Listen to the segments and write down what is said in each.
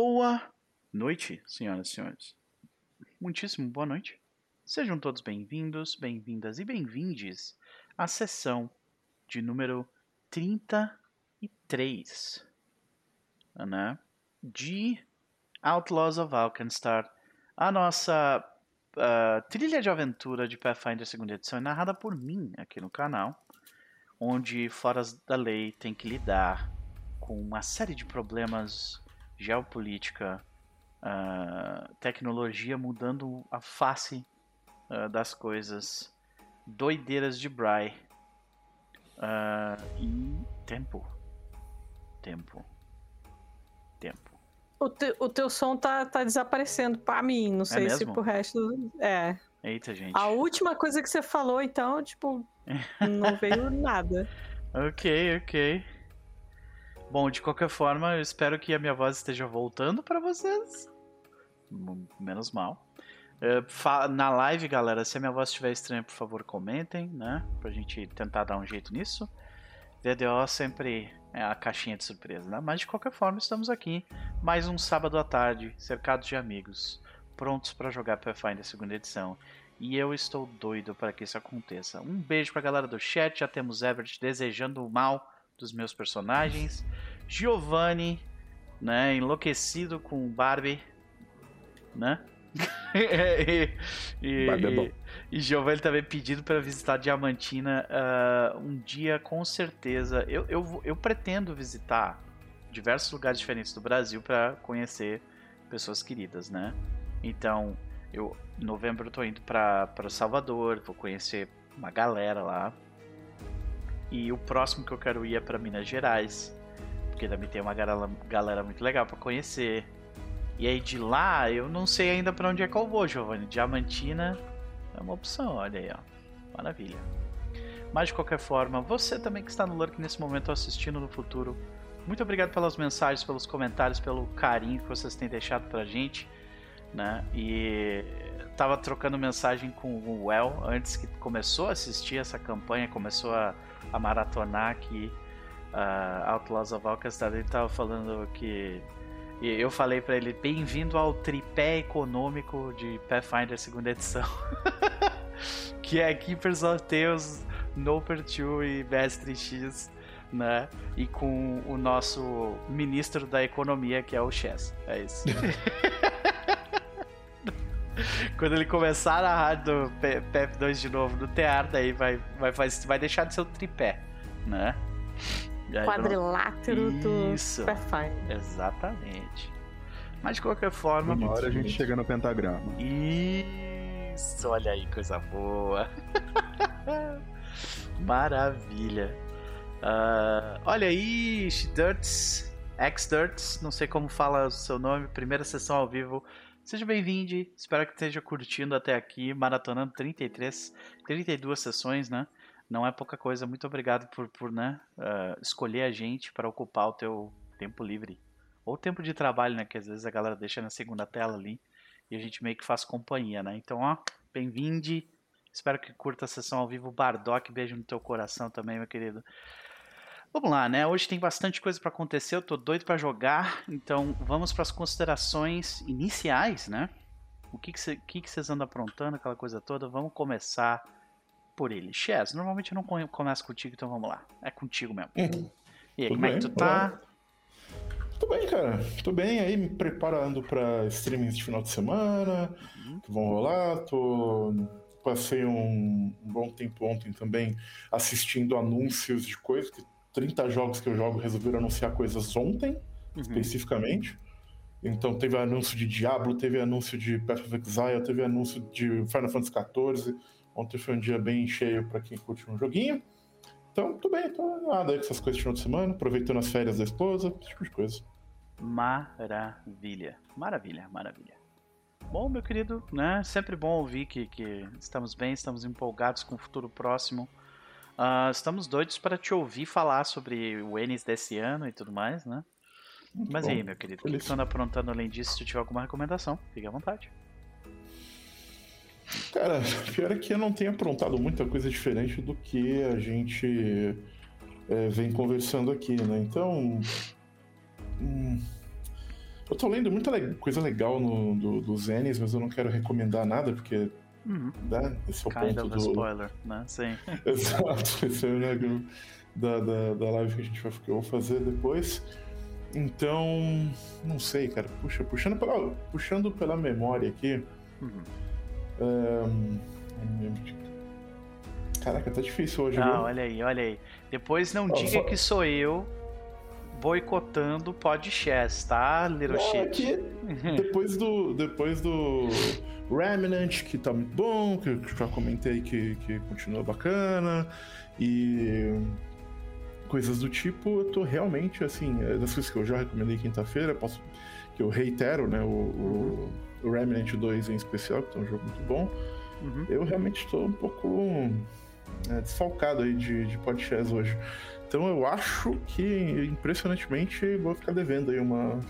Boa noite, senhoras e senhores. Muitíssimo boa noite. Sejam todos bem-vindos, bem-vindas e bem-vindes à sessão de número 33 né, de Outlaws of Alkenstar. A nossa uh, trilha de aventura de Pathfinder segunda edição é narrada por mim aqui no canal, onde Foras da Lei tem que lidar com uma série de problemas geopolítica, uh, tecnologia mudando a face uh, das coisas, doideiras de Bry uh, e tempo. Tempo. Tempo. O, te, o teu som tá, tá desaparecendo pra mim, não é sei é se pro resto. É. Eita, gente. A última coisa que você falou, então, tipo, não veio nada. Ok, ok. Bom, de qualquer forma, eu espero que a minha voz esteja voltando para vocês. Menos mal. Uh, na live, galera, se a minha voz estiver estranha, por favor, comentem, né? Pra gente tentar dar um jeito nisso. VDO sempre é a caixinha de surpresa, né? Mas de qualquer forma, estamos aqui mais um sábado à tarde, cercados de amigos, prontos para jogar Pathfinder segunda edição. E eu estou doido para que isso aconteça. Um beijo pra galera do chat, já temos Everett desejando o mal dos meus personagens. Giovanni, né, enlouquecido com Barbie, né? e, e, Barbie é bom. E Giovanni também pedido para visitar Diamantina uh, um dia, com certeza. Eu, eu, eu pretendo visitar diversos lugares diferentes do Brasil para conhecer pessoas queridas, né? Então, eu em novembro eu tô indo para Salvador, vou conhecer uma galera lá. E o próximo que eu quero ir é para Minas Gerais, porque também tem uma galera, galera muito legal para conhecer. E aí de lá, eu não sei ainda para onde é que eu vou, Giovanni. Diamantina é uma opção, olha aí, ó. Maravilha. Mas de qualquer forma, você também que está no Lurk nesse momento assistindo no futuro, muito obrigado pelas mensagens, pelos comentários, pelo carinho que vocês têm deixado pra gente, né? E tava trocando mensagem com o Well antes que começou a assistir essa campanha, começou a a maratonar aqui uh, Outlaws of Alcastar, ele tava falando que eu falei para ele bem-vindo ao tripé econômico de Pathfinder segunda edição. que é Keepers of Tales, Noper 2 e Mestre X, né? E com o nosso ministro da economia, que é o Chess. É isso. Quando ele começar a narrar do PF2 de novo no teatro, daí vai, vai, vai deixar de ser o tripé, né? Quadrilátero do Pathfinder. Exatamente. Mas de qualquer forma. Uma hora a gente chega no pentagrama. Isso, olha aí, coisa boa. Maravilha. Uh, olha aí, Dirts, X-Dirts, não sei como fala o seu nome, primeira sessão ao vivo Seja bem-vindo, espero que esteja curtindo até aqui, maratonando 33, 32 sessões, né? Não é pouca coisa, muito obrigado por, por né, uh, escolher a gente para ocupar o teu tempo livre. Ou tempo de trabalho, né? Que às vezes a galera deixa na segunda tela ali e a gente meio que faz companhia, né? Então, ó, bem-vindo, espero que curta a sessão ao vivo. Bardock, beijo no teu coração também, meu querido. Vamos lá, né? Hoje tem bastante coisa para acontecer, eu tô doido para jogar, então vamos para as considerações iniciais, né? O que que vocês que que andam aprontando, aquela coisa toda? Vamos começar por ele. Chess, normalmente eu não começo contigo, então vamos lá. É contigo mesmo. Uhum. E aí, Tudo como bem? é que tu tá? Tô bem, cara. Tô bem aí, me preparando para streamings de final de semana uhum. que vão rolar. Tô passei um, um, bom tempo ontem também assistindo anúncios de coisas que 30 jogos que eu jogo resolveram anunciar coisas ontem, uhum. especificamente. Então teve anúncio de Diablo, teve anúncio de Path of Exile, teve anúncio de Final Fantasy XIV. Ontem foi um dia bem cheio para quem curte um joguinho. Então, tudo bem, tô nada aí com essas coisas de final de semana, aproveitando as férias da esposa, esse tipo de coisa. Maravilha, maravilha, maravilha. Bom, meu querido, né? Sempre bom ouvir que, que estamos bem, estamos empolgados com o futuro próximo. Uh, estamos doidos para te ouvir falar sobre o Enes desse ano e tudo mais, né? Muito Mas bom. aí, meu querido, o que você anda aprontando além disso? Se tiver alguma recomendação, fique à vontade. Cara, pior é que eu não tenho aprontado muita coisa diferente do que a gente é, vem conversando aqui, né? Então. Hum, Eu tô lendo muita coisa legal no, do, do Zenes, mas eu não quero recomendar nada, porque. Uhum. Né, esse é o kind ponto do. spoiler, né? Sim. Exato, esse é o né, da, da, da live que a gente vai que eu vou fazer depois. Então, não sei, cara. Puxa, puxando pela, puxando pela memória aqui. Uhum. Um, Caraca, tá difícil hoje, Ah, olha aí, olha aí. Depois não oh, diga só... que sou eu boicotando podcast, tá, Little Shit? Aqui, depois do, depois do Remnant, que tá muito bom, que eu já comentei que, que continua bacana, e coisas do tipo, eu tô realmente, assim, é das coisas que eu já recomendei quinta-feira, posso que eu reitero, né, o, o, o Remnant 2 em especial, que é um jogo muito bom, uhum. eu realmente estou um pouco é, desfalcado aí de, de podcast hoje. Então eu acho que, impressionantemente, vou ficar devendo aí uma,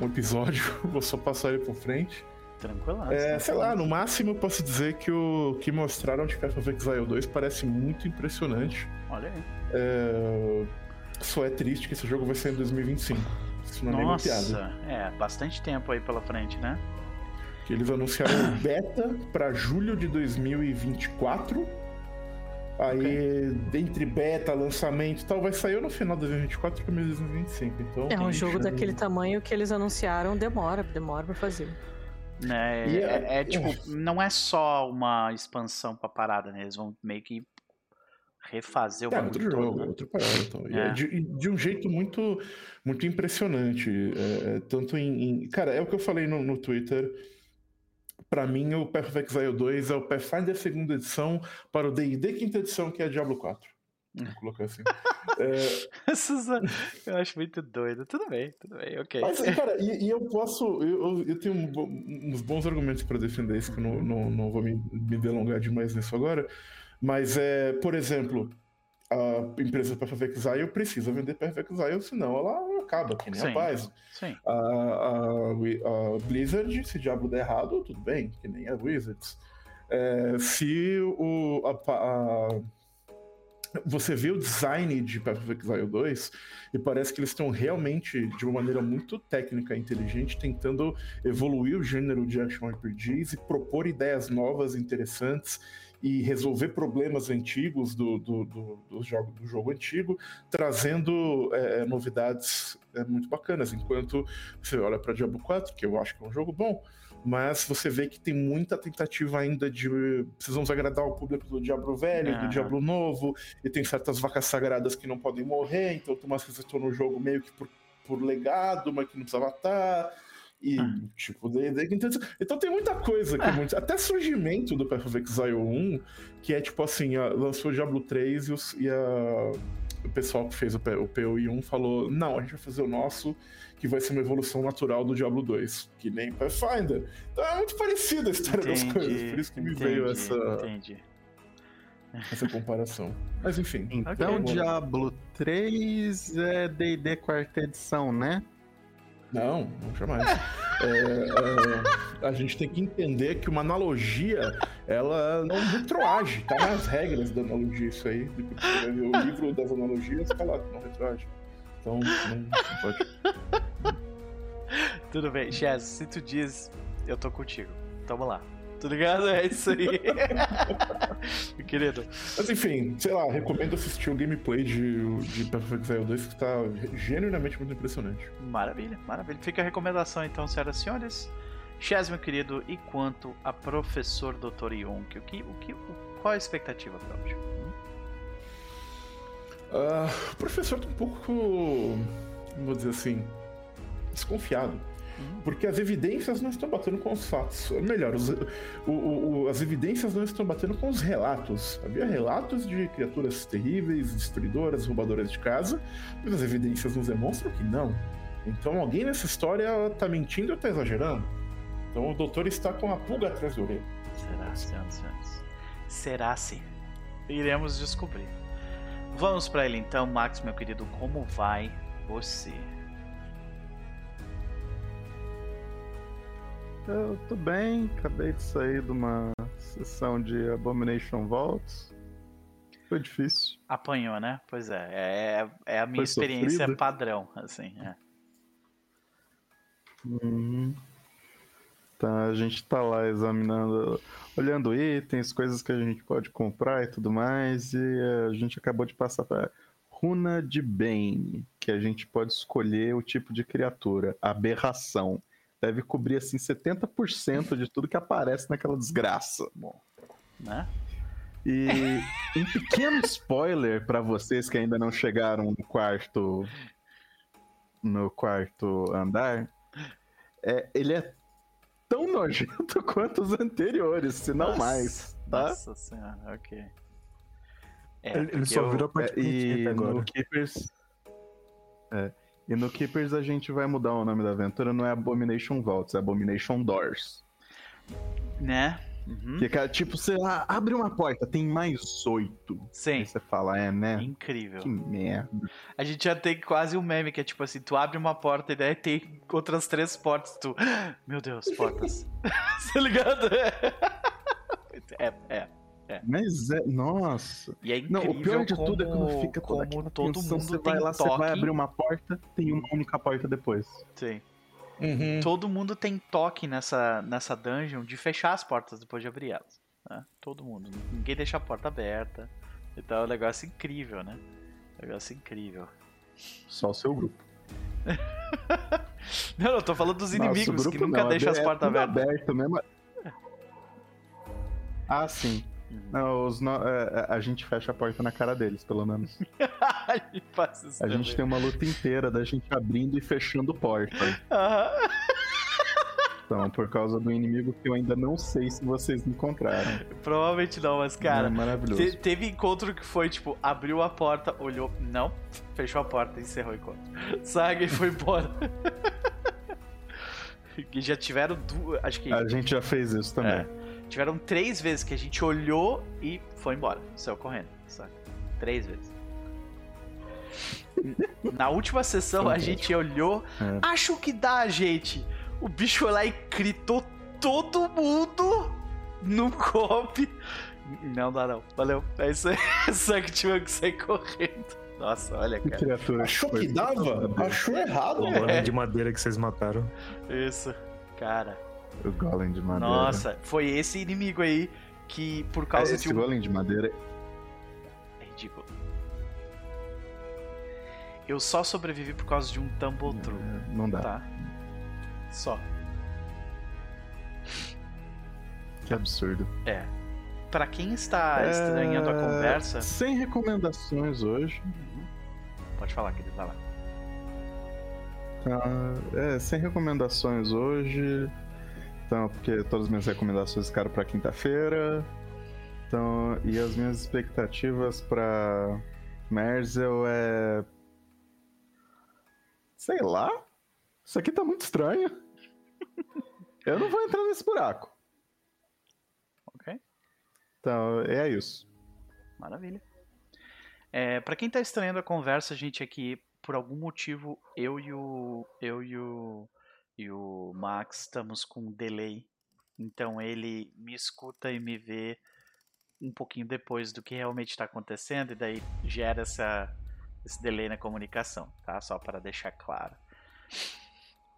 um episódio, vou só passar ele por frente. Tranquilo. É, sei lá, no máximo eu posso dizer que o que mostraram de Path of Exile 2 parece muito impressionante. Olha aí. É, só é triste que esse jogo vai ser em 2025. Isso não Nossa, é nem piada. É, bastante tempo aí pela frente, né? Que eles anunciaram beta para julho de 2024 Aí, okay. entre beta, lançamento e tal, vai sair no final de 2024 para 2025. Então, é um jogo daquele tamanho que eles anunciaram, demora, demora para fazer. É, é, é, é, tipo, não é só uma expansão pra parada, né? Eles vão meio que refazer o é, outro jogo, todo, né? outro parada. Então. É. De, de, um jeito muito, muito impressionante. É, tanto em, em, Cara, é o que eu falei no, no Twitter para mim, o Path of Exile 2 é o Pathfinder segunda edição para o D&D quinta edição, que é Diablo 4. Vou colocar assim. é... eu acho muito doido. Tudo bem, tudo bem, ok. Mas, cara, e, e eu posso. Eu, eu tenho uns bons argumentos para defender isso, que eu não, não, não vou me, me delongar demais nisso agora. Mas, é, por exemplo, a empresa Perfect Exile precisa vender Perfect Exile, senão ela acaba, que nem sim, a paz. Sim. A, a, a, Blizzard, se Diablo der errado, tudo bem, que nem a Wizards. É, se o, a, a, você vê o design de Path of Exile 2 e parece que eles estão realmente, de uma maneira muito técnica e inteligente, tentando evoluir o gênero de action RPGs e propor ideias novas, interessantes e resolver problemas antigos do, do, do, do jogo, do jogo antigo, trazendo é, é, novidades é, muito bacanas. Enquanto você olha para Diablo 4, que eu acho que é um jogo bom, mas você vê que tem muita tentativa ainda de precisamos agradar o público do Diablo velho, uhum. do Diablo novo, e tem certas vacas sagradas que não podem morrer, então tem umas que no jogo meio que por, por legado, mas que não precisava estar. E, ah. tipo, de, de, então, então tem muita coisa que é ah. muito, Até surgimento do Path of Exile 1, que é tipo assim, a, lançou o Diablo 3 e, os, e a, o pessoal que fez o, o POI 1 falou: não, a gente vai fazer o nosso, que vai ser uma evolução natural do Diablo 2, que nem Pathfinder. Então é muito parecida a história entendi, das coisas, por isso que me entendi, veio essa. Entendi. Essa comparação. Mas enfim. Então, okay, Diablo 3 é DD quarta edição, né? Não, não jamais. É, é, a gente tem que entender que uma analogia, ela não retroage, tá nas regras da analogia isso aí. O livro das analogias tá lá, não retroage. Então, não, não pode. Tudo bem, Chaz, se tu diz, eu tô contigo. Tamo lá. Tá ligado? É isso aí. Querido. Mas enfim, sei lá, recomendo assistir o gameplay de, de Perfect Exile 2, que tá genuinamente muito impressionante. Maravilha, maravilha. Fica a recomendação então, senhoras e senhores. Chaz, meu querido, e quanto a professor Dr. Yonk, o que, o que, qual a expectativa para hoje? Uh, o professor tá um pouco, vou dizer assim, desconfiado porque as evidências não estão batendo com os fatos. Melhor, os, o, o, as evidências não estão batendo com os relatos. Havia relatos de criaturas terríveis, destruidoras, roubadoras de casa, mas as evidências nos demonstram que não. Então alguém nessa história está mentindo ou está exagerando. Então o doutor está com a pulga atrás do orelha. Será, senhoras e senhores? Será se? Iremos descobrir. Vamos para ele então, Max, meu querido. Como vai você? Eu tô bem, acabei de sair de uma sessão de Abomination Vaults. Foi difícil. Apanhou, né? Pois é. É, é a minha Foi experiência padrão, assim. É. Uhum. Tá, a gente tá lá examinando, olhando itens, coisas que a gente pode comprar e tudo mais, e a gente acabou de passar para Runa de Bane, que a gente pode escolher o tipo de criatura, aberração. Deve cobrir assim 70% de tudo que aparece naquela desgraça. Bom, né? E um pequeno spoiler para vocês que ainda não chegaram no quarto no quarto andar, é, ele é tão nojento quanto os anteriores, se não nossa, mais, tá? Nossa senhora, ok. É, ele, só eu, virou parte é, e agora. no Keepers é, e no Keepers a gente vai mudar o nome da aventura, não é Abomination Vaults, é Abomination Doors. Né? Uhum. Que, cara, tipo, você abre uma porta, tem mais oito. Sim. Aí você fala, é, né? Incrível. Que merda. A gente já tem quase um meme que é tipo assim: tu abre uma porta e daí tem outras três portas. Tu. Meu Deus, portas. tá ligado? É, é. É. Mas é, nossa. E é incrível Não, o pior de como, tudo é quando fica toda como todo tensão, mundo você tem vai lá, toque. você vai abrir uma porta, tem uma única porta depois. Sim. Uhum. Todo mundo tem toque nessa, nessa dungeon de fechar as portas depois de abrir elas. Né? Todo mundo. Ninguém deixa a porta aberta. Então é um negócio incrível, né? Um negócio incrível. Só o seu grupo. não, eu tô falando dos inimigos grupo que nunca não, deixam as é portas abertas. aberto mesmo. Ah, sim. Uhum. Não, os no- é, é, a gente fecha a porta na cara deles, pelo menos. A gente tem também. uma luta inteira da gente abrindo e fechando porta. Aham. Então, por causa do inimigo que eu ainda não sei se vocês encontraram. Provavelmente não, mas cara. é maravilhoso. te- teve encontro que foi tipo, abriu a porta, olhou, não, fechou a porta e encerrou o encontro. Saga e foi embora. que já tiveram duas. Acho que. A gente já fez isso também. É. Tiveram três vezes que a gente olhou e foi embora. Saiu correndo, saca? Três vezes. Na última sessão a gente olhou, É. acho que dá, gente. O bicho foi lá e gritou todo mundo no golpe. Não dá não, valeu. É isso aí. Só que tivemos que sair correndo. Nossa, olha, Que cara. criatura. Achou que dava? Achou errado, O mano. golem de madeira que vocês mataram. Isso, cara. O golem de madeira. Nossa, foi esse inimigo aí que por É, causa esse de um golem de madeira É ridículo. Eu só sobrevivi por causa de um Tumble True, é, não dá. tá? Só. Que absurdo. É. Pra quem está É, estranhando a conversa, Sem recomendações hoje. pode falar, querido, vai lá. Tá, é, sem recomendações hoje. Então, porque todas as minhas recomendações ficaram pra quinta-feira. Então, e as minhas expectativas pra Merzel é. Sei lá. Isso aqui tá muito estranho. Eu não vou entrar nesse buraco. Ok? Então, é isso. Maravilha. É, para quem tá estranhando a conversa, gente, aqui, por algum motivo, eu e o. Eu e o. E o Max estamos com um delay. Então ele me escuta e me vê um pouquinho depois do que realmente está acontecendo, e daí gera essa, esse delay na comunicação, tá? Só para deixar claro.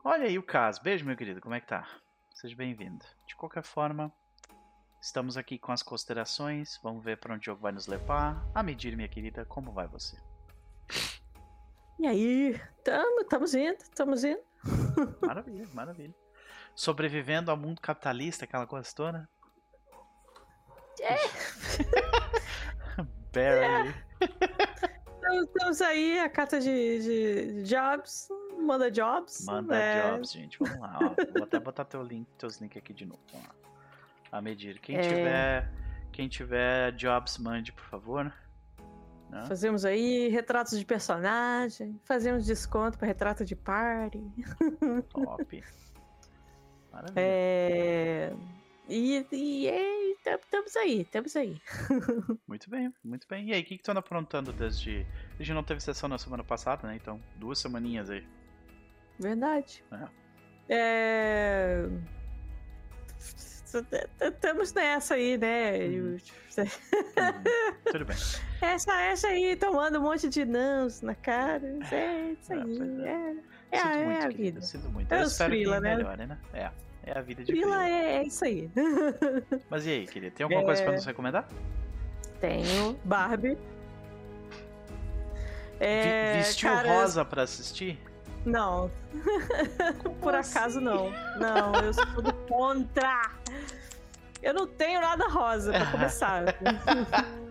Olha aí o caso. Beijo, meu querido. Como é que tá? Seja bem-vindo. De qualquer forma, estamos aqui com as considerações. Vamos ver para onde o jogo vai nos levar. A medir, minha querida, como vai você? E aí? Tamo, estamos indo, estamos indo. Maravilha, maravilha. Sobrevivendo ao mundo capitalista, aquela coisa toda? Barely. Então, Estamos aí, a carta de, de jobs, manda jobs. Manda é, jobs, gente. Vamos lá. Ó, vou até botar teu link, teus links aqui de novo. Vamos lá. A medir. Quem É. tiver, quem tiver jobs, mande, por favor. Né? Fazemos aí retratos de personagem, fazemos desconto para retrato de party. Top. Maravilha. É... E, e é, estamos aí, estamos aí. Muito bem, muito bem. E aí, o que, que tu anda aprontando desde. A gente não teve sessão na semana passada, né? Então, duas semaninhas aí. Verdade. É. É... Estamos nessa aí, né? Uhum. Tudo bem. Essa, essa aí tomando um monte de nãos na cara. É isso É, aí. é. é. É, sinto é muito, a querida, vida. Sinto muito. É Eu os espero frila, que né? melhore, né? É. É a vida de Frila frila. é, é isso aí. Mas e aí, querida? Tem alguma coisa pra É. nos recomendar? Tenho Barbie. É, Vestiu cara, rosa pra assistir? Não. Por acaso não. Não, eu sou do contra. Eu não tenho nada rosa pra começar.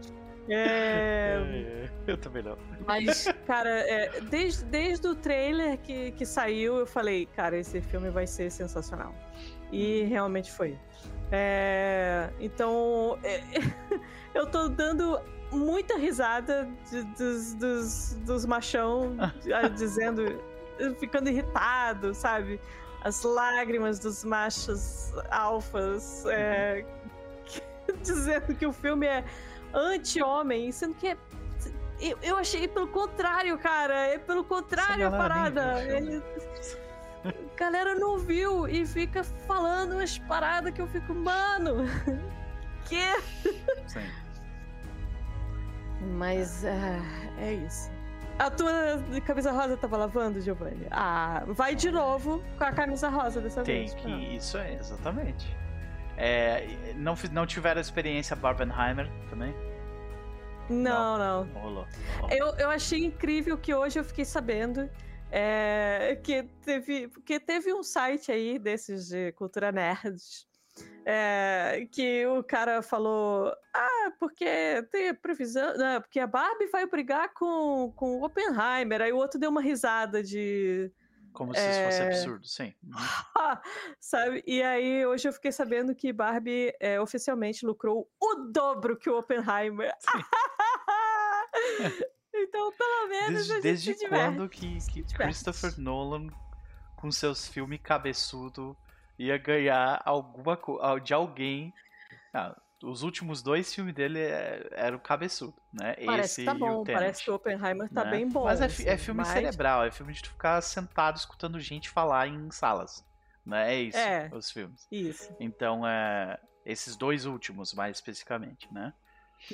É, Eu também não. mas, cara, é, desde, desde o trailer que, que saiu, eu falei, cara, esse filme vai ser sensacional. E realmente foi. É, então, é, eu tô dando muita risada de- dos, dos, dos machão dizendo, ficando irritado, sabe? As lágrimas dos machos alfas é, dizendo que o filme é anti-homem, sendo que é. Eu, eu achei pelo contrário, cara. É pelo contrário a parada. filme. Ele- a galera não viu e fica falando umas paradas que eu fico, mano. Que? Sim. Mas ah, é isso. A tua camisa rosa tava lavando, Giovanni? Ah, vai de novo com a camisa rosa dessa Tem vez. que. Não. Isso é, exatamente. É, não, não tiveram experiência Barbenheimer também? Não, não. Não rolou. rolou. Eu, eu achei incrível que hoje eu fiquei sabendo é, que teve. Porque teve um site aí desses de cultura nerds. É, que o cara falou: Ah, porque tem a previsão. Não, porque a Barbie vai brigar com, com o Oppenheimer. Aí o outro deu uma risada de. Como se isso fosse é, absurdo, sim. Sabe? E aí hoje eu fiquei sabendo que Barbie é, oficialmente lucrou o dobro que o Oppenheimer. então, pelo menos. Desde, desde quando que, que. Christopher Nolan, com seus filmes cabeçudo, ia ganhar alguma coisa de alguém? Ah, os últimos dois filmes dele é- eram cabeçudo, né? Parece Esse que tá bom, parece que o Oppenheimer tá né? bem bom. Mas é, é assim, filme mas- cerebral, é filme de tu ficar sentado escutando gente falar em salas. Né? É isso, É. os filmes. Isso. Então, é, esses dois últimos, mais especificamente, né?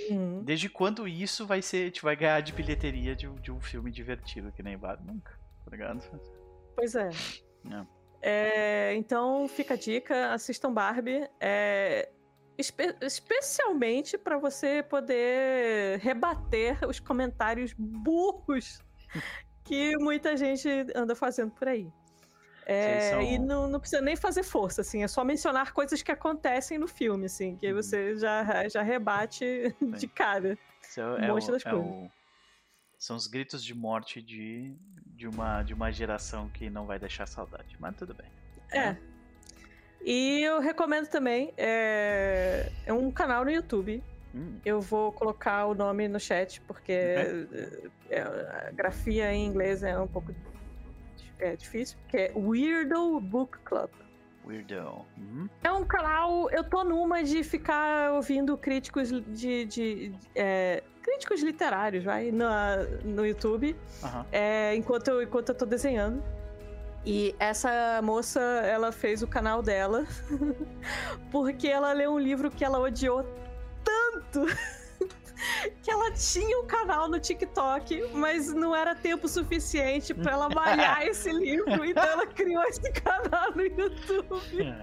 Uhum. Desde quando isso vai ser, te vai ganhar de bilheteria de, um- de um filme divertido que nem Barbie? Nunca, tá ligado? Pois é. Não. É, então fica a dica, assistam Barbie. É, espe- especialmente para você poder rebater os comentários burros que muita gente anda fazendo por aí. É, são- E não, não precisa nem fazer força, assim, é só mencionar coisas que acontecem no filme, assim, que Uhum. você já, já rebate de cara. É, Um é monte o- das é coisas. o- são os gritos de morte de, de, uma, de uma geração que não vai deixar saudade. Mas tudo bem. É. E eu recomendo também, é, é um canal no YouTube. Hum, Eu vou colocar o nome no chat, porque é, é, a grafia em inglês é um pouco é, difícil, que é Weirdo Book Club. weirdo. Uhum. É um canal. Eu tô numa de ficar ouvindo críticos de. de- de, é, críticos literários, vai, na, no YouTube, Aham. é, enquanto, eu, enquanto eu tô desenhando. E essa moça, ela fez o canal dela porque ela leu um livro que ela odiou tanto que ela tinha um canal no TikTok, mas não era tempo suficiente pra ela malhar esse livro, então ela criou esse canal no YouTube.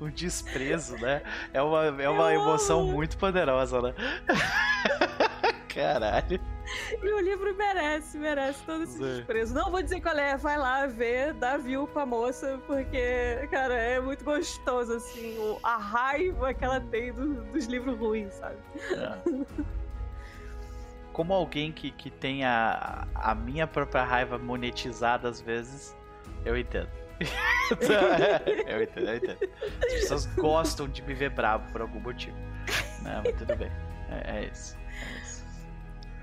o desprezo, né? É uma, é uma emoção muito poderosa, né? Caralho. E o livro merece, merece todo esse desprezo. Não vou dizer qual é, vai lá ver, dá view pra moça, porque, cara, é muito gostoso, assim, a raiva que ela tem do- dos livros ruins, sabe? É. Como alguém que, que tem a, a minha própria raiva monetizada às vezes, eu entendo. eu entendo, eu entendo. As pessoas gostam de me ver bravo por algum motivo. Né? Mas tudo bem. É. É isso.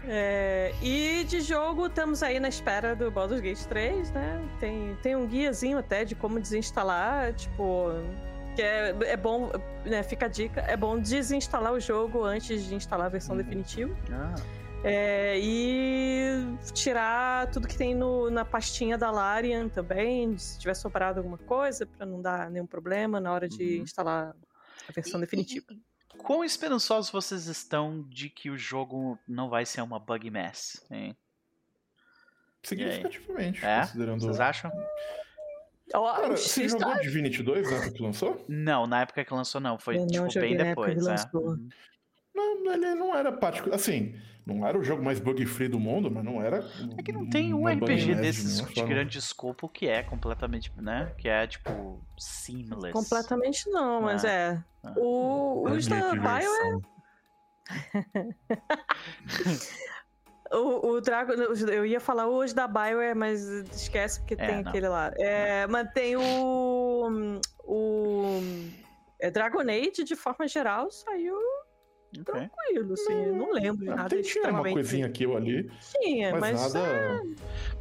É, e de jogo, estamos aí na espera do Baldur's Gate 3, né? Tem, tem um guiazinho até de como desinstalar, tipo. Que é, é bom, né? Fica a dica, é bom desinstalar o jogo antes de instalar a versão Uhum. definitiva. Ah, É, e tirar tudo que tem no- na pastinha da Larian também, se tiver sobrado alguma coisa, para não dar nenhum problema na hora de Uhum. instalar a versão E- definitiva. Quão esperançosos vocês estão de que o jogo não vai ser uma bug mess? Hein? significativamente. É? Considerando... Vocês acham? Cara, você X jogou. Divinity 2 na época que lançou? Não, na época que lançou não, foi não tipo bem depois, é. Uhum. Não, ele não era particular. Assim, não era o jogo mais bug-free do mundo, mas não era. É que não tem um RPG desses de grande escopo que é completamente, né? Que é tipo seamless. Completamente não, mas Ah. é. Ah. O, os da Bio diversão. O, o Dragon. Eu ia falar hoje da Bioware, mas esquece porque É, tem não. aquele lá. É, mas tem o. O. É Dragon Age, de forma geral, saiu Ok. tranquilo, assim. eu não lembro de Ah, nada tem, tinha uma extremamente. coisinha aqui ou ali, Tinha, mas, mas. nada.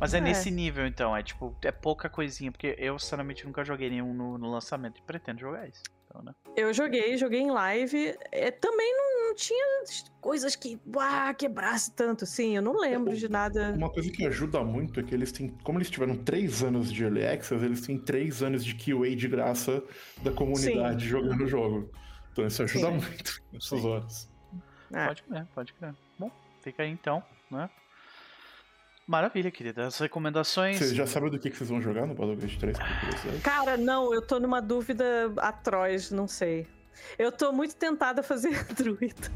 Mas é, É. nesse nível então, é tipo, é pouca coisinha, porque eu sinceramente nunca joguei nenhum no, no lançamento e pretendo jogar isso. Então, né? Eu joguei, joguei em live. É, também não, não tinha coisas que uá, quebrasse tanto, assim. Eu não lembro de nada. Uma coisa que ajuda muito é que eles têm. Como eles tiveram três anos de Early Access, eles têm três anos de QA de graça da comunidade jogando o jogo. Então isso ajuda Sim. muito nessas horas. É. Pode crer, pode crer. Bom, fica aí então, né? Maravilha, querida. As recomendações. Vocês já sabem do que, que vocês vão jogar no Baldur's Gate 3? por curiosidade? Cara, não, eu tô numa dúvida atroz, não sei. Eu tô muito tentada a fazer druida.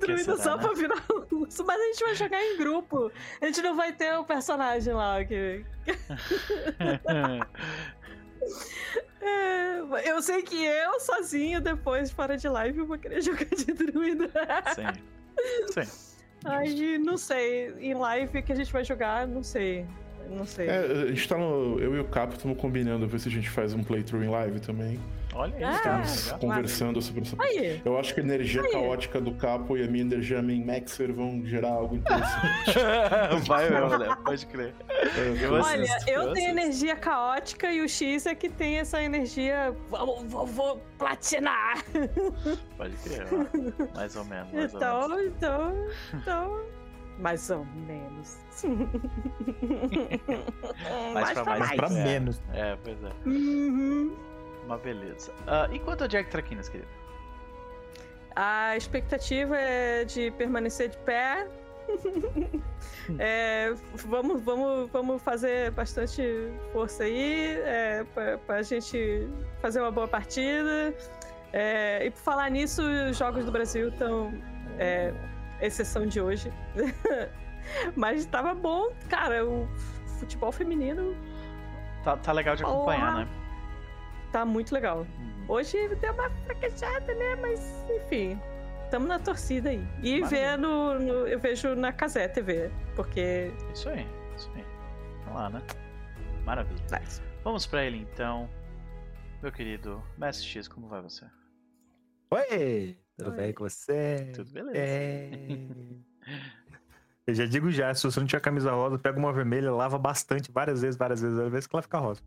Druida será, só né? pra virar urso, mas a gente vai jogar em grupo. A gente não vai ter o personagem lá. Que... É, eu sei que eu, sozinho, depois, fora de live, vou querer jogar de druida. Sim. Sim. Aí, não sei. Em live que a gente vai jogar, não sei. Não sei. É, a gente tá no. Eu e o Capo estamos combinando ver se a gente faz um playthrough em live também. Olha aí, Ah, Estamos legal. conversando sobre essa Aí, Eu acho que a energia Aí. caótica do Capo e a minha energia main Maxer vão gerar algo interessante. Vai né? Pode crer. Eu Olha, assisto, eu eu tenho energia caótica e o X é que tem essa energia. Vou, vou, vou platinar! Pode crer, ó. mais ou menos. Mais ou Então, menos. então, então. Mais ou menos. Mais pra mais. Mas pra É. menos. É, pois é. Uhum. Uma beleza. Ah, e quanto a Jack Traquinas, querido? A expectativa é de permanecer de pé. É, vamos, vamos, vamos fazer bastante força aí é, pra, pra gente fazer uma boa partida. É, e por falar nisso, os Jogos do Brasil estão. É, exceção de hoje. Mas tava bom, cara. O futebol feminino Tá, tá legal de acompanhar, Porra. né? tá muito legal. Uhum. Hoje deu uma fraquejada, né? Mas, enfim, estamos na torcida aí. E Maravilha. ver no, no- eu vejo na Casé TV, porque. Isso aí, isso aí. Vamos lá, né? Maravilha. Nice. Vamos pra ele então. Meu querido Mestre X, como vai você? Oi, tudo Oi. bem com você? Tudo beleza? É. Eu já digo já, se você não tiver camisa rosa, pega uma vermelha, lava bastante, várias vezes, várias vezes, várias vezes, que ela fica rosa.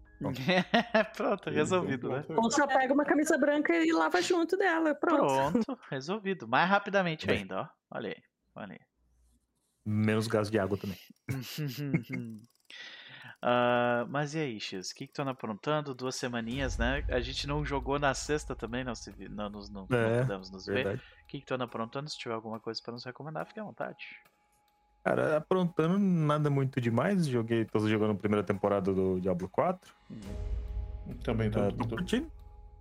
Pronto, resolvido, né? Ou só pega uma camisa branca e lava junto dela. Pronto. Pronto, resolvido. Mais rapidamente Bem. ainda, ó. Olha aí, olha aí. Menos gasto de água também. Ah, mas e aí, X? O que, que tu anda aprontando? Duas semaninhas, né? A gente não jogou na sexta também, não, se vi, não, nos, não, não É, pudemos nos ver. Verdade. O que, que tu anda aprontando? Se tiver alguma coisa pra nos recomendar, fique à vontade. Cara, aprontando nada muito demais. Joguei, tô jogando a primeira temporada do Diablo 4. Também tô, Ah, tô tô- curtindo.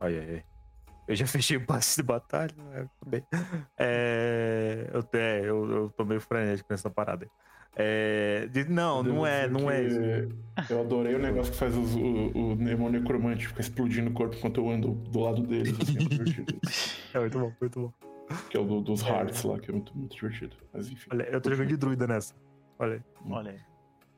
Ai, ai, ai. Eu já fechei o passe de batalha, né? Tudo bem. É, eu, é, eu, eu tô meio frenético nessa parada. aí. É, de- não, não é, não é isso. Eu adorei o negócio que faz os- o, o Nemo Necromante ficar explodindo o corpo enquanto eu ando do lado deles. Assim, é. É muito bom, muito bom. Que é o do- dos Hearts lá, que é muito, muito divertido. Mas enfim. Olha, eu tô jogando de druida nessa. Olha aí. Olha aí.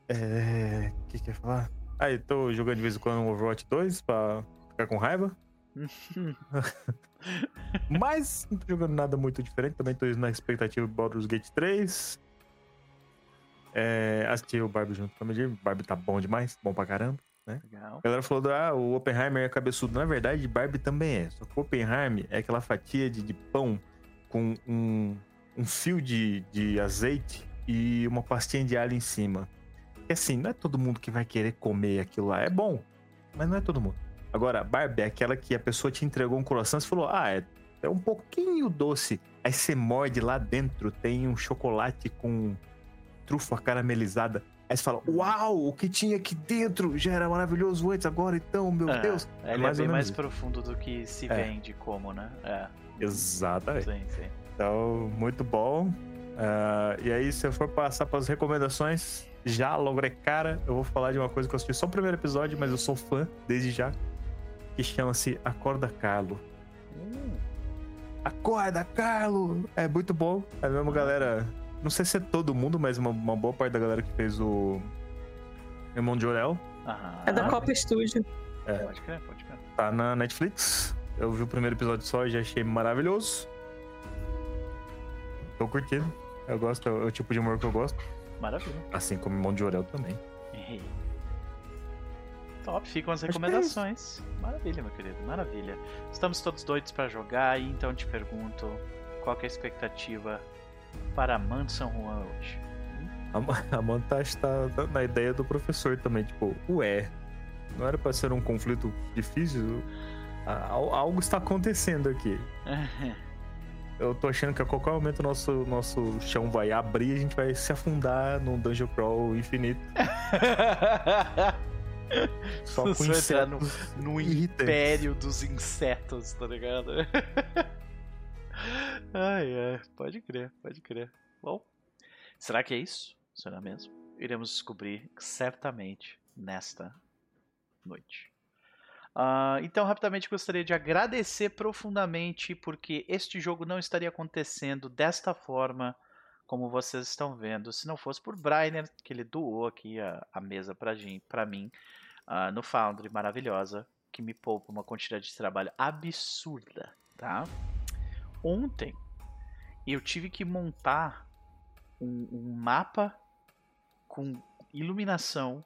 É. O que que eu ia falar? Ah, eu tô jogando de vez em quando um Overwatch 2 pra ficar com raiva. Mas não tô jogando nada muito diferente. Também tô na expectativa do Baldur's Gate 3. É, assisti o Barbie junto com a Medir. Barbie tá bom demais, bom pra caramba. Legal. A galera falou, do, ah, o Oppenheimer é cabeçudo. Na verdade, Barbie também é. Só que o Oppenheimer é aquela fatia de, de pão com um, um fio de, de azeite e uma pastinha de alho em cima. E assim, não é todo mundo que vai querer comer aquilo lá. É bom, mas não é todo mundo. Agora, Barbie é aquela que a pessoa te entregou um croissant e falou, ah, é, é um pouquinho doce. Aí você morde lá dentro, tem um chocolate com trufa caramelizada. Aí você fala, uau, o que tinha aqui dentro já era maravilhoso antes, agora então, meu É, Deus. Ele é mais ou bem mais profundo do que se É. vende como, né? É, Exatamente. sim, sim. Então, muito bom. Ah, e aí, se eu for passar para as recomendações, já logo é cara, eu vou falar de uma coisa que eu assisti só o primeiro episódio, mas eu sou fã desde já, que chama-se Acorda Carlo. Acorda, Carlo! É muito bom. É a mesma galera. Não sei se é todo mundo, mas uma, uma boa parte da galera que fez o. Irmão de Orel. Aham. É da Copa Studio. Pode crer, pode crer. Tá na Netflix. Eu vi o primeiro episódio só e já achei maravilhoso. Tô curtindo. Eu gosto, é o tipo de humor que eu gosto. Maravilha. Assim como Irmão de Orel também. Ei. Top, ficam as é recomendações. Maravilha, meu querido, maravilha. Estamos todos doidos pra jogar e então te pergunto qual que é a expectativa para Man San Juan hoje? A, Ma- a Manta está na ideia do professor também. Tipo, ué, não era pra ser um conflito difícil? A- al- Algo está acontecendo aqui. Eu tô achando que a qualquer momento o nosso, nosso chão vai abrir e a gente vai se afundar num dungeon crawl infinito. Só com Você entrar no, no império dos insetos, tá ligado? ai, ai, pode crer, pode crer. Bom, será que é isso? Será mesmo? Iremos descobrir certamente nesta noite. Ah, então, rapidamente gostaria de agradecer profundamente porque este jogo não estaria acontecendo desta forma como vocês estão vendo se não fosse por Brainer, que ele doou aqui a, a mesa pra mim ah, no Foundry, maravilhosa, que me poupa uma quantidade de trabalho absurda, tá? Ontem eu tive que montar um, um mapa com iluminação,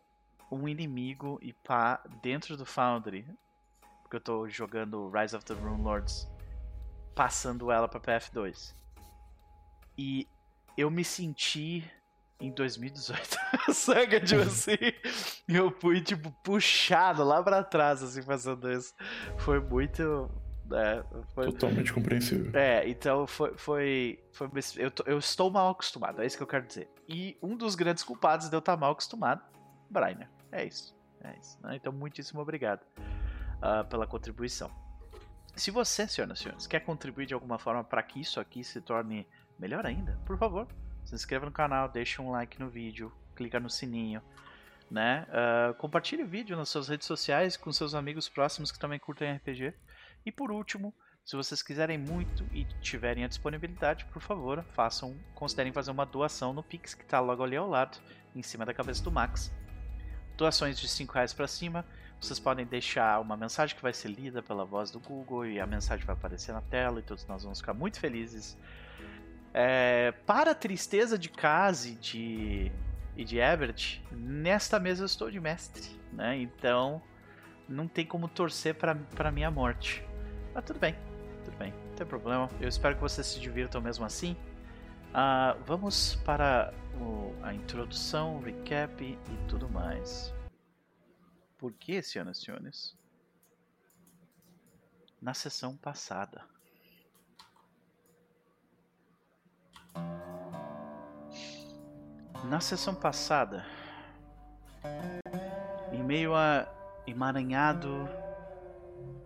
um inimigo e pá dentro do Foundry, porque eu tô jogando Rise of the Rune Lords, passando ela pra PF2. E eu me senti em 2018. Saca, tipo assim. Eu fui, tipo, puxado lá pra trás, assim, fazendo isso. Foi muito. É, foi, Totalmente compreensível. é, então foi. foi, foi eu, eu estou mal acostumado, é isso que eu quero dizer. E um dos grandes culpados de eu estar mal acostumado, Brainer. É isso. É isso. né? Então, muitíssimo obrigado ah, pela contribuição. Se você, senhoras e senhores, quer contribuir de alguma forma para que isso aqui se torne melhor ainda, por favor, se inscreva no canal, deixe um like no vídeo, clica no sininho, né? Ah, compartilhe o vídeo nas suas redes sociais com seus amigos próximos que também curtem RPG. E por último, se vocês quiserem muito e tiverem a disponibilidade, por favor, façam, considerem fazer uma doação no Pix que está logo ali ao lado, em cima da cabeça do Max. Doações de 5 reais para cima, vocês podem deixar uma mensagem que vai ser lida pela voz do Google e a mensagem vai aparecer na tela e todos nós vamos ficar muito felizes. É, para a tristeza de Kazi de, e de Ebert, nesta mesa eu estou de mestre, né? Então não tem como torcer para minha morte. Mas tudo bem, tudo bem, não tem problema. Eu espero que vocês se divirtam mesmo assim. Ah, vamos para o- a introdução, recap e tudo mais. Por que, senhoras e senhores? Na sessão passada. Na sessão passada, em meio a emaranhado,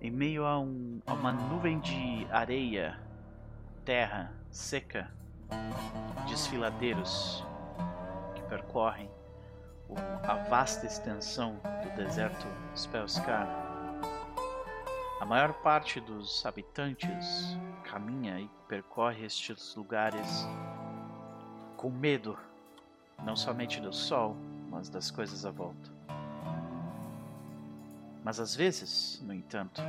em meio a, um- a uma nuvem de areia, terra seca, desfiladeiros que percorrem a vasta extensão do deserto Spellscar. A maior parte dos habitantes caminha e percorre estes lugares com medo, não somente do sol, mas das coisas à volta. Mas às vezes, no entanto,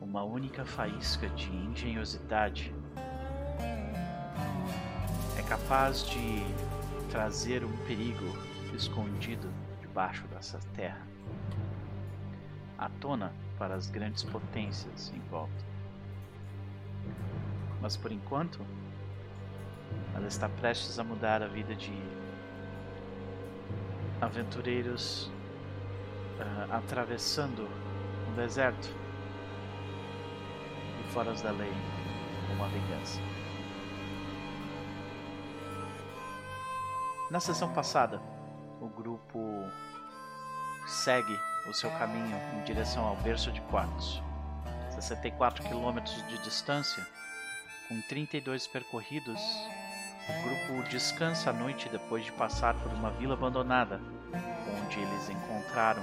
uma única faísca de engenhosidade é capaz de trazer um perigo escondido debaixo dessa terra à tona para as grandes potências em volta. Mas por enquanto, ela está prestes a mudar a vida de aventureiros ah, atravessando um deserto e foras da lei uma vingança. Na sessão passada, o grupo segue o seu caminho em direção ao berço de quartos. 64 quilômetros de distância, com 32 percorridos, o grupo descansa à noite depois de passar por uma vila abandonada, onde eles encontraram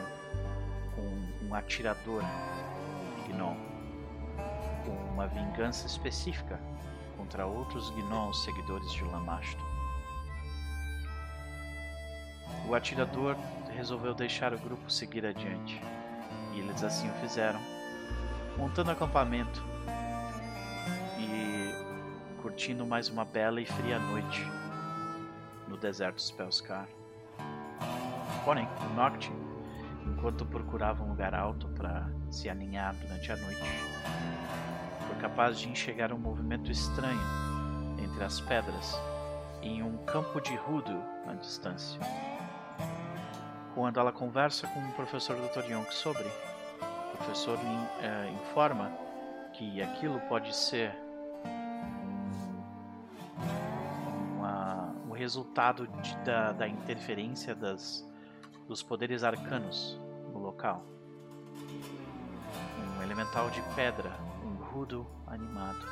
com um atirador gnom, com uma vingança específica contra outros gnolls seguidores de Lamashto. O atirador resolveu deixar o grupo seguir adiante, e eles assim o fizeram, montando acampamento e curtindo mais uma bela e fria noite no deserto Spellscar. Porém, Noct, enquanto procurava um lugar alto para se aninhar durante a noite, foi capaz de enxergar um movimento estranho entre as pedras em um campo de rudo à distância. Quando ela conversa com o professor Dr. Yonk sobre, o professor eh, informa que aquilo pode ser uma, o resultado de, da, da interferência das, dos poderes arcanos no local. Um elemental de pedra, um rudo animado.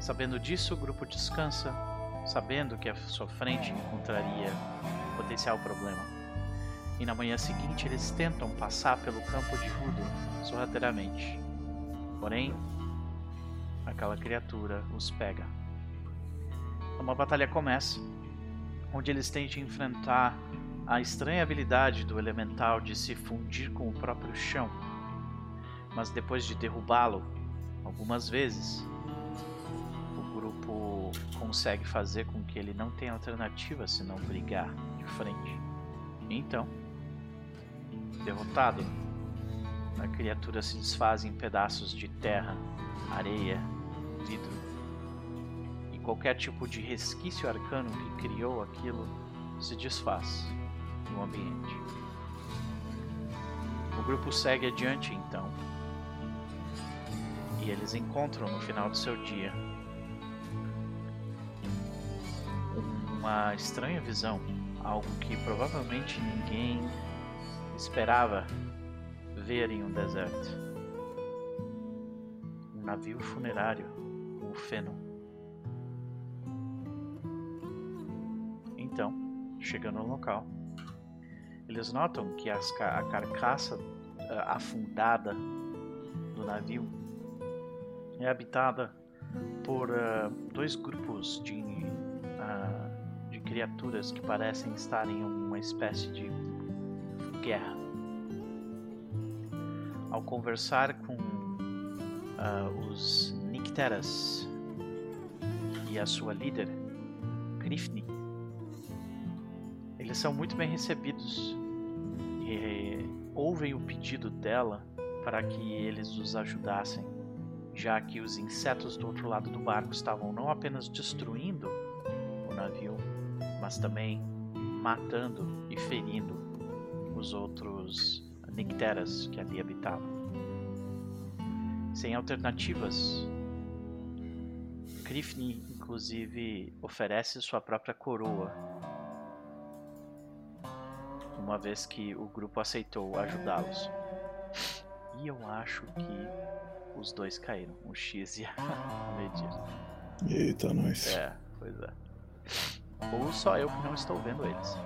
Sabendo disso, o grupo descansa, sabendo que à sua frente encontraria potencial problema. E na manhã seguinte eles tentam passar pelo campo de Rudo sorrateiramente. Porém, aquela criatura os pega. Uma batalha começa, onde eles de enfrentar a estranha habilidade do elemental de se fundir com o próprio chão. Mas depois de derrubá-lo algumas vezes, consegue fazer com que ele não tenha alternativa senão brigar de frente. Então, derrotado, a criatura se desfaz em pedaços de terra, areia, vidro e qualquer tipo de resquício arcano que criou aquilo se desfaz no ambiente. O grupo segue adiante então. E eles encontram no final do seu dia uma estranha visão, algo que provavelmente ninguém esperava ver em um deserto. Um navio funerário, o Feno. Então, chegando no local, eles notam que as a carcaça uh, afundada do navio é habitada por uh, dois grupos de, uh, de criaturas que parecem estar em uma espécie de guerra. Ao conversar com uh, os Nicteras e a sua líder, Grifni, eles são muito bem recebidos e ouvem o pedido dela para que eles os ajudassem, já que os insetos do outro lado do barco estavam não apenas destruindo o navio, mas também matando e ferindo os outros Nicteras que ali habitavam. Sem alternativas, Grifni inclusive oferece sua própria coroa uma vez que o grupo aceitou ajudá-los. E eu acho que os dois caíram, o X e a Medina. Eita, nós. É, pois é. Ou só eu que não estou vendo eles.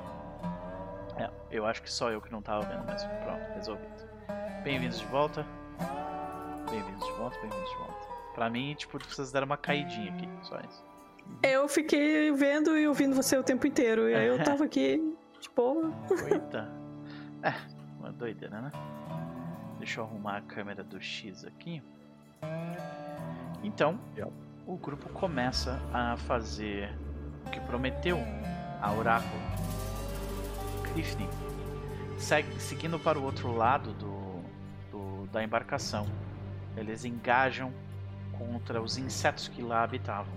É, eu acho que só eu que não estava vendo, mas pronto, resolvido. Bem-vindos de volta. Bem-vindos de volta, bem-vindos de volta. Pra mim, tipo, vocês deram uma caidinha aqui, só isso. Eu fiquei vendo e ouvindo você o tempo inteiro. E aí eu tava aqui, tipo. Eita. É, uma doideira, né? Deixa eu arrumar a câmera do X aqui. Então, o grupo começa a fazer que prometeu a Oráculo. Grifni segue, seguindo para o outro lado do, do- da embarcação. Eles engajam contra os insetos que lá habitavam.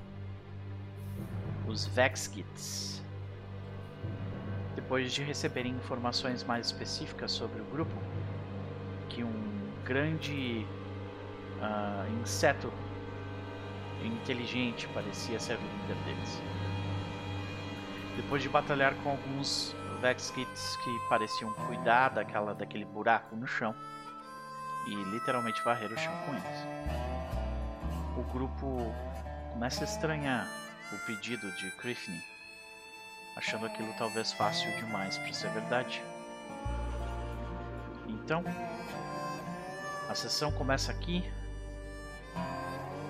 Os Vexkits. Depois de receberem informações mais específicas sobre o grupo, que um grande ah, inseto inteligente parecia ser a líder deles. Depois de batalhar com alguns Vex Kits que pareciam cuidar daquela, daquele buraco no chão e literalmente varrer o chão com eles. O grupo começa a estranhar o pedido de Griffin, achando aquilo talvez fácil demais para ser verdade. Então, a sessão começa aqui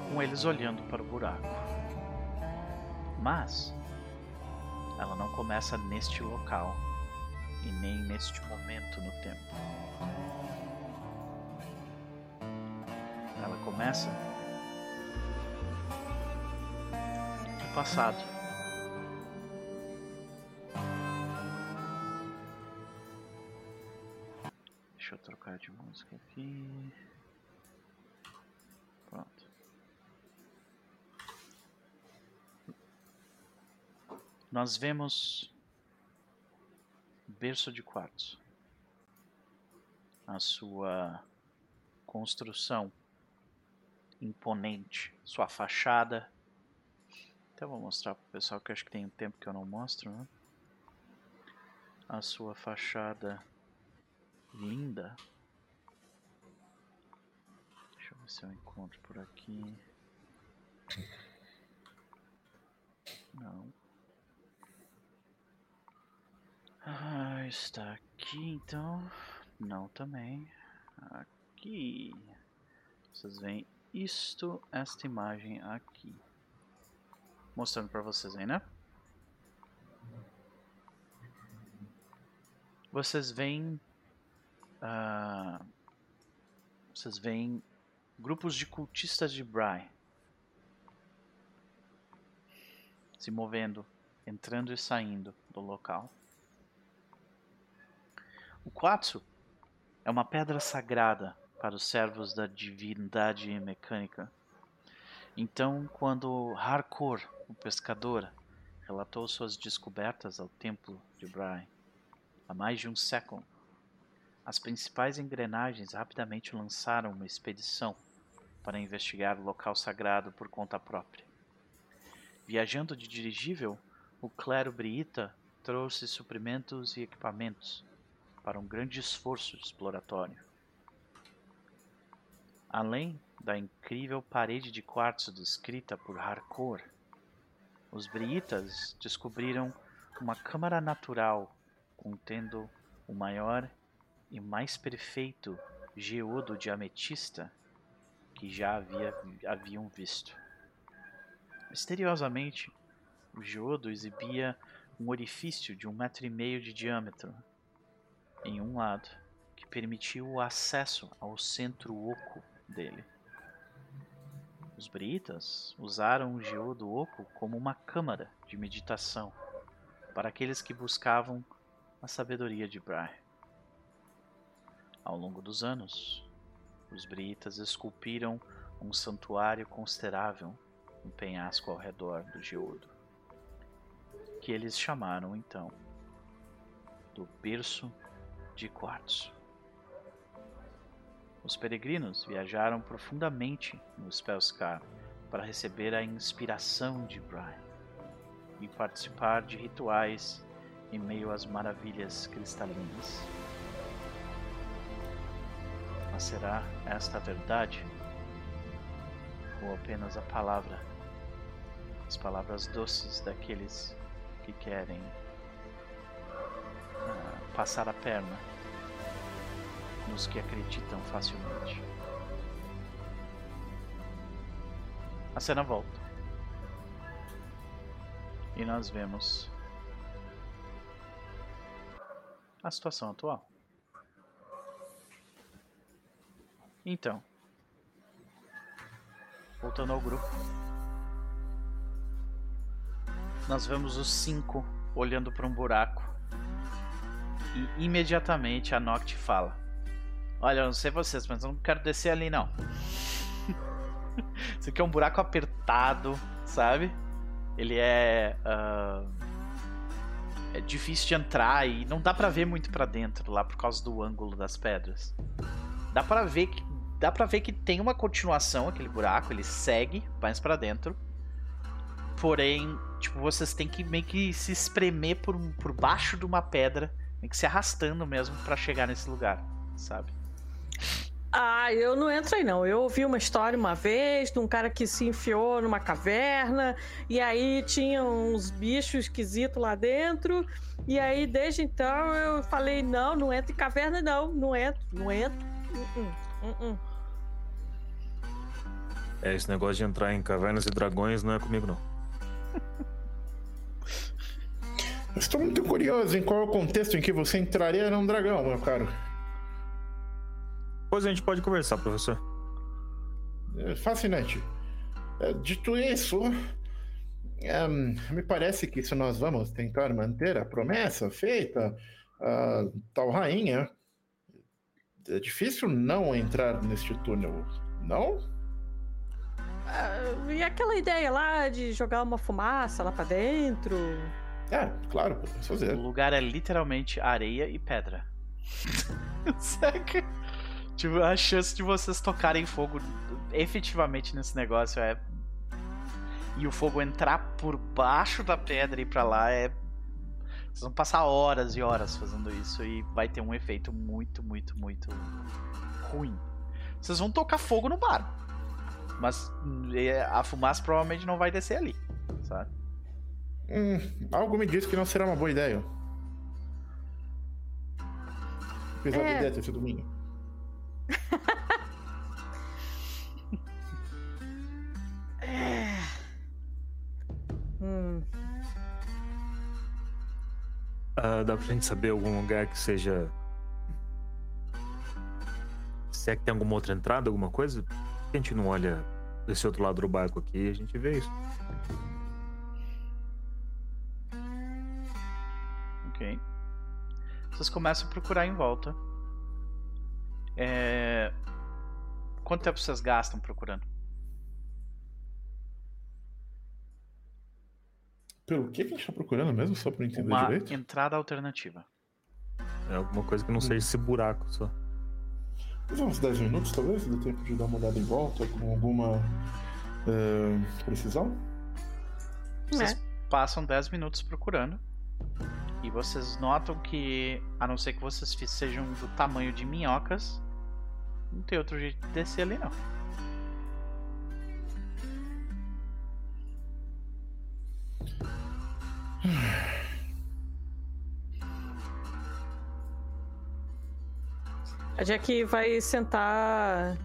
com eles olhando para o buraco. Mas ela não começa neste local e nem neste momento no tempo. Ela começa no passado. Deixa eu trocar de música aqui. Pronto. Nós vemos berço de quartzo. A sua construção imponente, sua fachada. Até vou mostrar para o pessoal que acho que tem um tempo que eu não mostro, né? A sua fachada linda. Deixa eu ver se eu encontro por aqui. Não. Ah, está aqui então. Não também. Aqui. Vocês veem isto, esta imagem aqui. Mostrando para vocês aí, né? Vocês veem. Uh, vocês veem grupos de cultistas de Bry se movendo, entrando e saindo do local. O quartzo é uma pedra sagrada para os servos da divindade mecânica. Então, quando Harkor, o pescador, relatou suas descobertas ao templo de Brian há mais de um século, as principais engrenagens rapidamente lançaram uma expedição para investigar o local sagrado por conta própria. Viajando de dirigível, o clero briita trouxe suprimentos e equipamentos para um grande esforço exploratório. Além da incrível parede de quartzo descrita por Harcourt, os Briitas descobriram uma câmara natural contendo o maior e mais perfeito geodo de ametista que já havia, haviam visto. Misteriosamente, o geodo exibia um orifício de um metro e meio de diâmetro em um lado, que permitiu o acesso ao centro oco dele. Os britas usaram o geodo oco como uma câmara de meditação para aqueles que buscavam a sabedoria de Brar. Ao longo dos anos, os britas esculpiram um santuário considerável no penhasco ao redor do geodo, que eles chamaram então do berço de quartzo. Os peregrinos viajaram profundamente no Spellscar para receber a inspiração de Brian e participar de rituais em meio às maravilhas cristalinas. Mas será esta a verdade? Ou apenas a palavra? As palavras doces daqueles que querem passar a perna nos que acreditam facilmente. A cena volta. E nós vemos a situação atual. Então, voltando ao grupo, nós vemos os cinco olhando para um buraco e imediatamente a Noct fala: Olha, eu não sei vocês, mas eu não quero descer ali não. Isso aqui é um buraco apertado, sabe? Ele é. Uh, é difícil de entrar e não dá para ver muito para dentro lá por causa do ângulo das pedras. Dá para ver que dá para ver que tem uma continuação aquele buraco, ele segue mais para dentro. Porém, tipo, vocês têm que meio que se espremer por, por baixo de uma pedra, meio que se arrastando mesmo pra chegar nesse lugar, sabe? Ah, eu não entro aí não. Eu ouvi uma história uma vez de um cara que se enfiou numa caverna e aí tinha uns bichos esquisitos lá dentro. E aí, desde então, eu falei: não, não entro em caverna, não. Não entro, não entro. Uh-uh, uh-uh. É, esse negócio de entrar em cavernas e dragões não é comigo, não. Estou muito curioso em qual é o contexto em que você entraria num dragão, meu caro. Depois a gente pode conversar, professor. É fascinante. É, Dito isso, ehm, me parece que se nós vamos tentar manter a promessa feita à tal rainha, é difícil não entrar neste túnel, não? Ah, e aquela ideia lá de jogar uma fumaça lá pra dentro? É, claro, podemos O fazer. lugar é literalmente areia e pedra. Saca? Tipo, a chance de vocês tocarem fogo efetivamente nesse negócio é. E o fogo entrar por baixo da pedra e ir pra lá é. Vocês vão passar horas e horas fazendo isso e vai ter um efeito muito, muito, muito ruim. Vocês vão tocar fogo no bar. Mas é, a fumaça provavelmente não vai descer ali, sabe? Hum, algo me diz que não será uma boa ideia. Apesar É. da ideia ter sido minha. Hum. Ah, dá pra gente saber algum lugar que seja. Se é que tem alguma outra entrada, alguma coisa? Por que a gente não olha desse outro lado do barco aqui e a gente vê isso? Ok. Vocês começam a procurar em volta. É... Quanto tempo vocês gastam procurando? Pelo que que a gente tá procurando mesmo, só pra eu entender Uma direito? entrada alternativa. É alguma coisa que não seja esse buraco só. Uns 10 minutos, talvez, dê tempo de dar uma olhada em volta com alguma eh, precisão? Vocês É. passam 10 minutos procurando. E vocês notam que, a não ser que vocês sejam do tamanho de minhocas, não tem outro jeito de descer ali não. A Jack vai sentar,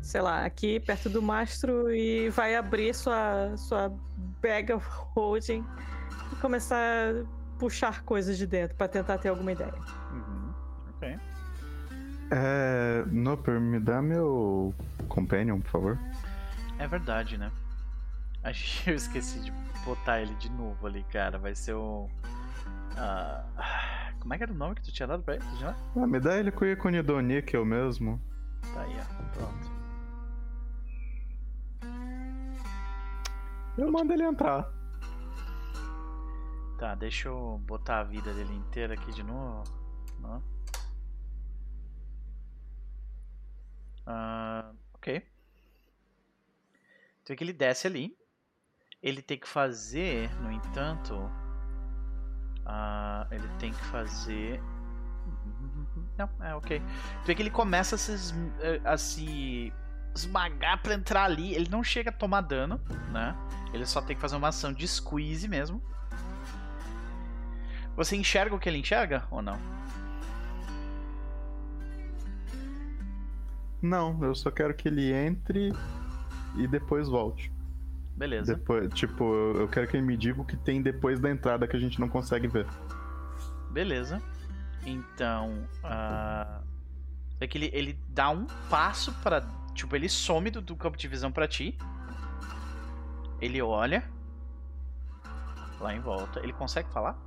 sei lá, aqui perto do mastro e vai abrir sua, sua bag of holding começar a puxar coisas de dentro pra tentar ter alguma ideia. Uhum. Ok. É. Noper, me dá meu companion, por favor. É verdade, né? Acho que eu esqueci de botar ele de novo ali, cara. Vai ser o. ah, como é que era o nome que tu tinha dado pra ele? Dado? Ah, me dá ele com o ícone do níquel mesmo. Tá aí, ó. Pronto. Eu mando ele entrar. Tá, deixa eu botar a vida dele inteira aqui de novo. Ó. Ah, ok. Então é que ele desce ali. Ele tem que fazer, no entanto. ah, ele tem que fazer. Não, é ok. Então é que ele começa a se, eh, a se esmagar pra entrar ali. Ele não chega a tomar dano, né? Ele só tem que fazer uma ação de squeeze mesmo. Você enxerga o que ele enxerga ou não? Não, eu só quero que ele entre e depois volte. Beleza. Depois, tipo, eu quero que ele me diga o que tem depois da entrada que a gente não consegue ver. Beleza. Então. ah, É que ele, ele dá um passo para Tipo, ele some do, do campo de visão pra ti. Ele olha. Lá em volta. Ele consegue falar?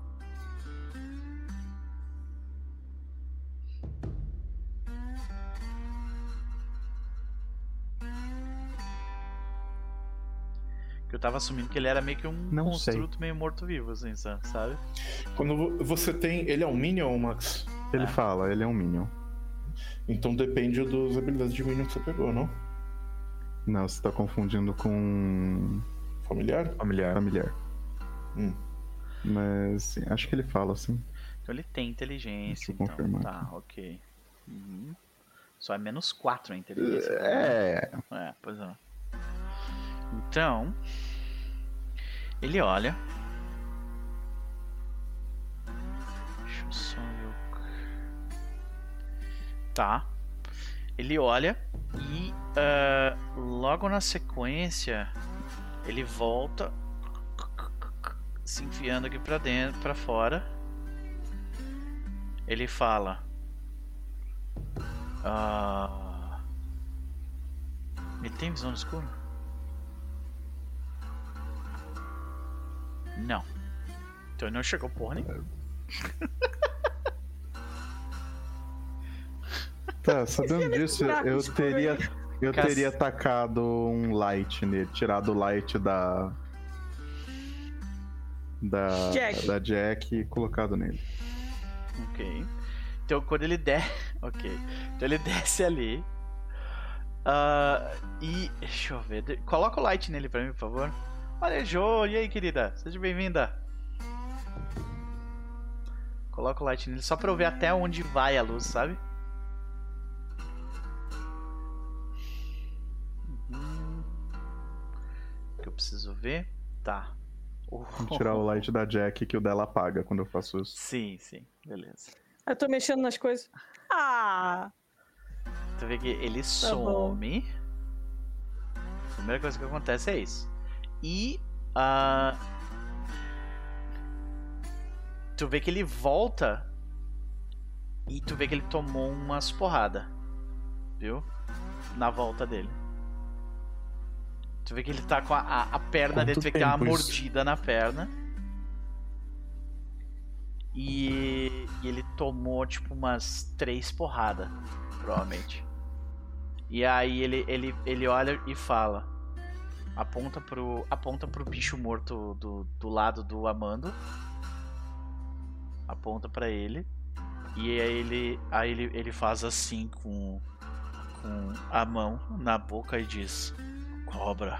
Que eu tava assumindo que ele era meio que um Não sei. construto meio morto-vivo, assim, sa- sabe? Quando vo- você tem. Ele é um Minion, Max? Ele É. fala, ele é um Minion. Então depende das habilidades de Minion que você pegou, não? Não, você tá confundindo com Familiar? Familiar. familiar. Hum. Mas sim, acho que ele fala assim. Então ele tem inteligência, Deixa eu então. confirmar Tá, ok. Uhum. Só é menos 4 a inteligência. É. É, pois é. Então. Ele olha. Deixa eu só ver. Tá. Ele olha e ah, logo na sequência ele volta se enfiando aqui pra dentro, pra fora. Ele fala. Ah, ele tem visão no escuro? Não. Então ele não chegou porra nenhuma. Tá, sabendo disso, eu teria. Eu Cas- teria tacado um light nele, tirado o light da. Da Jack. da Jack e colocado nele. Ok. Então quando ele der. Ok. Então ele desce ali. Ah, e. Deixa eu ver. Coloca o light nele pra mim, por favor. Jo. E aí, querida? Seja bem-vinda. Coloca o light nele só pra eu ver até onde vai a luz, sabe? Uhum. O que eu preciso ver? Tá. Vou tirar o light da Jack que o dela apaga quando eu faço isso. Sim, sim. Beleza. Eu tô mexendo nas coisas. Ah! Tu vê que ele bom. some. A primeira coisa que acontece é isso. E. ah, tu vê que ele volta. E tu vê que ele tomou umas porrada. Viu? Na volta dele. Tu vê que ele tá com a, a, a perna dele, tu Quanto vê que tem uma tempo isso? mordida na perna. E, e ele tomou tipo umas três porradas, provavelmente. E aí ele, ele, ele olha e fala. Aponta pro, aponta pro bicho morto do, do lado do Amando. Aponta pra ele. E aí ele, aí ele, ele faz assim com, com a mão na boca e diz: Cobra.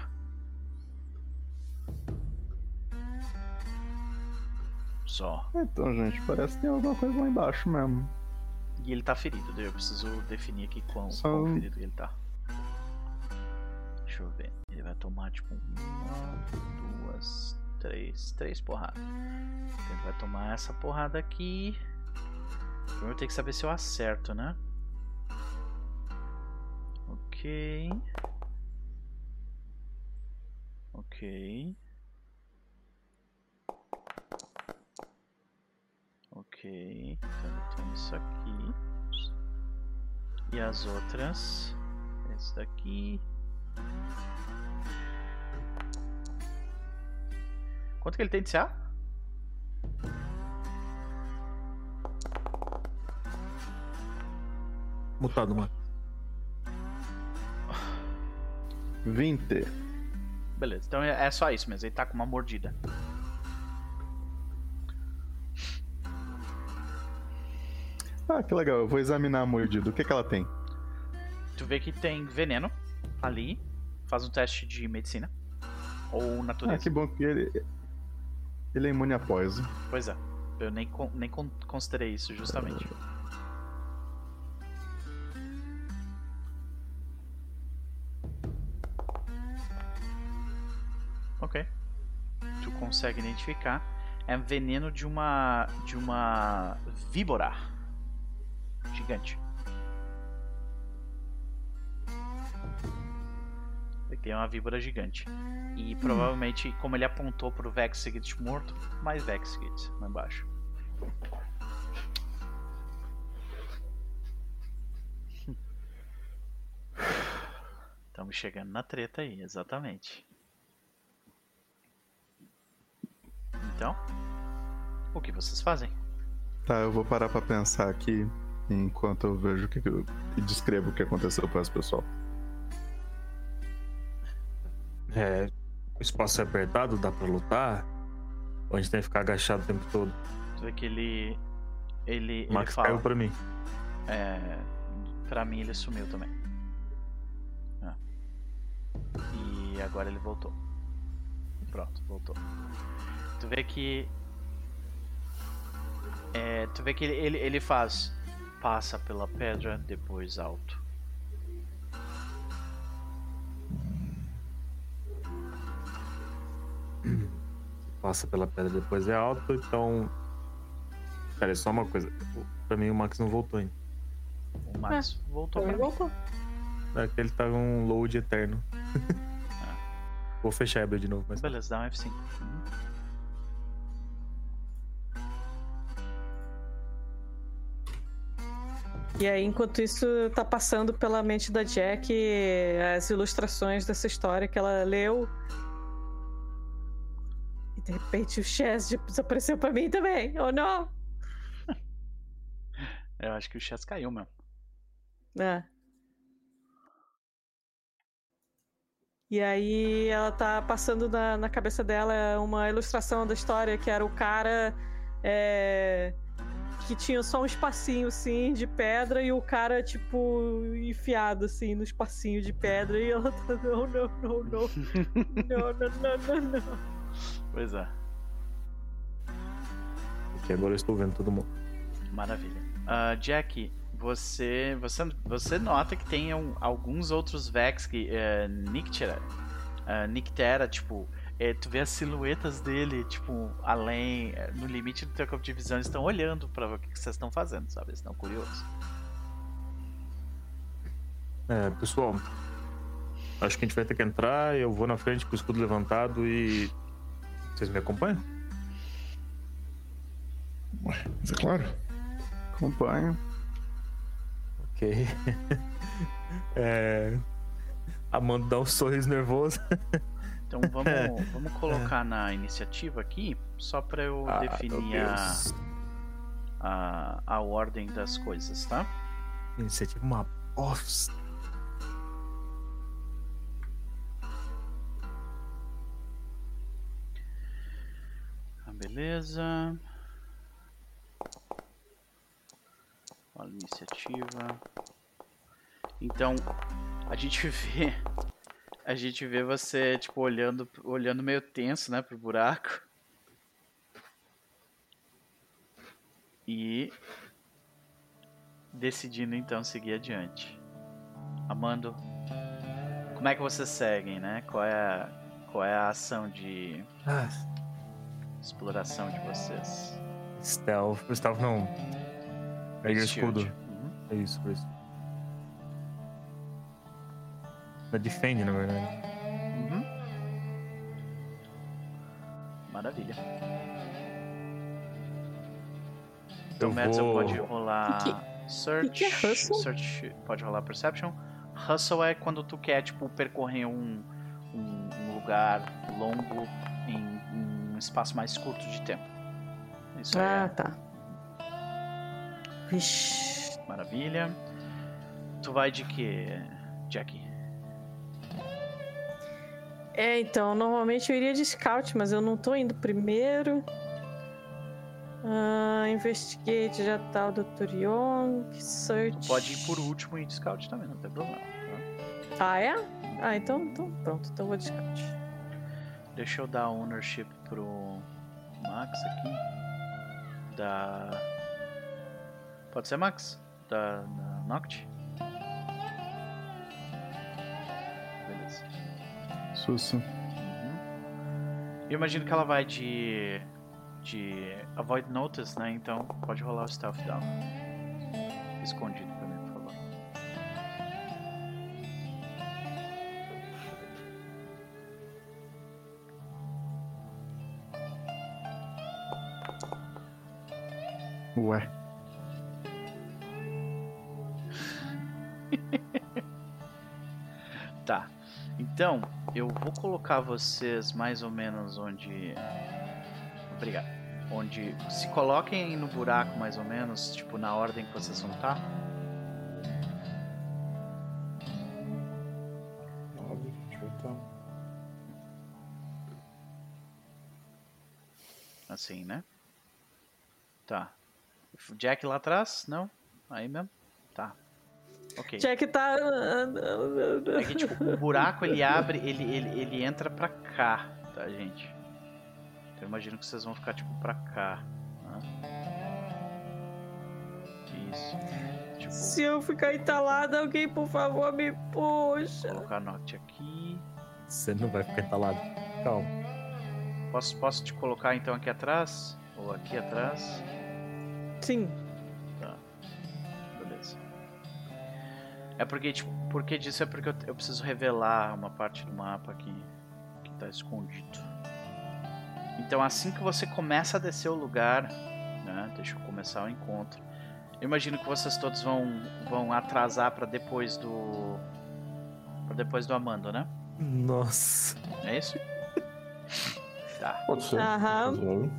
Só. Então, gente, parece que tem alguma coisa lá embaixo mesmo. E ele tá ferido, daí eu preciso definir aqui quão, Só quão ferido ele tá. Deixa eu ver. Ele vai tomar tipo uma, duas, três, três porradas. Então ele vai tomar essa porrada aqui. Primeiro tenho que saber se eu acerto, né? Ok. Ok. Ok. Então tenho isso aqui. E as outras. Esse daqui. Quanto que ele tem de CA? Mutado, mano. 20. Beleza, então é é só isso mesmo. Ele tá com uma mordida. Ah, que legal. Eu vou examinar a mordida. O que, que ela tem? Tu vê que tem veneno ali. Faz um teste de medicina. Ou Ah, natureza. que bom que ele. Ele é imune a poison. Pois é. Eu nem, nem con- considerei isso justamente. Ok. Tu consegue identificar. É veneno de uma. de uma víbora. Gigante. Tem uma víbora gigante. E provavelmente, como ele apontou pro Vexigit morto, mais Vexigit lá embaixo. Estamos chegando na treta aí, exatamente. Então, o que vocês fazem? Tá, eu vou parar pra pensar aqui enquanto eu vejo o que, que eu. e descrevo o que aconteceu com esse pessoal. É, o espaço é apertado, dá pra lutar? Ou a gente tem que ficar agachado o tempo todo? Você vê que ele. Ele, O ele Max fala. caiu pra mim. É, pra mim ele sumiu também. É. E agora ele voltou. Pronto, voltou. Tu vê que. É, tu vê que ele, ele, ele faz. Passa pela pedra, depois alto. Passa pela pedra, depois é alto, então. Pera aí, só uma coisa. Pra mim o Max não voltou ainda. O Max voltou pra voltou. É que ele tá um load eterno. Vou fechar a Ebel de novo, mas. Beleza, dá um F5. Uhum. E aí, enquanto isso, tá passando pela mente da Jack as ilustrações dessa história que ela leu. De repente o Chess desapareceu pra mim também. Oh não! Eu acho que o Chess caiu mesmo. É. E aí ela tá passando na, na cabeça dela uma ilustração da história que era o cara é, que tinha só um espacinho assim de pedra e o cara tipo enfiado assim no espacinho de pedra e ela tá não, não, não, não. Não, não, não, não, não. Pois é, Porque agora eu estou vendo todo mundo. maravilha. Ah, Jack, você, você, você nota que tem um- alguns outros Vex que. É, Nictera. ah, Nictera, tipo. é, tu vê as silhuetas dele, tipo, além, no limite do teu campo de visão, eles estão olhando pra ver o que que vocês estão fazendo, sabe? Eles estão curiosos. É, pessoal. Acho que a gente vai ter que entrar. Eu vou na frente com o escudo levantado e. Vocês me acompanham? Ué, mas é claro. Acompanho. Ok. é. Amanda dá um sorriso nervoso. Então vamos, vamos colocar na iniciativa aqui, só pra eu Ah, definir a, a, a ordem das coisas, tá? Iniciativa uma bosta. Beleza. Olha a iniciativa. Então, a gente vê. A gente vê você, tipo, olhando, olhando meio tenso, né, pro buraco. E decidindo então seguir adiante. Amando, como é que vocês seguem, né? Qual é a, qual é a ação de Ah, exploração de vocês? stealth. Stealth não. Pega o escudo. Uhum. É isso, é isso. É defend, na verdade. Uhum. Maravilha. Então, Madison vou- pode rolar Que search, que é hustle? search. Pode rolar perception. Hustle é quando tu quer, tipo, percorrer um, um, um lugar longo um espaço mais curto de tempo. Isso Ah, é tá. Vixe. maravilha. Tu vai de que, Jackie? É, então, normalmente eu iria de scout, mas eu não tô indo primeiro. Ah, investigate já tá o Dr. Young. Search. Tu pode ir por último e de scout também, não tem problema. tá? Ah, é? Ah, então, então pronto, então vou de scout. Deixa eu dar ownership pro Max aqui. Da. Pode ser Max? Da, da Noct? Beleza. Susso. Uhum. Eu imagino que ela vai de. de Avoid Notice, né? Então pode rolar o stealth dela. Escondido Ué. Tá. Então, eu vou colocar vocês mais ou menos onde. Obrigado. Onde. Se coloquem aí no buraco mais ou menos, tipo, na ordem que vocês vão vai estar. Assim, né? Tá. Jack lá atrás? Não? Aí mesmo? Tá. Ok. Jack tá. É que, tipo, o buraco ele abre, ele, ele, ele entra pra cá, tá, gente? Então eu imagino que vocês vão ficar tipo pra cá. Né? Isso. Tipo, Se eu ficar entalada, alguém, por favor, me puxa. colocar note aqui. Você não vai ficar entalado. Calma. Posso, posso te colocar então aqui atrás? Ou aqui atrás? Sim. Beleza. É porque, tipo, por que disso? É porque eu, eu preciso revelar uma parte do mapa aqui que tá escondido. Então, assim que você começa a descer o lugar, né? Deixa eu começar o encontro. Eu imagino que vocês todos vão, vão atrasar pra depois do. Pra depois do Amando, né? Nossa. É isso? Tá. Pode ser. Aham. Uhum.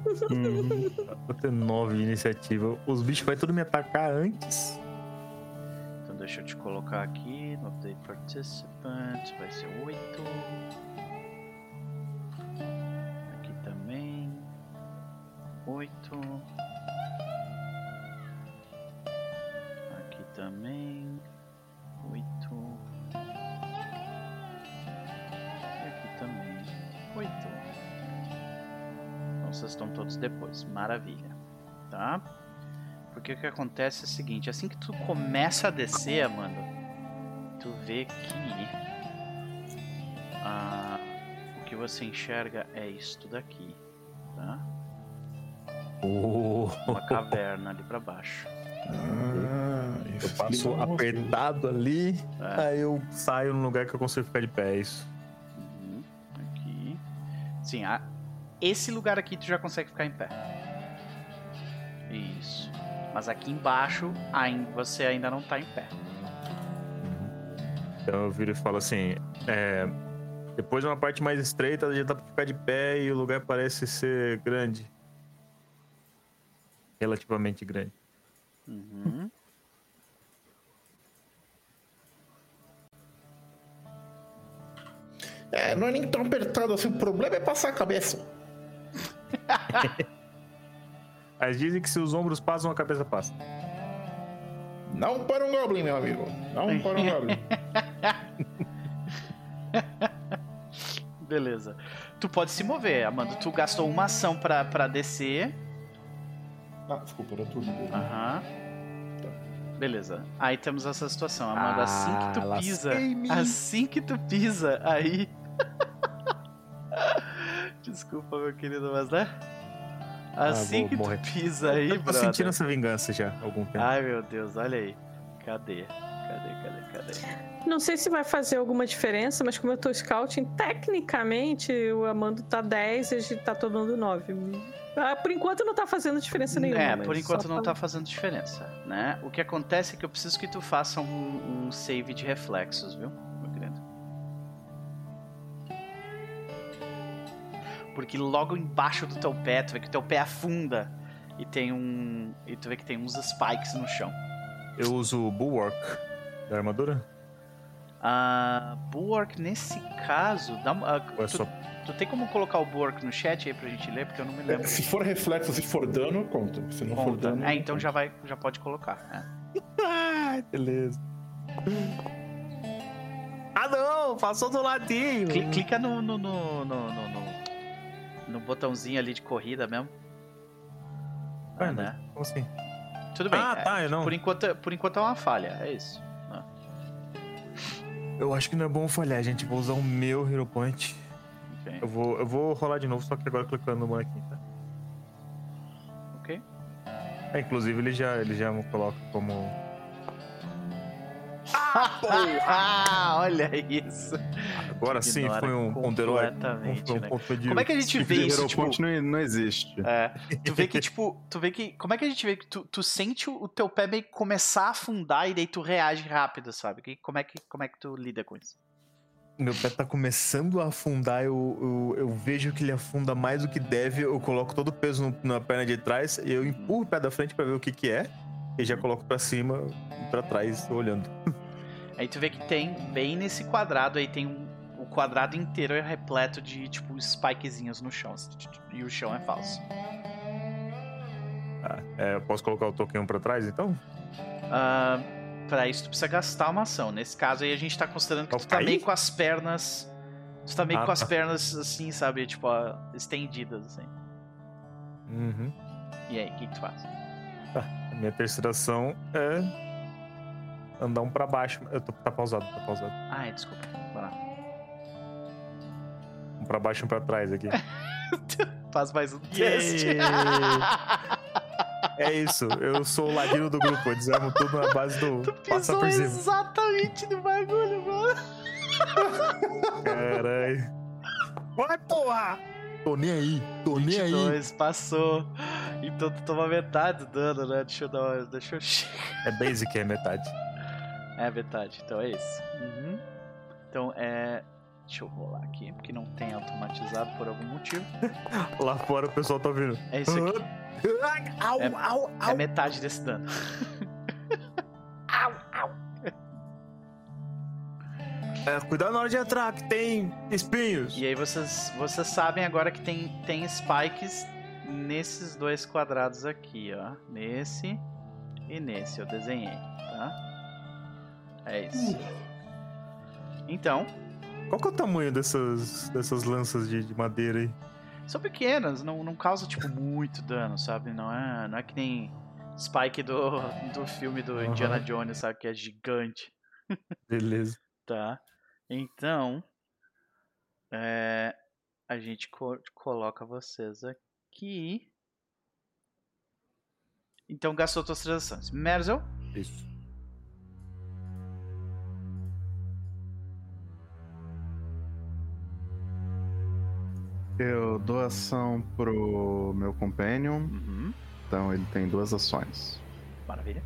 Vou ter nove de iniciativa. Os bichos vai tudo me atacar antes. Então deixa eu te colocar aqui no Update Participants, vai ser 8. Aqui também. 8. Aqui também. Estão todos depois. Maravilha. Tá? Porque o que acontece é o seguinte, assim que tu começa a descer, Amanda, tu vê que ah, o que você enxerga é isto daqui, tá? Oh, Uma caverna ali pra baixo. Ah, eu passo apertado ali, É. aí eu saio num lugar que eu consigo ficar de pé. é Isso. Uhum, Aqui. Sim, a- esse lugar aqui tu já consegue ficar em pé. Isso. Mas aqui embaixo você ainda não tá em pé. Então eu viro e falo assim: é, depois de uma parte mais estreita, já dá pra ficar de pé e o lugar parece ser grande. Relativamente grande. Uhum. É, não é nem tão apertado assim. O problema é passar a cabeça. Mas dizem que se os ombros passam, a cabeça passa. Não para um Goblin, meu amigo. Não para um Goblin. Beleza. Tu pode se mover, Amanda. Tu gastou uma ação pra, pra descer. Ah, desculpa, era tudo. Aham. Beleza. Aí temos essa situação, Amanda. assim que tu Ah, pisa. Assim que tu pisa, aí. Desculpa, meu querido, mas né? Assim Ah, vou que morrer. tu pisa aí, eu tô brother. sentindo essa vingança já há algum tempo. Ai, meu Deus, olha aí. Cadê? Cadê, cadê, cadê? Não sei se vai fazer alguma diferença, mas como eu tô scouting, tecnicamente o Amando tá 10 e a gente tá todo mundo 9. Ah, Por enquanto não tá fazendo diferença nenhuma. É, por enquanto não pra- tá fazendo diferença, né? O que acontece é que eu preciso que tu faça um, um save de reflexos, viu, Porque logo embaixo do teu pé, tu vê que o teu pé afunda e tem um. E tu vê que tem uns spikes no chão. Eu uso o Bulwark da armadura? A Bulwark, nesse caso, dá ah, é tu, só. tu tem como colocar o Bulwark no chat aí pra gente ler? Porque eu não me lembro. Se for reflexo, se for dano, conta. Se não for Conta. dano. É, então já vai, já pode colocar. né? Ah, beleza. Ah não, passou do ladinho. Cli- clica no no, no, no, no, botãozinho ali de corrida mesmo. Ah, Ué, né? Como assim? Tudo bem. Ah, é, tá, eu não. Por enquanto, por enquanto é uma falha, é isso. Eu acho que não é bom falhar, gente. Vou usar o meu Hero Point. Ok. Eu vou, eu vou rolar de novo, só que agora clicando no bonequinho, tá? ok. É, inclusive ele já, ele já me coloca como. Ah, olha isso. Agora sim Ignora foi um ponto herói. completamente, Foi um né? de- Como é que a gente Tipo vê isso? Hero Tipo, Point não, não existe. é, tu vê que, tipo, tu vê que. Como é que a gente vê que tu, tu sente o teu pé meio que começar a afundar e daí tu reage rápido, sabe? Que, como, é que, como é que tu lida com isso? Meu pé tá começando a afundar, eu, eu, eu vejo que ele afunda mais do que deve, eu coloco todo o peso no- na perna de trás, eu empurro o pé da frente pra ver o que que é, e já coloco pra cima e pra trás, olhando. Aí tu vê que tem, bem nesse quadrado aí, tem um. O quadrado inteiro é repleto de, tipo, spikezinhos no chão. E o chão é falso. Ah, é, eu posso colocar o token pra trás, então? Ah, pra isso tu precisa gastar uma ação. Nesse caso aí a gente tá considerando que Eu tu tá caí? meio com as pernas. Tu tá meio Ah, com as tá. pernas assim, sabe? Tipo, ó, estendidas, assim. Uhum. E aí, o que, que tu faz? A minha terceira ação é andar um pra baixo. Eu tô, tá pausado, tá pausado. Ah, é, desculpa. Vai lá. Um pra baixo e um pra trás aqui. Faz mais um teste. É isso, eu sou o ladino do grupo, eu desarmo tudo na base do tu passa pisou por cima. exatamente no bagulho, mano. Caralho. Vai, porra! Tô nem aí, tô nem aí. 22, passou. Então tu toma metade do dano, né? Deixa eu dar uma... Deixa eu... É basic, é metade. É metade, então é isso. Uhum. Então é... Deixa eu rolar aqui, porque não tem automatizado por algum motivo. Lá fora o pessoal tá ouvindo. É isso aqui. Au, É- au, É metade desse dano. É, cuidado na hora de entrar, que tem espinhos. E aí vocês, vocês sabem agora que tem, tem spikes nesses dois quadrados aqui, ó. Nesse e nesse, eu desenhei, tá? É isso. Então, Qual que é o tamanho dessas, dessas lanças de, de madeira aí? são pequenas, não, não causa, tipo, muito dano, sabe? Não é, não é que nem Spike do, do filme do. Indiana Jones, sabe? Que é gigante. Beleza. Tá. Então, é, a gente co- coloca vocês aqui. Então, gastou suas três ações. Merzel, Isso. Eu dou ação pro meu companion, uhum, então ele tem duas ações. maravilha.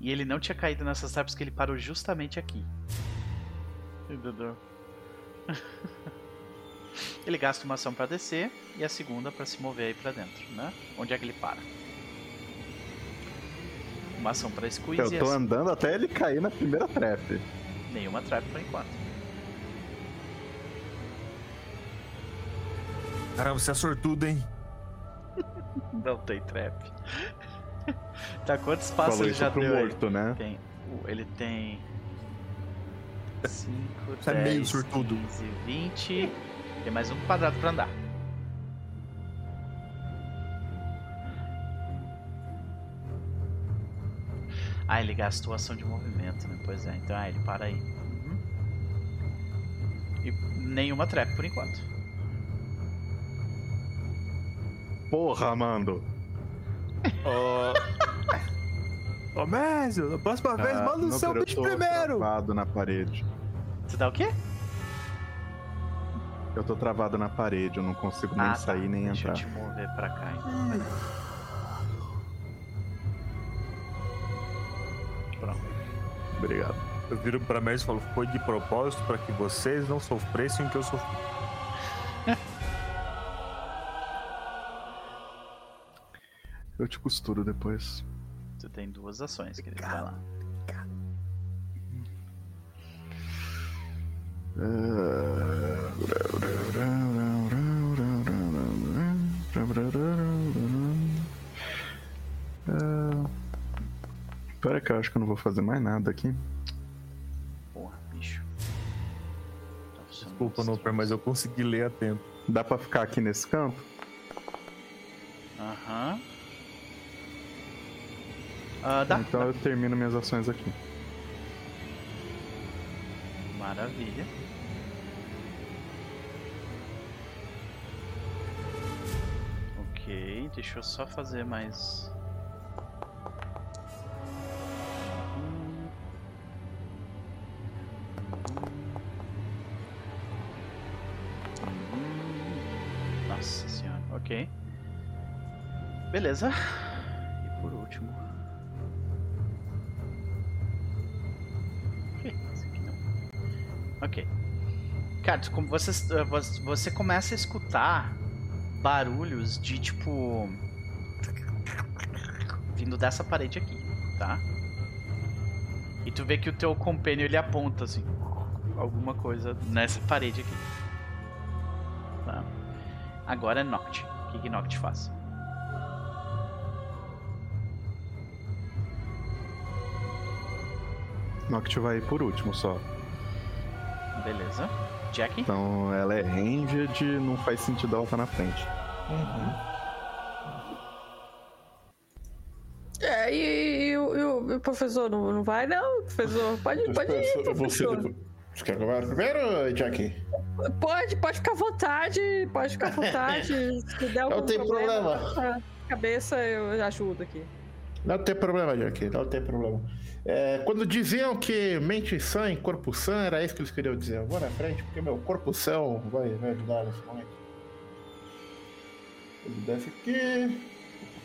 E ele não tinha caído nessas tapas porque ele parou justamente aqui. Ele gasta uma ação pra descer e a segunda pra se mover aí pra dentro, né? Onde é que ele para? Uma ação pra squeeze Eu tô andando até ele cair na primeira trap. Nenhuma trap por enquanto. Caramba, você é sortudo, hein? Não tem trap. tá, quantos passos Falou ele já pro deu? aí? morto, né? Tem, ele tem 5, Você é meio 10, sortudo. 15, 20. Tem mais um quadrado pra andar. Ah, ele gastou ação de movimento, né? Pois é, então ah, ele para aí. Uhum. E nenhuma trap por enquanto. Porra, Amando. Ó. Ô, Mézio, na próxima vez, Ah, manda o não, seu pera, eu bicho tô primeiro. travado na parede. Você dá o quê? Eu tô travado na parede, eu não consigo nem ah, sair tá. nem Deixa entrar. eu te mover pra cá, então. Pronto. Obrigado. Eu viro pra Mézio e falo, foi de propósito pra que vocês não sofressem o que eu sofri. Eu te costuro depois. Você tem duas ações, querido. Vai lá. Ah, Pera que eu acho que eu não vou fazer mais nada aqui. Porra, bicho. Tá funcionando Desculpa. Noper, mas eu consegui ler a tempo. Dá pra ficar aqui nesse campo? Aham. Ah, dá. então dá. eu termino minhas ações aqui. Maravilha. Ok, deixa eu só fazer mais. Nossa senhora, ok. Beleza. E por último. Ok. Cara, como você, eh, você- começa a escutar barulhos de tipo. vindo dessa parede aqui, tá? E tu vê que o teu compênio ele aponta assim. Alguma coisa nessa parede aqui. Tá? Agora é Noct. O que, que Noct faz? Noct vai por último só. Beleza. Jack? Então ela é ranged, não faz sentido ela estar na frente. Uhum. É, e, e o- e o e o professor não, não vai, não? Professor, pode, pode ir, Você, professor. você quer que eu vá primeiro, Jack? Pode, pode ficar à vontade, pode ficar à vontade. Se der algum Não tem problema. a Cabeça, eu ajudo aqui. Não tem problema, Jack, não tem problema. É, quando diziam que mente sã em corpo sã, era isso que eles queriam dizer. Eu vou na frente, porque meu corpo são vai, vai ajudar nesse momento. Ele desce aqui.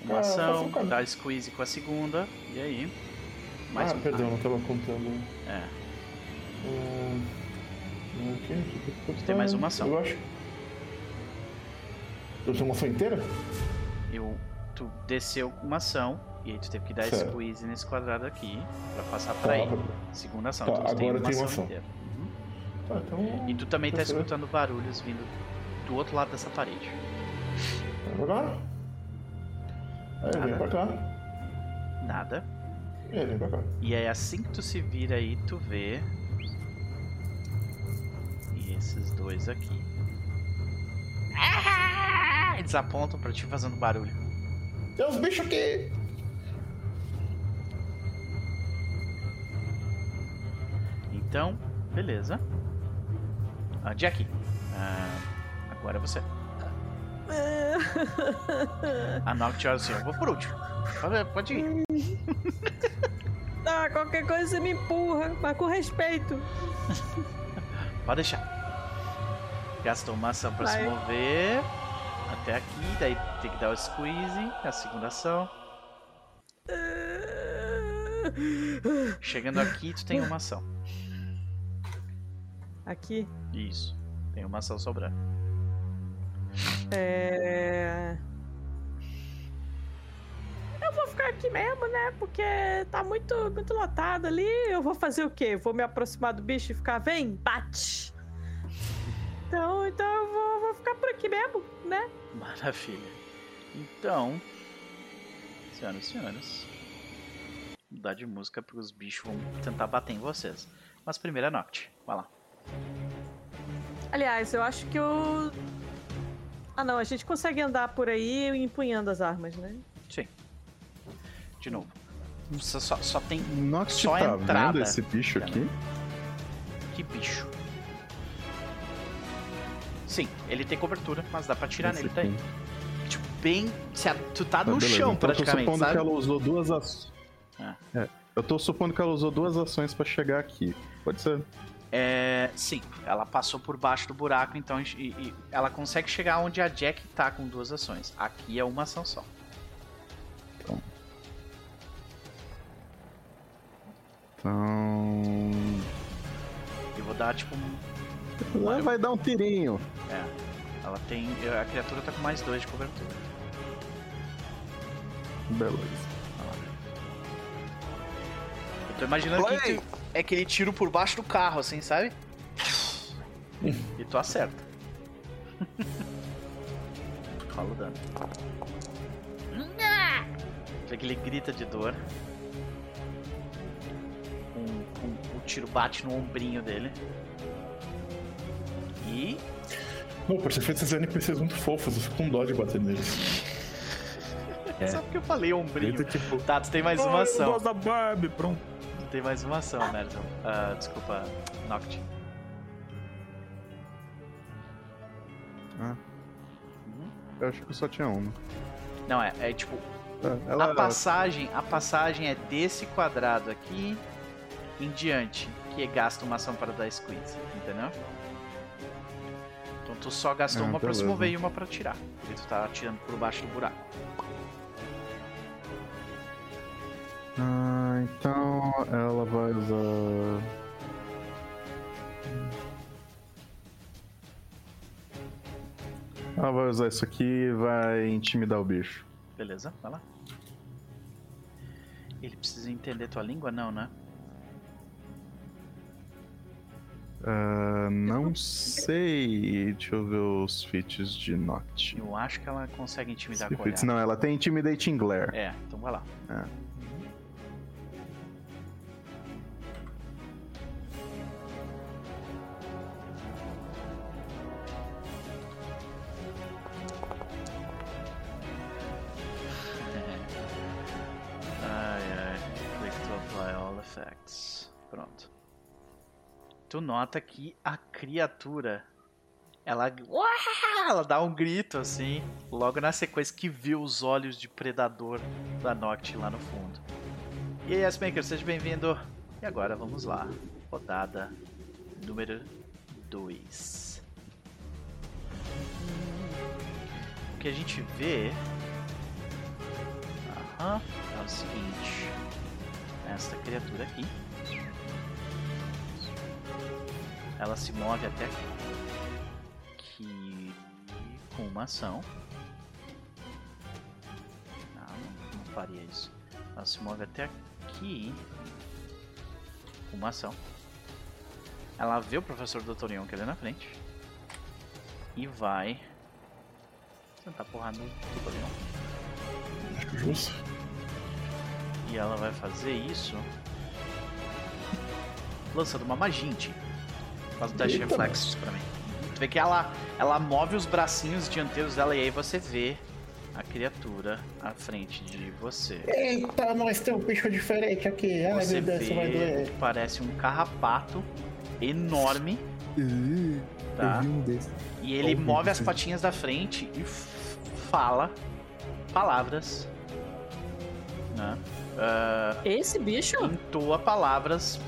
Uma Ah, ação, um dá squeeze com a segunda. E aí? ah, um- perdão, não tava contando. É. Hum, aqui, Você tem mais uma ação. Eu acho. Eu tenho uma ação inteira? Eu, tu desceu uma ação. E aí tu teve que dar Certo. squeeze nesse quadrado aqui. Pra passar Tá, pra ele. Segunda ação. Tá, então tem agora uma tem uma ação. Uhum. tá, então. E tu também tá escutando barulhos vindo do outro lado dessa parede. Vem pra cá. Aí, vem Nada. pra cá. Nada. Aí, vem pra cá. E aí assim que tu se vira aí, tu vê. E esses dois aqui. Eles apontam pra ti fazendo barulho. Tem uns bichos aqui! Então, beleza. Ah, Jack. ah, agora é você. A Noct olha assim, eu vou por último. Pode, pode ir. Ah, qualquer coisa você me empurra, mas com respeito. Pode deixar. Gastou uma ação pra se Vai. mover. Até aqui, daí tem que dar o squeeze, a segunda ação. Chegando aqui, tu tem uma ação. Aqui. Isso. Tem uma ação sobrando. É. Eu vou ficar aqui mesmo, né? Porque tá muito, muito lotado ali. Eu vou fazer o quê? Vou me aproximar do bicho e ficar, vem, bate. Então, então eu vou, vou ficar por aqui mesmo, né? Maravilha. Então, senhoras e senhores, mudar de música porque os bichos vão tentar bater em vocês. Mas primeiro é Noct. Vai lá. Aliás, eu acho que eu. Ah, não, a gente consegue andar por aí empunhando as armas, né? Sim. De novo. Só, só, só tem. Nox Só tá entrada. vendo esse bicho aqui? Que bicho. Sim, ele tem cobertura, mas dá pra atirar Esse nele daí. aqui. Tipo, bem. Tu tá Tá, no beleza. chão Então eu tô praticamente, supondo sabe? que ela usou duas ações. Ah. É, eu tô supondo que ela usou duas ações pra chegar aqui. Pode ser. É, sim, ela passou por baixo do buraco, então e- e ela consegue chegar onde a Jack tá com duas ações. Aqui é uma ação só. Então. Eu vou dar tipo. um- Ela vai dar um tirinho. É. Ela tem. A criatura tá com mais dois de cobertura. Beleza. Eu tô imaginando que tu- é aquele tiro por baixo do carro, assim, sabe? e tu acerta. Rola o dano. Vê que ele grita de dor. Um- um- o tiro bate no ombrinho dele. E. Não, por ser feito esses NPCs muito fofos, eu fico com dó de bater neles. É. Só porque eu falei ombrinho. Grita, tipo, Tá, tu tem mais uma "Ai, eu ação. da Barbie, pronto. Tem mais uma ação, Merzel. Ah, desculpa, Noct. Ah, Uhum. eu acho que só tinha uma. Não, é, é tipo, É, Ela, a passagem, a passagem é desse quadrado aqui em diante, que gasta uma ação para dar squeeze, entendeu? Então tu só gastou Ah, uma pra se beleza. mover e uma pra atirar. Porque tu tá atirando por baixo do buraco. Ah, então ela vai usar. Ela vai usar isso aqui e vai intimidar o bicho. Beleza, vai lá. Ele precisa entender tua língua? Não, né? Ah, não sei. Deixa eu ver os feats de Noct. Eu acho que ela consegue intimidar com o Feats, olhar. não, ela tem Intimidating Glare. É, então vai lá. É. Tu nota que a criatura ela, ela dá um grito assim, logo na sequência que viu os olhos de predador da Noct lá no fundo. E aí, Maker, seja bem-vindo. E agora vamos lá. Rodada número 2. O que a gente vê Aham, é o seguinte. Esta criatura aqui. Ela se move até aqui com uma ação. Não, não, não faria isso. Ela se move até aqui com uma ação. Ela vê o professor Dr. Young ali na frente. E vai tentar porrar no. Acho justo. E ela vai fazer isso lançando uma maginte. Faz um teste de reflexos pra mim. Tu vê que ela, ela move os bracinhos dianteiros dela e aí você vê a criatura à frente de você. Eita, nós temos um bicho diferente aqui. Ai, Você meu Deus, isso vai vê doer. que parece um carrapato enorme, tá? um desse. E ele move as patinhas da frente e fala palavras. Né? Ah, Esse bicho? entoa palavras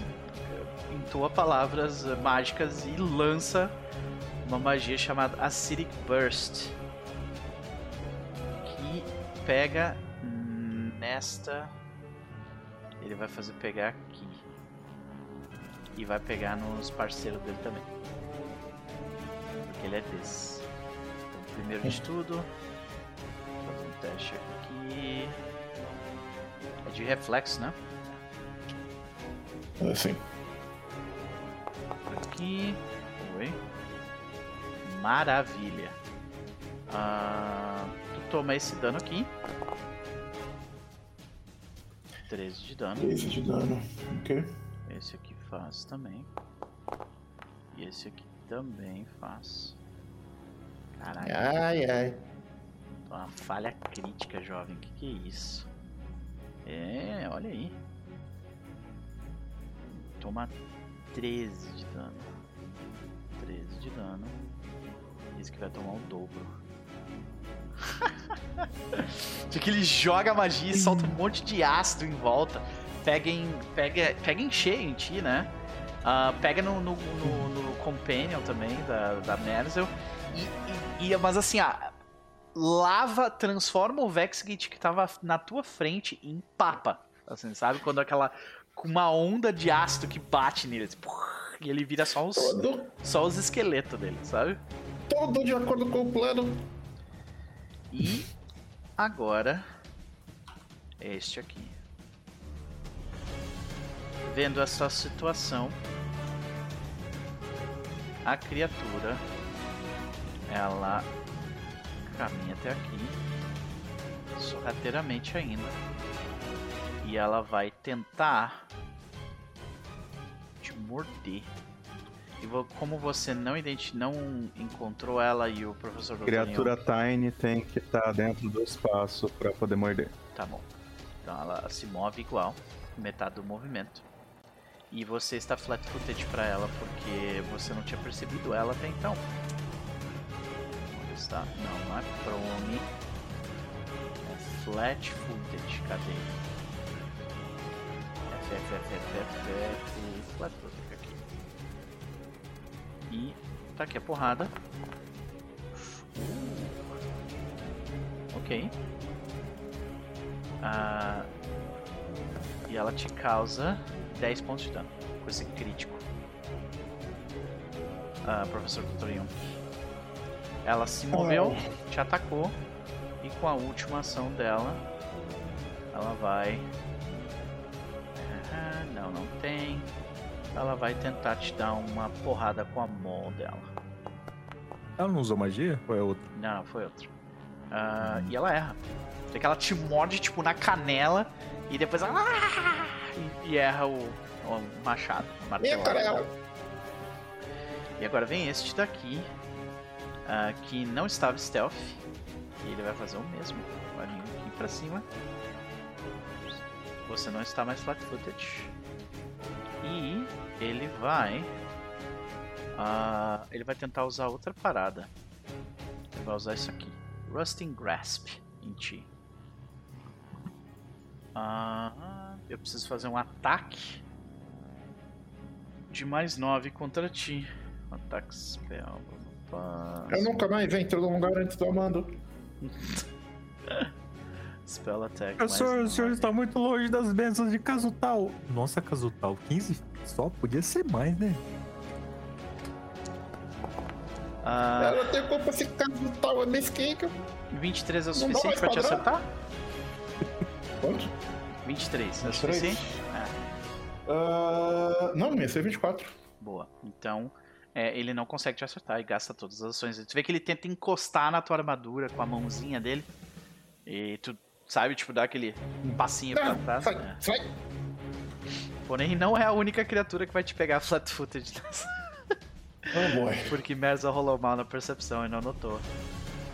entoa palavras mágicas e lança uma magia chamada Acidic Burst que pega nesta ele vai fazer pegar aqui e vai pegar nos parceiros dele também porque ele é desse. Então, primeiro de tudo fazer um teste aqui. É de reflexo né? Assim. Aqui. Oi. Maravilha. Ah, tu toma esse dano aqui. 13 de dano. 13 de dano. Ok. Esse aqui faz também. E esse aqui também faz. Caralho, Ai, ai. uma falha crítica, jovem. Que que é isso? É, olha aí. Toma 13 de dano. 13 de dano. Diz que vai tomar o dobro. de que ele joga a magia e solta um monte de ácido em volta. Pega em, pega, pega em cheio em ti, né? Ah, pega no, no, no, no Companion também, da, da Merzel. E, e, e- mas assim, ah, lava, transforma o Vexgate que tava na tua frente em papa. Assim, sabe? Quando aquela. Com uma onda de ácido que bate nele. assim, e ele vira só os, Todo, só os esqueletos dele, sabe? todo de acordo com o plano. E agora este aqui. Vendo essa situação, a criatura ela caminha até aqui, sorrateiramente ainda, e ela vai tentar te morder. E como você não identi não encontrou ela e o professor. Criatura Tiny tem que estar dentro do espaço pra poder morder. Tá bom. Então ela se move igual, metade do movimento. E você está flat footed pra ela porque você não tinha percebido ela até então. Onde está? Não, não é prone. É flat footed. Cadê? Aqui. E tá aqui a porrada. Ok. Ah, e ela te causa 10 pontos de dano com esse crítico. Ah, professor Dr. Young. Ela se moveu, te atacou e com a última ação dela, ela vai. Ah, não, não tem. Ela vai tentar te dar uma porrada com a mão dela. Ela não usou magia? Ou é outra? Não, foi outra. Ah, E ela erra. Tem que ela te morde, tipo, na canela e depois ela. "Ah!" E, e erra o, o machado. o martelado. canela. E agora vem este daqui, ah, que não estava stealth. E ele vai fazer o mesmo. Vai vir aqui pra cima. Você não está mais flat-footed. E ele vai. ah, ele vai tentar usar outra parada. Ele vai usar isso aqui. Rusting Grasp em ti. Ah, eu preciso fazer um ataque de mais 9 contra ti. Ataque spell. Eu nunca mais entro num lugar antes do Amando. Spell attack. O senhor, o senhor nove. está muito longe das bênçãos de Casutal. Nossa, Casutal, 15 só? Podia ser mais, né? Ah, Eu não tenho culpa se caso tal é mesquinho. 23 é o suficiente pra te acertar? Quanto? 23 é o 23? suficiente? Ah, não, ia ser 24. Boa. Então, é, ele não consegue te acertar e gasta todas as ações. Tu vê que ele tenta encostar na tua armadura com a mãozinha dele. E tu sabe, tipo, dar aquele passinho pra Ah, trás. sai, né? sai. Porém, não é a única criatura que vai te pegar flat-footed nessa. Oh boy. Porque Merza rolou mal na percepção e não notou.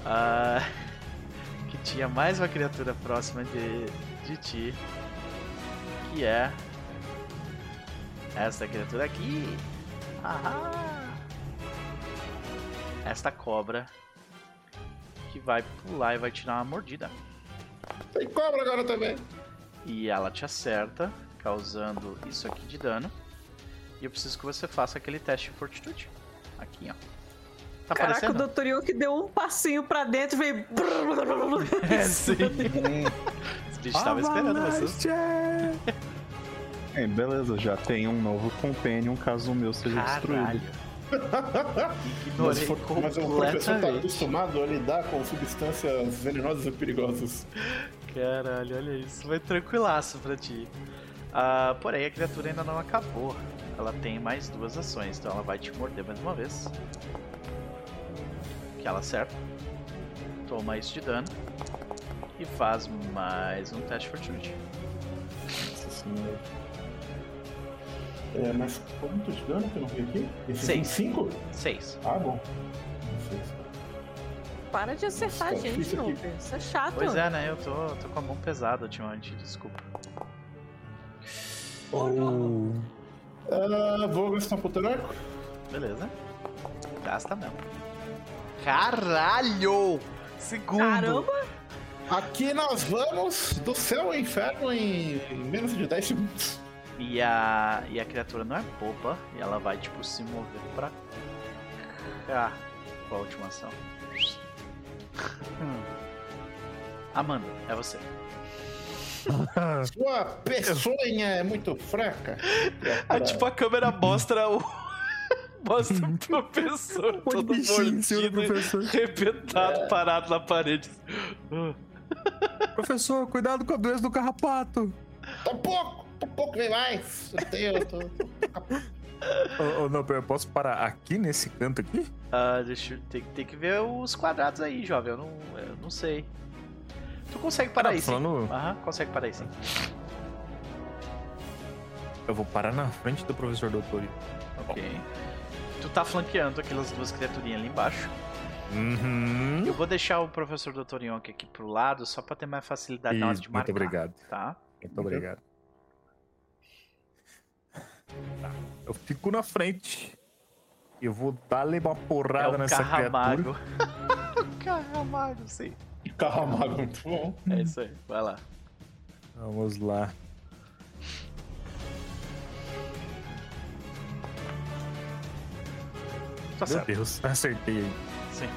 Ah, que tinha mais uma criatura próxima de, de ti. Que é. Esta criatura aqui. Ahá! Esta cobra. Que vai pular e vai te dar uma mordida. Tem cobra agora também. E ela te acerta, causando isso aqui de dano. E eu preciso que você faça aquele teste de fortitude. Aqui, ó. Tá Caraca, o aparecendo? Dr. Yoki deu um passinho pra dentro e veio. É, sim. A gente tava esperando você. É, beleza, já tem um novo companion caso o meu seja Caralho. destruído. Mas, for- mas o professor tá completamente. acostumado a lidar com substâncias venenosas e perigosas. Caralho, olha isso. Vai tranquilaço pra ti. Ah, porém, a criatura ainda não acabou. Ela tem mais duas ações, então ela vai te morder mais uma vez. Que ela acerta. Toma isso de dano. E faz mais um teste de fortitude. Nossa senhora. É, mas quanto de dano que eu não vi aqui? Esse Seis. 5? Seis. Ah, bom. Não sei. Para de acertar a Nossa, gente. Noob. Isso é chato. Pois é, né? Eu tô, tô com a mão pesada ultimamente, desculpa. Ah, vou gastar um ponto heróico. Beleza. Gasta mesmo. Caralho! Segundo! Caramba! Aqui nós vamos do céu ao inferno em menos de 10 segundos. E a, e a criatura não é boba e ela vai, tipo, se mover pra cá. Qual a última ação? Hum. Amanda, é você. Sua peçonha é muito fraca. Ah, tipo, a câmera mostra o. mostra o professor todo mordido, professor. arrebentado, parado na parede. Professor, cuidado com a doença do carrapato. Tá pouco, tá pouco, vem mais. Eu tenho, eu tô... Ô, ô, não, eu posso parar aqui nesse canto aqui? Ah, deixa eu. Tem, tem que ver os quadrados aí, jovem. Eu não, eu não sei. Tu consegue parar Ah, sim. falando- Aham, consegue parar aí, sim. Eu vou parar na frente do professor doutor. Ok. Tu tá flanqueando aquelas duas criaturinhas ali embaixo. Uhum. Eu vou deixar o professor Dr. Yonk aqui pro lado, só pra ter mais facilidade na hora Isso, de muito marcar. obrigado. Tá? Muito obrigado. Tá. Eu fico na frente. Eu vou dar-lhe uma porrada é o nessa Carramago. criatura. o Carramago, sim. Carramago, muito bom. É isso aí, vai lá. Vamos lá. Tá Meu certo. Deus, acertei aí. Sim.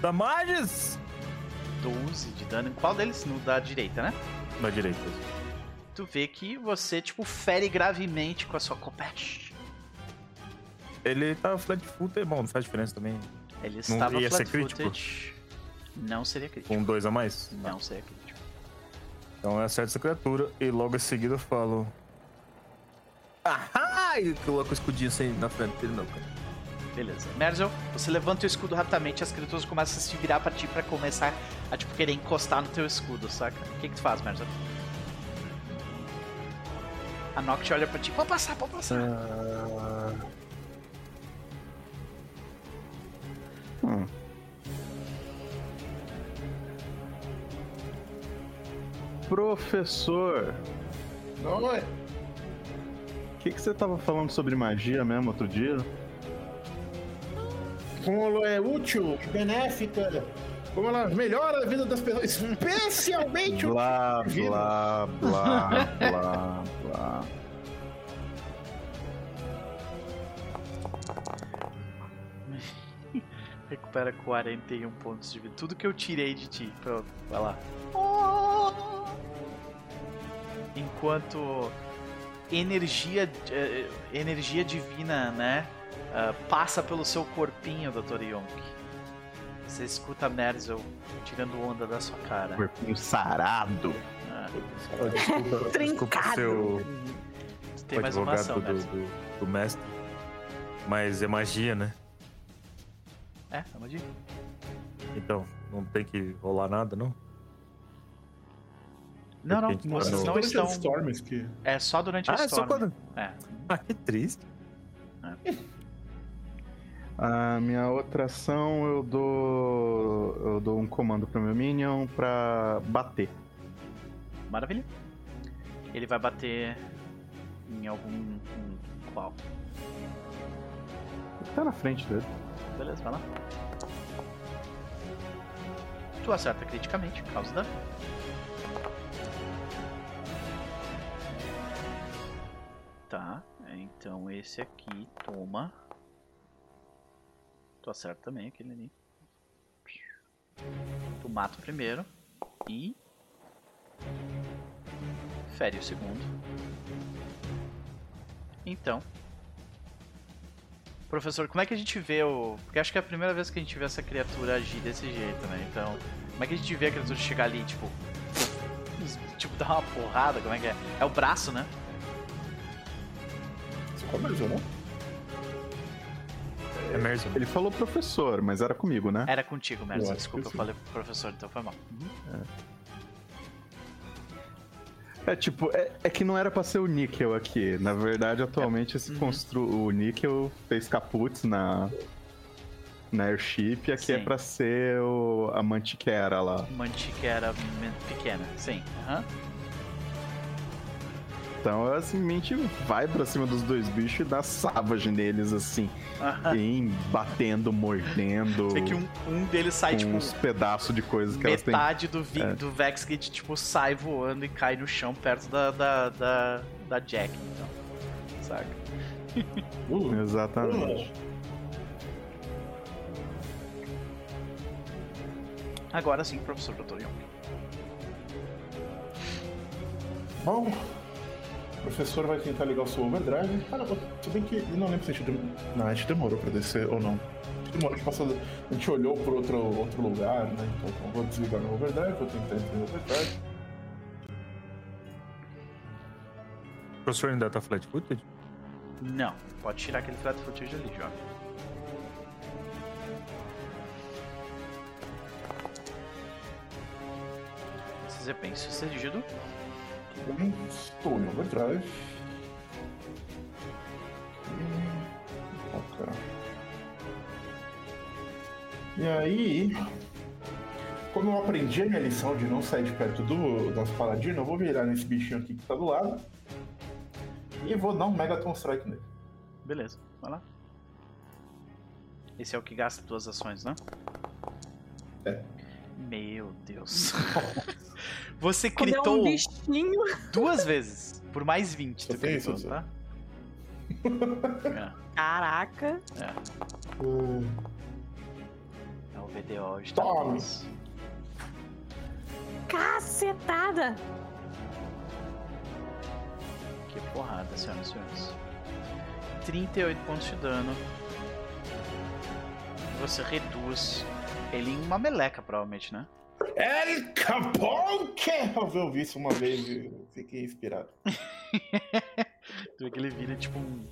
Damages! 12 de dano. Qual deles? No da direita, né? Na direita. Tu vê que você, tipo, fere gravemente com a sua copete. Ele tá flat foot, é bom, não faz diferença também. Ele Não estava ia ser flat-footed. Não seria crítico. Com dois a mais? Não seria crítico. Então eu acerto essa criatura e logo em seguida eu falo. Ahá! E coloco o escudinho assim na frente dele, não, cara. Beleza. Merzel, você levanta o escudo rapidamente as criaturas começam a se virar pra ti pra começar a, tipo, querer encostar no teu escudo, saca? O que que tu faz, Merzel? A Noct olha pra ti. Pode passar, pode passar. Hum. Professor, Não, é. que, que você tava falando sobre magia mesmo outro dia? Como ela é útil benéfica, como ela melhora a vida das pessoas, especialmente o. Blá, Divino. blá, blá, blá, blá. Recupera 41 pontos de vida. Tudo que eu tirei de ti. Pronto, vai lá. Enquanto energia, eh, energia divina, né? ah, passa pelo seu corpinho, Dr. Yonk. Você escuta a Merzel tirando onda da sua cara. Corpinho sarado. Ah, Oh, desculpa. Desculpa seu tu tem mais uma ação, do, do, do mestre. Mas é magia, né? É, é uma dica. Então, não tem que rolar nada, não? Não, não, Depende, vocês não Durante estão. que. É só durante a Ah, é só storm. quando. É. Ah, que triste. A minha outra ação eu dou. Eu dou um comando pro meu Minion pra bater. Maravilha. Ele vai bater em algum. um- qual? Tá na frente dele. Beleza, vai lá. Tu acerta criticamente, causa dano. Tá, então esse aqui toma. Tu acerta também aquele ali. Tu mata o primeiro e. Fere o segundo. Então. Professor, como é que a gente vê o. Porque acho que é a primeira vez que a gente vê essa criatura agir desse jeito, né? Então, como é que a gente vê a criatura chegar ali, tipo. Tipo, dar uma porrada? Como é que é? É o braço, né? Você começou, não? É Merzel. Ele falou professor, mas era comigo, né? Era contigo, Eu Merzo. acho Desculpa, eu sim. falei pro professor, então foi mal. É tipo, é, é que não era pra ser o níquel aqui. Na verdade, atualmente esse Uhum. constru... o níquel fez caput na, na airship e aqui é Sim. pra ser o... a mantiquera lá. Mantiquera pequena, sim. Aham. Então, assim, a gente vai pra cima dos dois bichos e dá savage neles, assim. em batendo, mordendo. Vê que um, um deles sai, com tipo, uns pedaços de coisas que elas têm. metade do, vi- É. do Vexgate, tipo, sai voando e cai no chão perto da, da, da, da Jack, então. Saca? Uh, Exatamente. Agora sim, professor Dr. Young. Bom, professor vai tentar ligar o seu overdrive. Ah, não, se bem que eu não lembro se a gente, dem- não, a gente demorou pra descer ou não. A gente demorou, a gente, passou, a gente olhou por outro, outro lugar, né? Então eu vou desligar meu overdrive, vou tentar entrar no overdrive. O professor ainda tá flat footed? Não, pode tirar aquele flat footage ali, jovem. Precisa bem sucedido. Bem, estou em overdrive. E... E aí, como eu aprendi a minha lição de não sair de perto do nosso paladino, eu vou virar nesse bichinho aqui que tá do lado e vou dar um Megaton Strike nele. Beleza, vai lá. Esse é o que gasta duas ações, né? É. Meu Deus. Você é gritou um bichinho. duas vezes. Por mais 20, tu gritou, isso, tá? Caraca. É, é. Hum, É o VDO de Tome. Cacetada. Que porrada, senhoras e senhores. 38 pontos de dano. Você reduz ele em uma meleca, provavelmente, né? El Capone! Eu ouvi isso uma vez e fiquei inspirado. Tu vê que ele vira tipo um.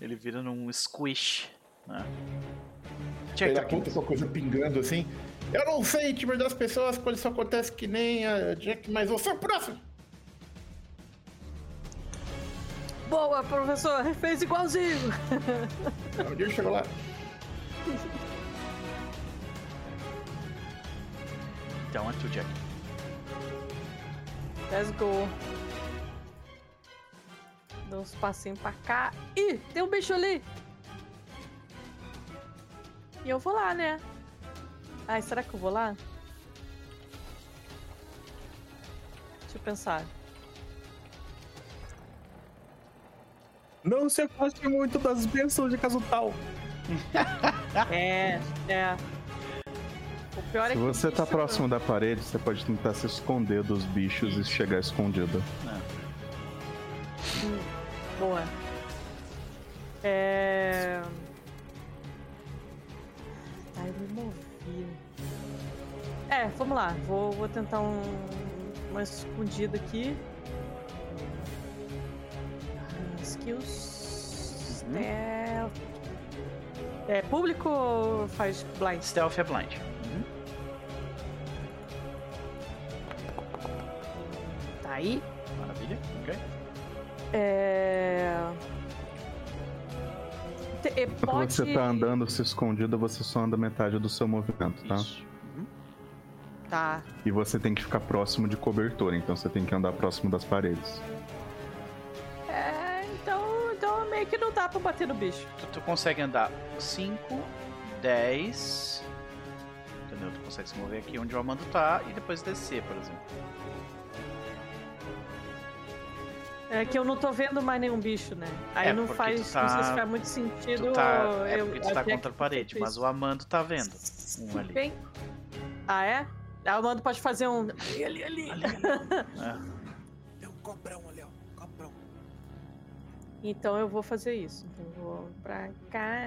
Ele vira num squish. Né? Check, Ele aponta com a coisa pingando assim. Eu não sei, time das pessoas, quando isso acontece que nem a Jack, mas você é o próximo. Boa, professor. Fez igualzinho. Onde ele chegou lá? Então é tu, Jack. Let's go. Dá uns passinhos pra cá. Ih, tem um bicho ali! E eu vou lá, né? Ai, será que eu vou lá? Deixa eu pensar. Não se afaste muito das bênçãos de Casutal. É, é. O pior é Se que. você tá próximo da parede, você pode tentar se esconder dos bichos e chegar escondido. Boa. É. Tá, eu me movi. É, vamos lá. Vou, vou tentar um, uma escondida aqui. Ah, Skills. Stealth. É público ou faz blind? Stealth é blind. Aí. Maravilha. Ok. É. Te- Quando Pode... você tá andando se escondido, você só anda metade do seu movimento, tá? Isso. Uhum. Tá. E você tem que ficar próximo de cobertura, então você tem que andar próximo das paredes. É, então, então meio que não dá pra bater no bicho. Tu, tu consegue andar 5, 10. Entendeu? Tu consegue se mover aqui onde o Amando tá e depois descer, por exemplo. É que eu não tô vendo mais nenhum bicho, né? Aí É, não faz, tu tá- não sei se faz muito sentido. Tu tá, é eu- porque tu tá até contra a parede, mas o Amando tá vendo. Um ali. Bem... Ah, é? Ah, o Mando pode fazer um. Ali, ali, ali. É. Tem um cobrão ali, ó. Cobrão. Então eu vou fazer isso. Então eu vou pra cá.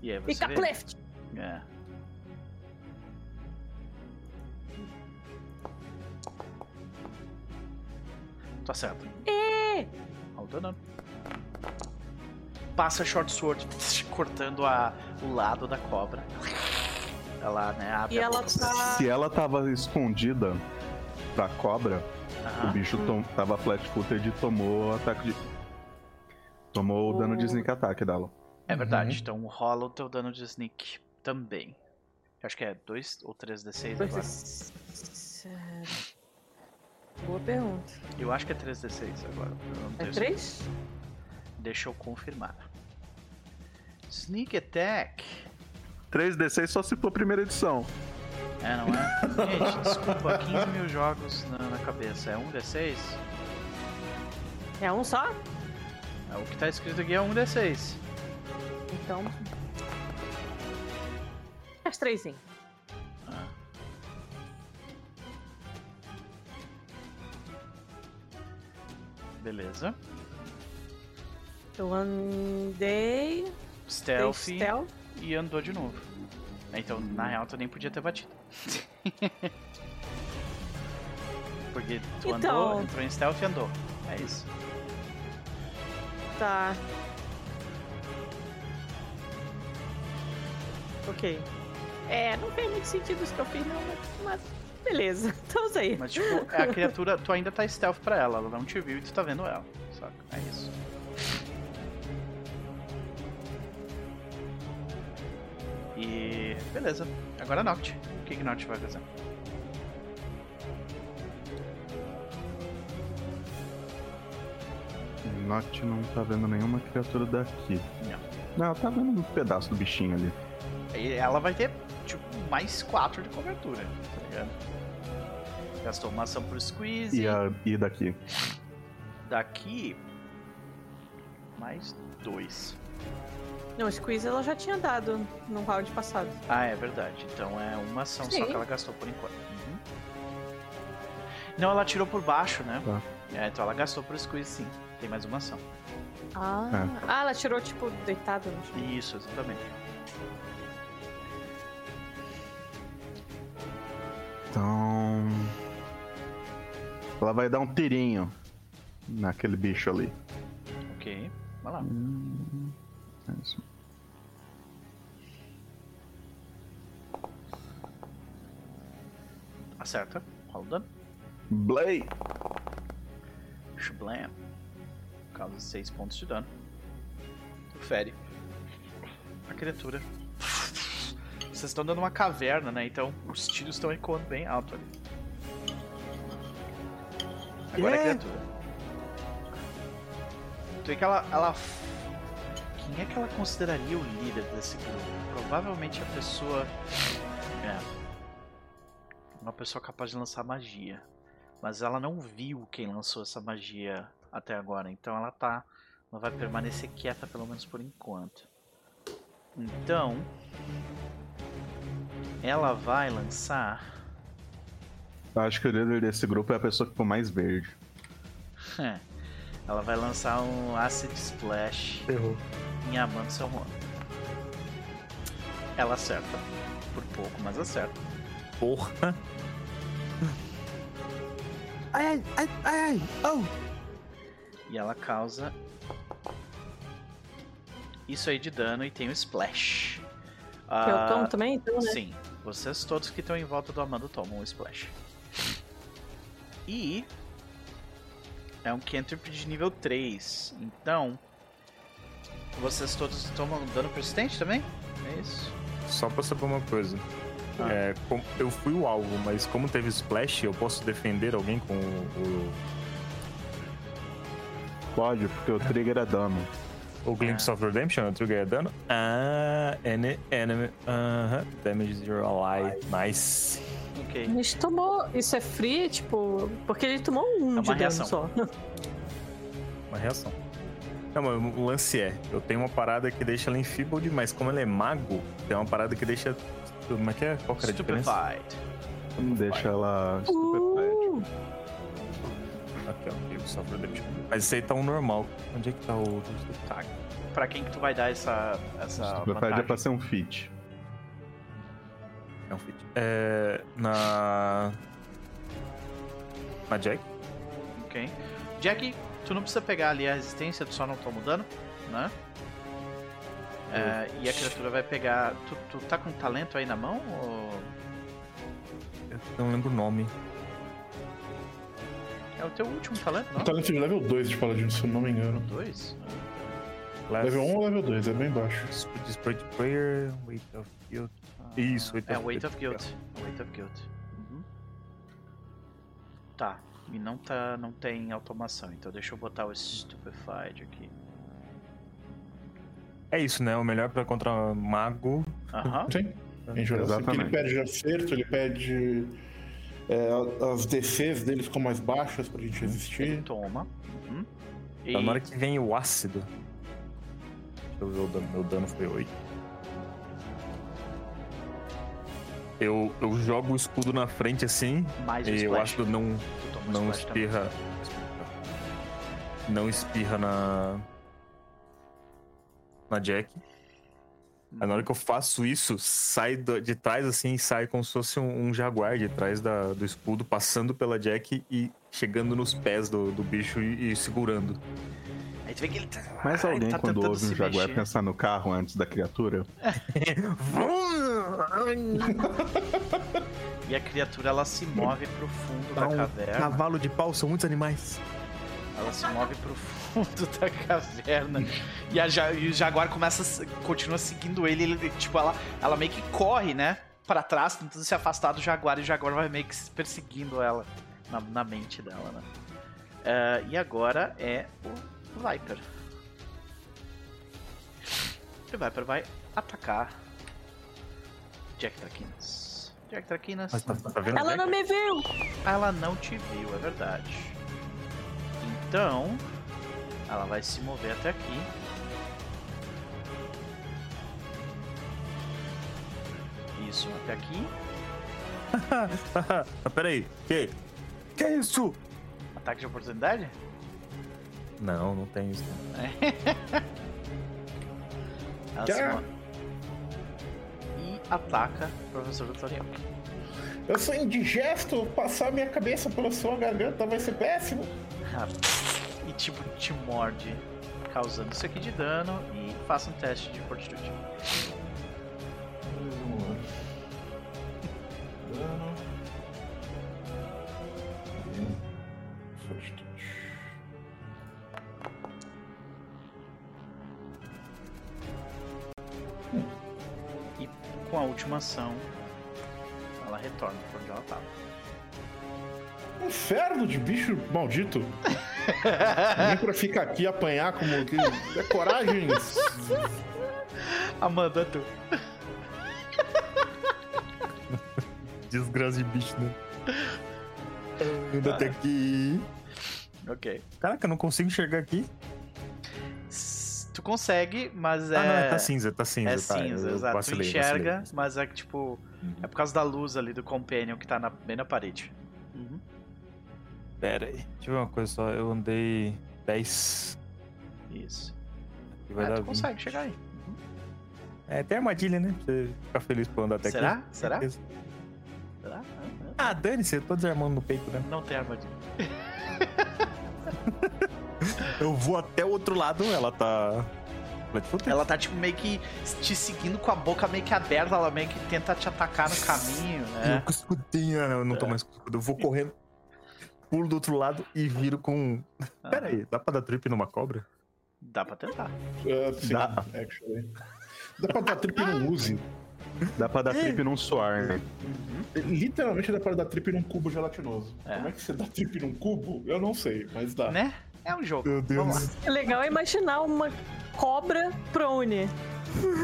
E aí você Fica vê. Cleft! É. Tá certo. É! All done. Passa short sword cortando a, o lado da cobra. Ela, né, abre E a ela boca. tá. Se ela tava escondida pra cobra, o Aham. bicho tom- tava flat-footed e tomou ataque de. Tomou o dano de O- sneak attack dela. É verdade, então rola o teu dano de sneak também. Eu acho que é 2 ou 3d6 agora. Boa pergunta. Eu acho que é 3d6 agora. É tenho três? Deixa eu confirmar. Sneak Attack. 3D6 só se for primeira edição. É, não é? Gente, desculpa, 15 mil jogos na, na cabeça. É um D6? É um só? É, o que tá escrito aqui é um D6. Então. As três sim. Beleza. Eu andei. Stealth stealth. e andou de novo. Então, na real, tu nem podia ter batido. Porque tu andou, Então- entrou em stealth e andou. É isso. Tá. Ok. É, não fez muito sentido isso que eu fiz, não, mas beleza. Estamos aí. Mas, tipo, a criatura, tu ainda tá stealth pra ela, ela não te viu e tu tá vendo ela, saca? É isso. E. beleza. Agora Noct. O que que Noct vai fazer? Noct não tá vendo nenhuma criatura daqui. Não. Não, tá vendo um pedaço do bichinho ali. E ela vai ter, tipo, mais 4 de cobertura, tá ligado? Gastou uma ação pro squeeze. E, a, e daqui? Daqui. Mais 2. Não, Squeeze ela já tinha dado no round passado. Ah, é verdade. Então é uma ação só Sim. que ela gastou por enquanto. Uhum. Não, ela tirou por baixo, né? Tá. É, então ela gastou por squeeze sim. Tem mais uma ação. Ah, ah ela tirou, tipo, deitada no chão. Isso, exatamente. Então. Ela vai dar um tirinho naquele bicho ali. Ok. Vai lá. Hum, é isso. Acerta. Rola o dano. Blay! Shablam. Causa 6 pontos de dano. Fere. A criatura. Vocês estão dando uma caverna, né? Então os tiros estão ecoando bem alto ali. Agora é Yeah. criatura. Tu vê que ela, ela. Quem é que ela consideraria o líder desse grupo? Provavelmente a pessoa. É. Uma pessoa capaz de lançar magia. Mas ela não viu quem lançou essa magia até agora. Então ela tá. Ela vai permanecer quieta pelo menos por enquanto. Então. Ela vai lançar. Eu acho que o líder desse grupo é a pessoa que ficou mais verde. Ela vai lançar um Acid Splash Errou. em Amando Seu. Ela acerta. Por pouco, mas acerta. Porra. Ai, ai, ai, ai, ai. Oh. E ela causa. Isso aí de dano e tem o Splash. Eu Ah, tomo também, então, né? Sim, vocês todos que estão em volta do Amando tomam um Splash. E. É um cantrip de nível 3. Então. Vocês todos tomam dano persistente também? É isso? Só pra saber uma coisa. Ah. É, eu fui o alvo, mas como teve splash, eu posso defender alguém com o. o, Pode, porque o trigger é dano. O Glimpse of Redemption? O trigger é dano? Ah, ene- enemy. Aham. Damage zero ally. Nice. Ok. A gente tomou. Isso é free, tipo. Porque ele tomou um É de dano reação. só. Uma reação. Não, mas o lance é, eu tenho uma parada que deixa ela enfeebled, mas como ele é mago, tem uma parada que deixa. Como é que é? Qual que era a diferença? Stupefied. Deixa ela stupefied. Of Redemption. Mas esse aí tá um normal. Onde é que tá o. Tá. Pra quem que tu vai dar essa, essa Stupefied é vantagem? pra ser um feat. É um feat. É. Na. Na Jack? Ok. Jack, tu não precisa pegar ali a resistência, tu só não toma o dano, né? É, e a criatura vai pegar. Tu, tu tá com talento aí na mão? Ou... Eu não lembro o nome. É o teu último talento, não? Talento de level 2 de paladino, se eu não me engano. Dois? Level 1 ou level 2, é bem baixo. Spirit Prayer, Weight of Guilt. Isso, Weight É, of Weight Guilt. of Guilt. Weight of Guilt. Uhum. Tá. E não, tá, não tem automação, então deixa eu botar o Stupefied aqui. É isso, né? O melhor pra contra mago. Aham. Sim. Em geral, ele pede acerto, ele pede. É, as DCs dele ficam mais baixas pra gente resistir. Toma. Uhum. E... Tá, Na hora que vem o ácido. Deixa eu ver o dano. Meu dano foi 8. Eu, eu jogo o escudo na frente assim mais e o ácido não, não splash também. espirra. Não espirra na. Na Jack. Aí na hora que eu faço isso, sai de trás assim e sai como se fosse um, um jaguar de trás da- do escudo, passando pela Jack e chegando nos pés do, do bicho e, e segurando. Aí tu vê que ele tá... Mas alguém, tá quando ouve um jaguar, mexer. pensar no carro antes da criatura? E a criatura ela se move pro fundo da um caverna. cavalo de pau, são muitos animais. Ela se move pro fundo da caverna. E, a ja- e o jaguar começa continua seguindo ele, ele. Tipo, ela, ela meio que corre, né? Pra trás, tentando se afastar do jaguar, e o jaguar vai meio que perseguindo ela na, na mente dela, né? Ah, e agora é o Viper. O Viper vai atacar Jack Traquinas. Jack Traquinas. Tá, tá ela Jack? não me viu! Ela não te viu, é verdade. Então, ela vai se mover até aqui. Isso, até aqui. ah, peraí. Que? Que é isso? Ataque de oportunidade? Não, não tem isso. Ela se E ataca o professor Vitoriano. Eu sou indigesto, passar minha cabeça pela sua garganta vai ser péssimo. E tipo, te morde, causando isso aqui de dano. E faça um teste de fortitude. Vamos lá. Dano. E fortitude. E com a última ação, ela retorna pra onde ela tava. um inferno de bicho maldito. Nem pra ficar aqui apanhar como que. É coragem. Amanda, tu. Desgraça de bicho, né? Ainda tem aqui. Ok. Caraca, eu não consigo enxergar aqui. Tu consegue, mas é. Ah, não, é, tá cinza, tá cinza. É tá, cinza, eu exato. Tu enxerga, vacilei. mas é que, tipo, Uhum. é por causa da luz ali do Companion que tá na- bem na parede. Uhum. Pera aí, deixa eu ver uma coisa só. Eu andei 10 Isso. e vai É, dar tu 20. consegue chegar aí. É, tem armadilha, né? Pra você ficar feliz por andar até Será? aqui. Será? Certeza. Será? Ah, Ah, dane-se, eu tô desarmando no peito, né? ah. Não tem armadilha. Eu vou até o outro lado, ela tá. Ela tá, tipo, meio que te seguindo com a boca meio que aberta, ela meio que tenta te atacar no caminho, Eu né? com escudinho, eu não tô mais com escudo. Eu vou correndo, pulo do outro lado e viro com. Ah, Pera aí, dá pra dar trip numa cobra? Dá pra tentar. Uh, sim, Dá. actually. Dá pra dar trip num Uzi. Dá pra dar trip num suar, né? Literalmente dá pra dar trip num cubo gelatinoso. É. Como é que você dá trip num cubo? Eu não sei, mas dá. Né? É um jogo. Meu Deus. Vamos lá. É legal imaginar uma cobra prone.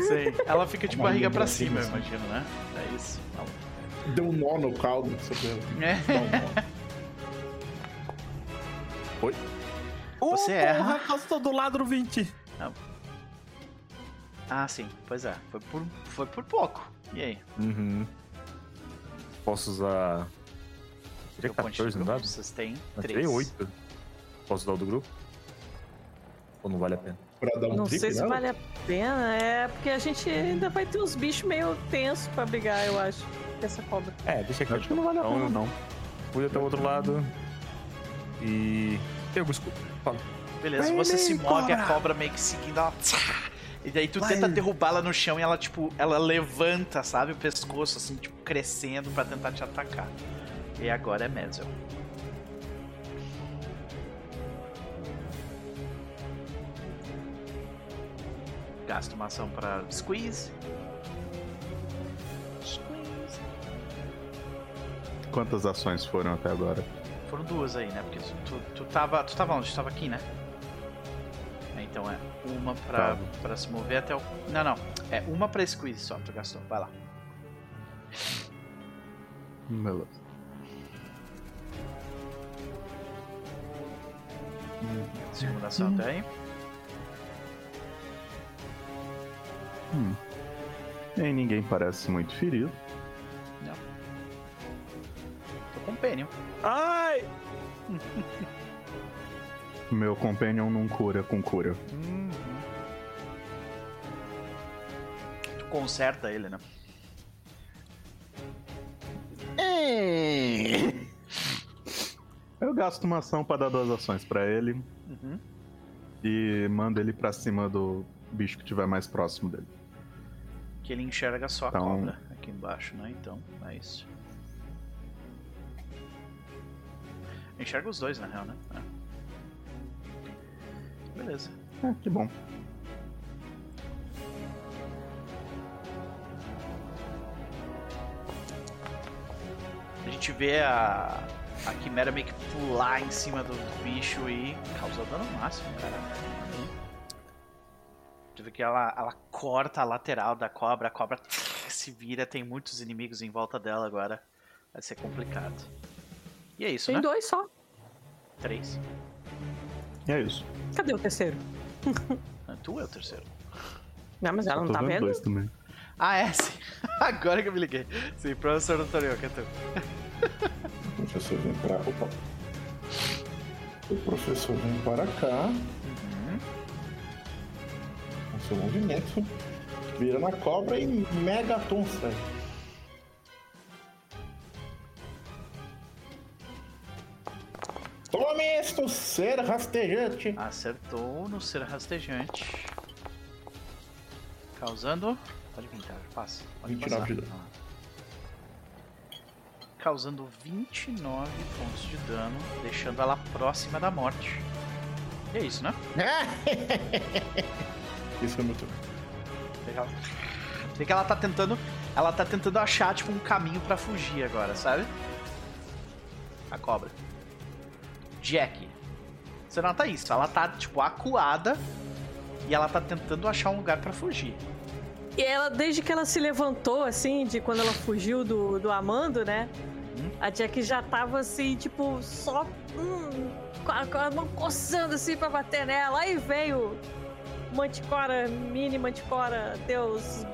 Sei. Ela fica de barriga pra lembrancinha, cima, eu assim. imagino, né? É isso. Não. Deu um nó no caldo. É. dá um nó. Você erra. Passou do lado do 20. Ah, sim. Pois é. Foi por, foi por pouco. E aí? Uhum. Posso usar. De 14 no dado? Vocês têm Eu três. tirei 8. Posso usar o do grupo? Ou não vale a pena? Pra dar um Não trip sei se nela? vale a pena, é porque a gente ainda vai ter uns bichos meio tensos pra brigar, eu acho, essa cobra. É, deixa aqui. Acho que não vale a Então, pena, não. Fui até o outro lado. E. Pego o escudo. Fala. Beleza, Vai, você se move, a cobra! cobra meio que seguindo ela. E daí tu Vai. tenta derrubá-la no chão e ela, tipo, ela levanta, sabe? O pescoço, assim, tipo, crescendo pra tentar te atacar. E agora é Menzel. Gasta uma ação pra squeeze. Squeeze. Quantas ações foram até agora? Foram duas aí, né? Porque tu, tu, tava. Tu tava onde? Tu tava aqui, né? É, Então é uma pra, Tava. pra se mover até o. Não, não. É uma pra squeeze só, tu gastou. Vai lá. Beleza. Segunda ação até aí. Hum. E aí ninguém parece muito ferido. Tô com pênio. Ai! Meu companion não cura com cura. Tu conserta ele, né? Eu gasto uma ação pra dar duas ações pra ele Uhum. e mando ele pra cima do bicho que tiver mais próximo dele. Que ele enxerga só a Então- cobra aqui embaixo, né? Então, é isso. Enxerga os dois, na real, né? É. Beleza. É, que bom. A gente vê a, a Quimera meio que pular em cima do, do bicho e causar dano máximo, cara. Tu vê que ela, ela corta a lateral da cobra, a cobra se vira, tem muitos inimigos em volta dela agora. Vai ser complicado. E é isso, Tem né? dois só. Três. E é isso. Cadê o terceiro? Ah, Tu é o terceiro. Não, mas ela não tá vendo vendo? dois também. Ah, é, sim. Agora que eu me liguei. Sim, professor Notoriel, que é tu. O professor vem pra. Opa. O professor vem para cá. Uhum. Com seu movimento. Vira na cobra e mega tonça. Ser rastejante. Acertou no ser rastejante. Causando. Pode vir, cara. Passa. Pode 29 passar. de dano. Causando 29 pontos de dano, deixando ela próxima da morte. E é isso, né? Isso é muito. Ela- Vê que ela tá tentando. Ela tá tentando achar, tipo, um caminho pra fugir agora, sabe? a cobra. Jack. Você nota isso, ela tá, tipo, acuada e ela tá tentando achar um lugar pra fugir. E ela, desde que ela se levantou, assim, de quando ela fugiu do, do Amando, né? Uhum. A Jack já tava assim, tipo, só hum, com, a, com a mão coçando assim pra bater nela. Aí veio Manticora, mini Manticora, Deus,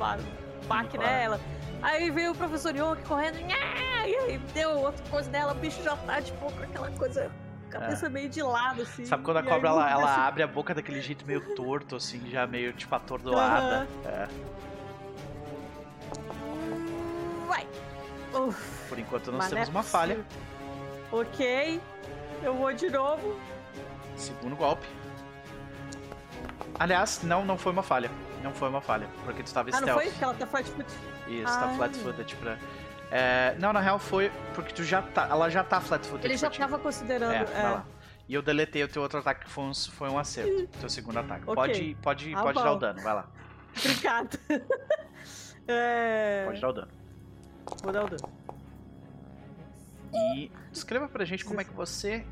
ba baque nela. Aí veio o professor Young correndo, e aí deu outra coisa nela, o bicho já tá, tipo, com aquela coisa, cabeça meio de lado, assim. É. Sabe quando a cobra ela, ela bicho- abre a boca daquele jeito meio torto, assim, já meio tipo atordoada. É, Vai! Uf. por enquanto nós não é temos uma falha. Ok, eu vou de novo. Segundo golpe. Aliás, não, não foi uma falha. Não foi uma falha, porque tu estava Ah, não stealth. foi? Que ela tá flat foot. Isso, tá Ah. flat-footed pra... É, não, na real foi porque tu já tá, ela já tá flat-footed Ele já tava considerando. É, É. E eu deletei o teu outro ataque que foi um, foi um acerto. teu segundo ataque. Ok. Pode, pode, Ah, pode dar o dano, vai lá. Obrigada. é... Pode dar o dano. Vou dar o dano. E descreva pra gente como é que você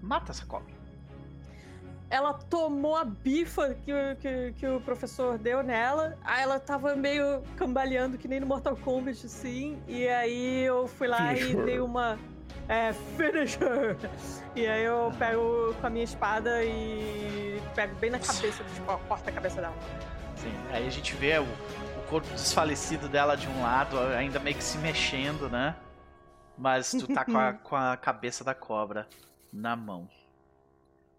mata essa cobra. Ela tomou a bifa que, o- que, que o professor deu nela. Aí ela tava meio cambaleando, que nem no Mortal Kombat, assim. E aí eu fui lá e dei uma. É, finisher! E aí eu pego com a minha espada e pego bem na cabeça, tipo, corta a cabeça dela. Sim, aí a gente vê o, o corpo desfalecido dela de um lado, ainda meio que se mexendo, né? Mas tu tá com a, com a cabeça da cobra na mão.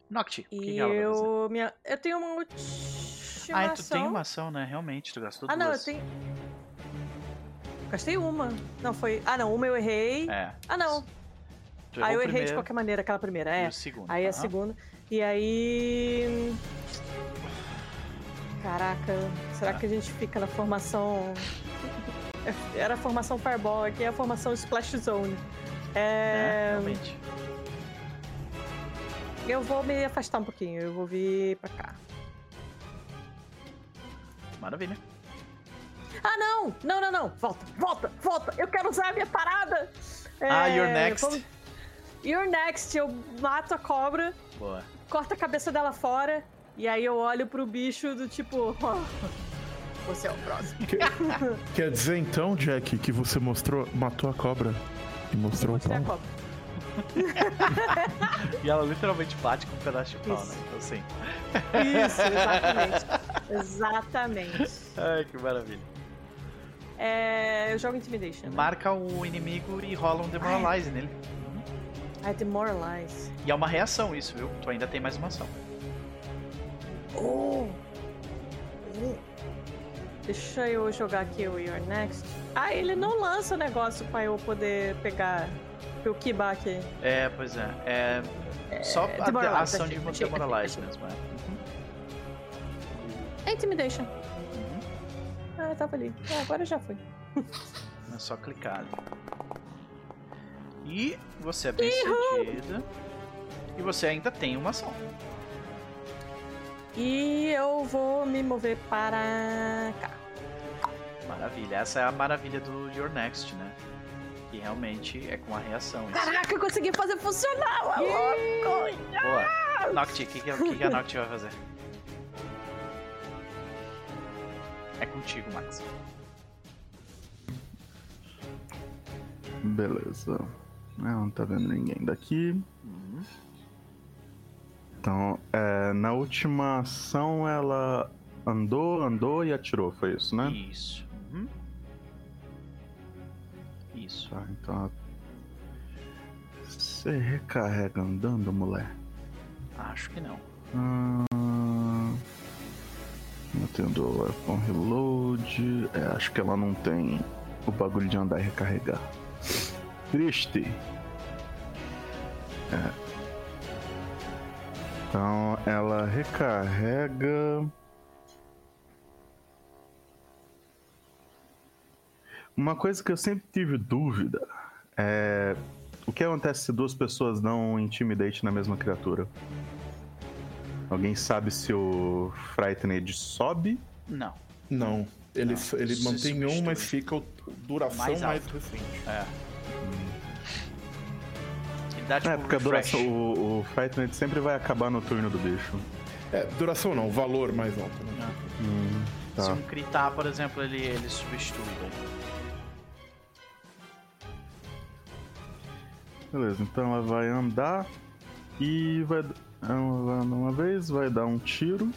Nocti, o que, E ela vai fazer? eu. Minha, eu tenho uma última. Ah, tu tem uma ação, né? Realmente, tu gastou Ah, não, eu duas. tenho. Gastei uma. Não, foi. Ah, não, uma eu errei. É. Ah, não. Tu Aí errou eu errei de primeiro qualquer maneira, aquela primeira, e é. o segundo. Aí a Aham. segunda. E aí. Caraca, será Tá. que a gente fica na formação. Era a formação Fireball, aqui é a formação Splash Zone. Né? É. Realmente. Eu vou me afastar um pouquinho, eu vou vir pra cá. Maravilha. Ah, não! Não, não, não! Volta, volta, volta! Eu quero usar a minha parada! Ah, É, you're next. vamos- You're next, eu mato a cobra, Boa. corto a cabeça dela fora, e aí eu olho pro bicho do tipo. "Oh, você é o próximo. Que- Quer dizer então, Jack, que você mostrou, matou a cobra e mostrou o Você a pau? E ela literalmente bate com um pedaço de pau, Isso. né? Então assim. Isso, exatamente. exatamente. Ai, que maravilha. É, eu jogo Intimidation. Né? Marca o inimigo e rola um Demoralize nele. I demoralize. E é uma reação isso, viu? Tu ainda tem mais uma ação. Oh! Deixa eu jogar aqui o Your Next. Ah, ele não lança o negócio pra eu poder pegar o Kibak. É, pois é. É. Só a, a ação de achei, achei, Demoralize achei. mesmo, é. É Intimidation. Uhum. Ah, tava ali. Ah, agora já foi. É só clicar ali. E você é bem sucedida. E você ainda tem uma ação. E eu vou me mover para cá. Maravilha. Essa é a maravilha do Your Next, né? Que realmente é com a reação. Isso. Caraca, eu consegui fazer funcionar! ô louco! Boa. Nocti, o que, que, que que a Nocti vai fazer? É contigo, Max. Beleza. Não tá vendo ninguém daqui. Uhum. Então, é, na última ação ela andou, andou e atirou, foi isso, né? Isso. Uhum. Isso. Tá, então. Você recarrega andando, mulher? Acho que não. Hum, eu tenho weapon reload. É, acho que ela não tem o bagulho de andar e recarregar. Triste. É. Então ela recarrega. Uma coisa que eu sempre tive dúvida é o que acontece se duas pessoas dão intimidate na mesma criatura? Alguém sabe se o Frightened sobe? Não. Não. Ele, Não, ele se mantém um, mas fica o duração Mais mais. É. dá tipo É, porque a duração, o, o Night sempre vai acabar no turno do bicho. É, duração não, valor mais alto. Né? Não. Hum, Se tá. um critar, por exemplo, ele, ele substitui. daí. Beleza, então ela vai andar e vai. Ela vai andar uma vez, vai dar um tiro.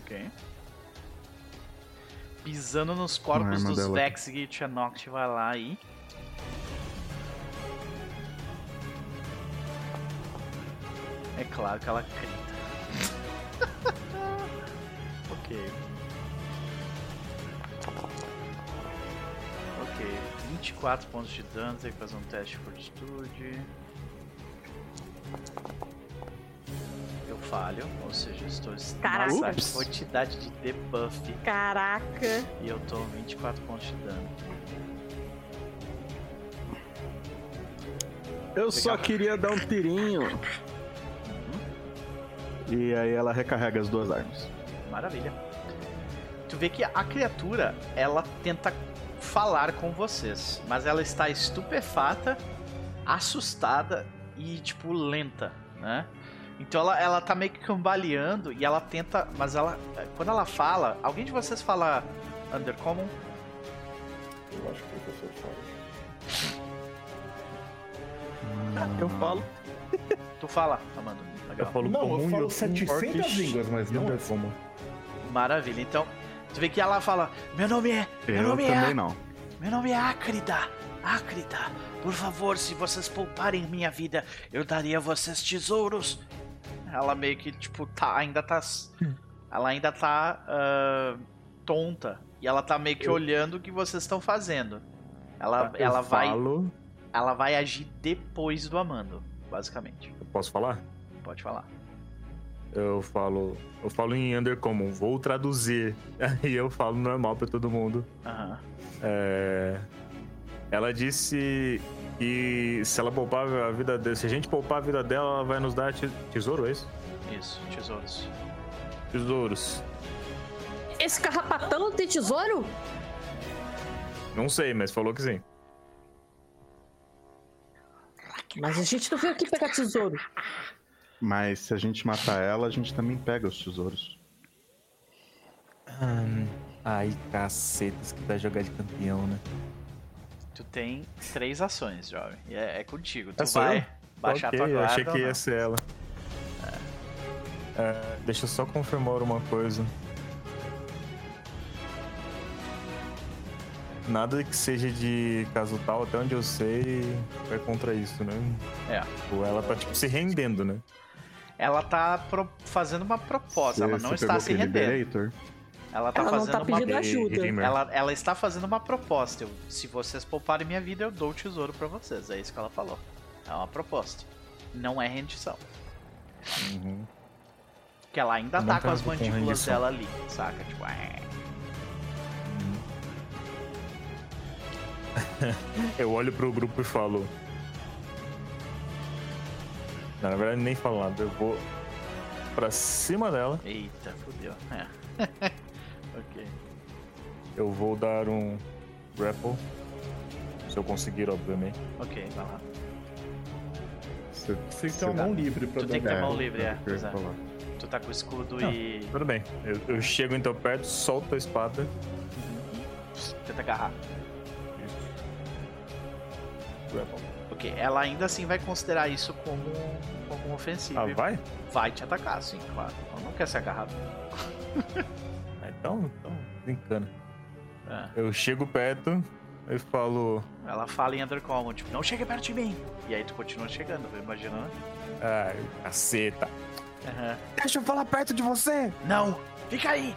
Ok. Pisando nos corpos dos dela. Vex e Tianoct vai lá aí. É claro que ela crita. 24 pontos de dano, tem que fazer um teste de fortitude. Eu falho, ou seja, estou Caraca. Nossa, Ups. quantidade de debuff Caraca. e eu tomo 24 pontos de dano. Eu só queria dar um tirinho. E aí ela recarrega as duas armas. Maravilha. Tu vê que a criatura, ela tenta falar com vocês, mas ela está estupefata, assustada e, tipo, lenta, né? Então ela, ela tá meio que cambaleando e ela tenta, mas ela, quando ela fala, alguém de vocês fala Undercommon? Eu acho que o professor fala. Eu falo. Tu fala, Amanda. Eu Legal. falo Não, eu comum e falo eu 700 Orcish. línguas, mas não é é como. Maravilha. Então, tu vê que ela fala: Meu nome é. Meu Eu nome é. também não. Meu nome é Acrida. Acrida, por favor, se vocês pouparem minha vida, eu daria a vocês tesouros. Ela meio que, tipo, tá, ainda tá. Ela ainda tá ah, tonta. E ela tá meio que olhando o que vocês estão fazendo. Ela, Eu ela, vai, falo- ela vai agir depois do Amando, basicamente. Eu posso falar? Pode falar. Eu falo. Eu falo em Undercommon, vou traduzir. Aí eu falo normal pra todo mundo. Aham. É, Ela disse que se ela poupar a vida dela, se a gente poupar a vida dela, ela vai nos dar te- tesouro, é isso? Isso, tesouros. Tesouros. Esse carrapatão tem tesouro? Não sei, mas falou que sim. Mas a gente não veio aqui pegar tesouro. Mas se a gente matar ela, a gente também pega os tesouros. Ai, cacetas, que vai jogar de campeão, né? Tu tem três ações, jovem. É, é contigo. Tu É vai eu? baixar ok, tua eu guarda. achei ou que ia ser ela. É, deixa eu só confirmar uma coisa. Nada que seja de caso tal, até onde eu sei, vai contra isso, né? É. Ou ela tá, tipo, se rendendo, né? Ela tá pro- fazendo uma proposta, ela não está se rendendo. Liberator? Ela tá Ela não fazendo tá uma pedindo ajuda. Redeemer. ela, ela está fazendo uma proposta. Eu- se vocês pouparem minha vida, eu dou o tesouro pra vocês. É isso que ela falou. É uma proposta. Não é rendição. Uhum. Porque ela ainda tá com as com mandíbulas rendição. dela ali, saca? Tipo, é. Eu olho pro grupo e falo. Não, na verdade, nem falo nada. Eu vou pra cima dela. Eita, fodeu. É. ok. Eu vou dar um grapple. Se eu conseguir, obviamente. Ok, vai lá. Você tem que ter uma mão livre pra Tu dar tem que ter mão livre, é. Pois é. Tu tá com o escudo Não. e. Tudo bem. Eu, eu chego então perto, solto a espada. Tenta agarrar. Grapple. Ok, ela ainda assim vai considerar isso como, como ofensivo. Ah, vai? vai te atacar, sim, claro. Ela não quer ser agarrada. Ah, então, então, brincando. É. Eu chego perto e falo. Ela fala em Undercommon, tipo, não chegue perto de mim. E aí tu continua chegando, imaginando. Ai, caceta. Aham. Deixa eu falar perto de você! Não! Fica aí!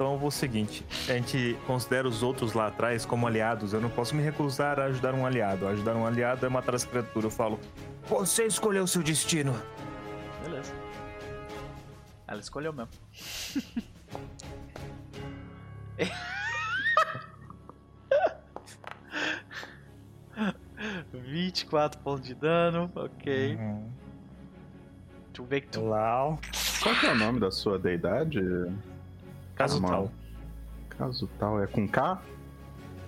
Então eu vou o seguinte: a gente considera os outros lá atrás como aliados. Eu não posso me recusar a ajudar um aliado. Ajudar um aliado é matar essa criatura. Eu falo, você escolheu seu destino. Beleza. Ela escolheu mesmo. Vinte e quatro pontos de dano, ok. Uhum. Tu vê que tu Lau. Qual que é o nome da sua deidade? Caso Ah, tal. Caso tal, é com K?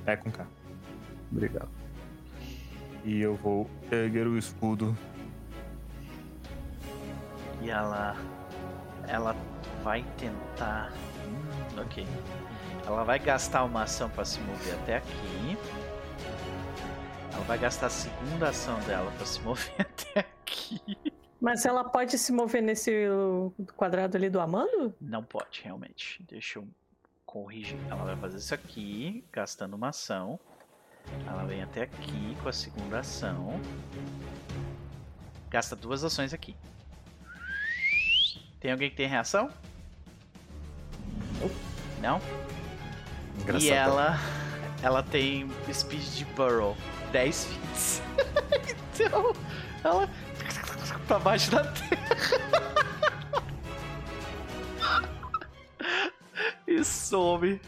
É com K. Obrigado. E eu vou erguer o escudo. E ela. Ela vai tentar. Hum, ok. Ela vai gastar uma ação pra se mover até aqui. Ela vai gastar a segunda ação dela pra se mover até aqui. Mas ela pode se mover nesse quadrado ali do Amando? Não pode, realmente. Deixa eu corrigir. Ela vai fazer isso aqui, gastando uma ação. Ela vem até aqui com a segunda ação. Gasta duas ações aqui. Tem alguém que tem reação? Não? Engraçado. E ela. Ela tem speed de burrow. 10 feet. então, ela. Pra baixo da terra. e some.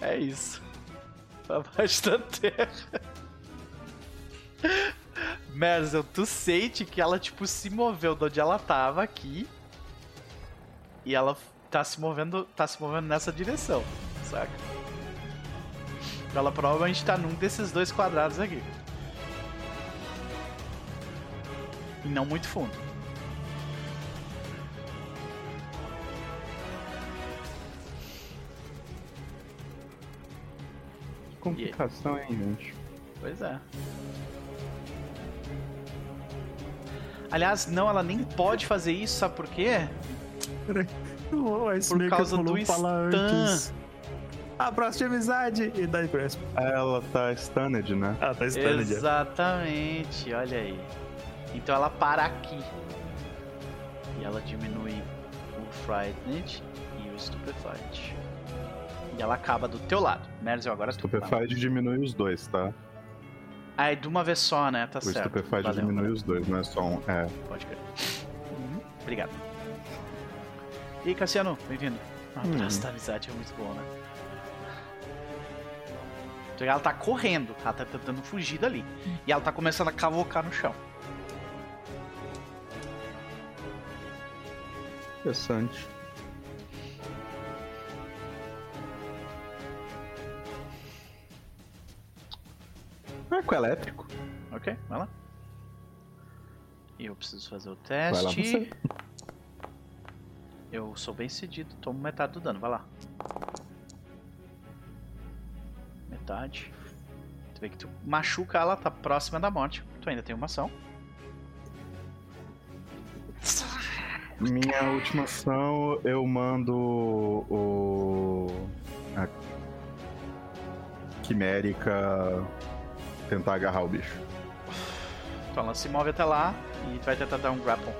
É isso. Pra baixo da terra. Merzel, tu sente que ela, tipo, se moveu de onde ela tava aqui. E ela tá se movendo, tá se movendo nessa direção, saca? Ela provavelmente tá num desses dois quadrados aqui. E não muito fundo. Que complicação, hein, gente? Pois é. Aliás, não, ela nem pode fazer isso, sabe por quê? Oh, esse Por causa do antes. Abraço de amizade e daí cresce. Ela tá stunned, né? Ah, tá stunned. Exatamente, olha aí. Então ela para aqui. E ela diminui o Frightened e o Stupefied. E ela acaba do teu lado. Merzel, agora tu. Stupefied diminui os dois, tá? Ah, é de uma vez só, né? Tá O certo. Stupefied Valeu, diminui os dois, não é só um. É. Pode crer. Uhum. Obrigado. E aí, Cassiano, bem-vindo. Um Hum. abraço da amizade é muito bom, né? Então ela tá correndo, ela tá tentando fugir dali. E ela tá começando a cavocar no chão. Interessante. Arco elétrico. Ok, vai lá. E eu preciso fazer o Vai lá teste. você. Eu sou bem cedido, tomo metade do dano, vai lá. Metade. Tu vê que tu machuca ela, tá próxima da morte. Tu ainda tem uma ação. Minha última ação, eu mando o. A Quimérica tentar agarrar o bicho. Então ela se move até lá e tu vai tentar dar um grapple.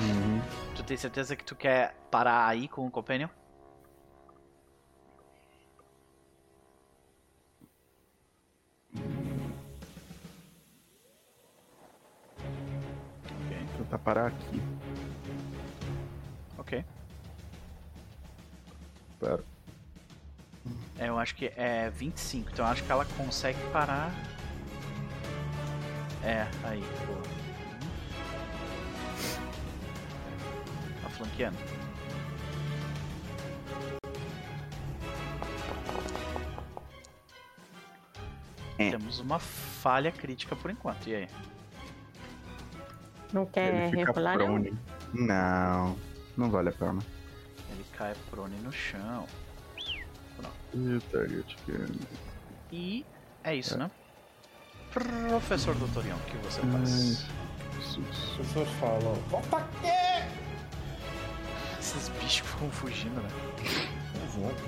Uhum. Tu tem certeza que tu quer parar aí com o Companion? Tentar parar aqui. ok. Pera. É, eu acho que é 25, então eu acho que ela consegue parar. É, aí, boa. Tá flanqueando. É. Temos uma falha crítica por enquanto, e aí? Não quer Ele rerolar, não? Não, não vale a pena. Ele cai prone no chão. Quero. E é isso, né? Professor Doutorião, o que você faz? O professor fala, volta aqui! Esses bichos ficam fugindo, né? Exato.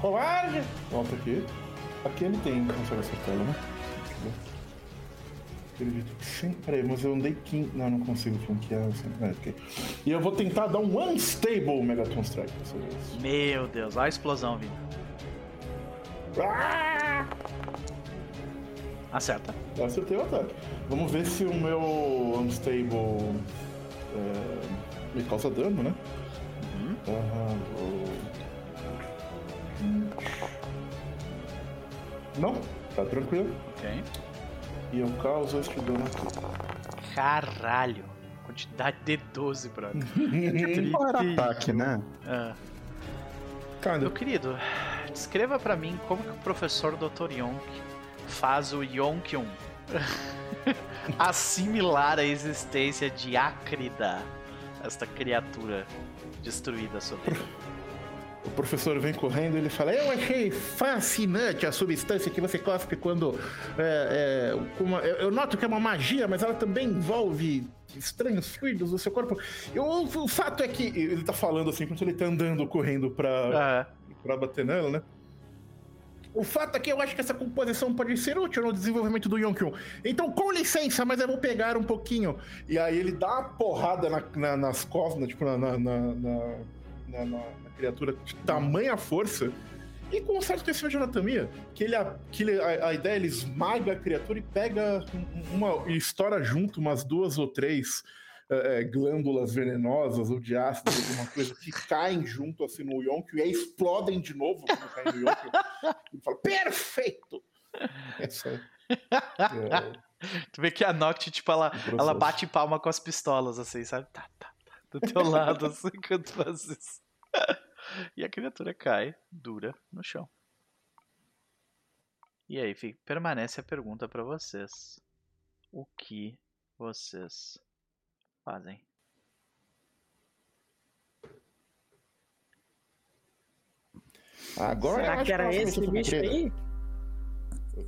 Covarde! Volta aqui. Aqui ele tem, consegue acertar ela, né? Acredito que sim. Peraí, mas eu andei 15. Não, não consigo flanquear. assim. É, ok. E eu vou tentar dar um Unstable Megaton Strike dessa vez. Meu Deus, olha a explosão vindo. Ah! Acerta. Eu acertei o ataque. Vamos ver se o meu Unstable é, me causa dano, né? Uhum. Vou- Não, tá tranquilo. Ok. E eu causo este dano aqui. Caralho. Quantidade de 12, brother. 31. ataque, né? Ah. Cara, Meu querido, descreva pra mim como que o professor Dr. Yonk faz o Yonkyun assimilar a existência de Acrida, esta criatura destruída sobre ele. O professor vem correndo e ele fala: Eu achei fascinante a substância que você cospe quando. é, é, uma- eu, noto que é uma magia, mas ela também envolve estranhos fluidos do seu corpo. Eu, o fato é que. Ele tá falando assim, enquanto ele tá andando, correndo pra, Ah, pra bater nela, né? O fato é que eu acho que essa composição pode ser útil no desenvolvimento do Yonkyun. Então, com licença, mas eu vou pegar um pouquinho. E aí ele dá uma porrada na- na- nas costas, tipo, na, na- na- na- na criatura de tamanha força. E com um certo conhecimento de anatomia, que, ele, a- que ele- a, a ideia é ele esmaga a criatura e pega um- uma. e estoura junto umas duas ou três é, é, glândulas venenosas ou de ácido, alguma coisa, que caem junto assim no Yonk e aí explodem de novo quando caem no Yonk. E fala, perfeito! Essa é, tu vê que a Noct, tipo, ela, ela bate palma com as pistolas, assim, sabe? Tá, tá, tá. Do teu lado, assim, quando tu faz isso. E a criatura cai, dura, no chão. E aí, fi- permanece a pergunta pra vocês. O que vocês fazem? Agora Será acho que era esse bicho aí?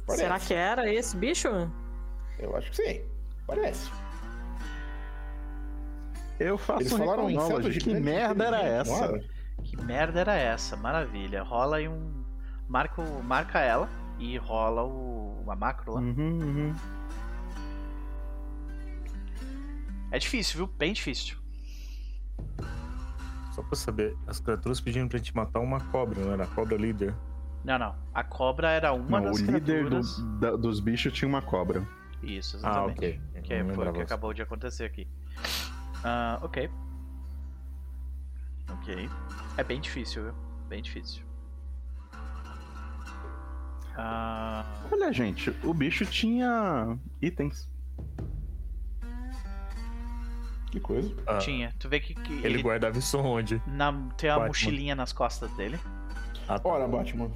Parece. Será que era esse bicho? Eu acho que sim. Parece. Eu faço Eles um falaram em de Que merda era essa? Que merda era essa? Maravilha. Rola aí um. Marca, o- marca ela e rola o, uma macro lá. Uhum, uhum. É difícil, viu? Bem difícil. Só pra saber, as criaturas pediram pra gente matar uma cobra, não era? A cobra líder. Não, não. A cobra era uma Não, o das líder do- criaturas. da- dos bichos tinha uma cobra. Isso, Ah, exatamente. ok. Que foi o que disso. acabou de acontecer aqui. Ah, ok. Ok. É bem difícil, viu? Bem difícil. Ah, Olha, gente, o bicho tinha itens. Que coisa. Ah, tinha. Tu vê que, que Ele, ele, guardava isso onde? na, tem uma Batman. mochilinha nas costas dele. Ah, tá. Ora, Batman.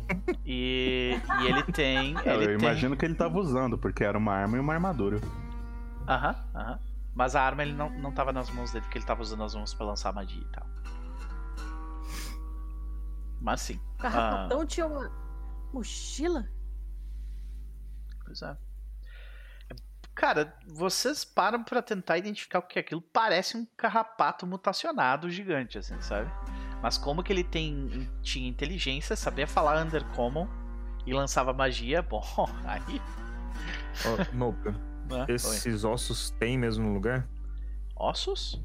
E, e ele tem. Ele eu tem... imagino que ele tava usando, porque era uma arma e uma armadura. Aham, aham. Mas a arma ele não, não tava nas mãos dele, porque ele tava usando as mãos pra lançar magia e tal. Mas sim. O carrapatão tinha uma mochila? Pois é. Cara, vocês param pra tentar identificar o que é aquilo. Parece um carrapato mutacionado gigante, assim, sabe? Mas como que ele tem, tinha inteligência, sabia falar Undercommon e lançava magia, bom, aí. Ó, Nope, Né? Oi. esses ossos tem mesmo no lugar? Ossos?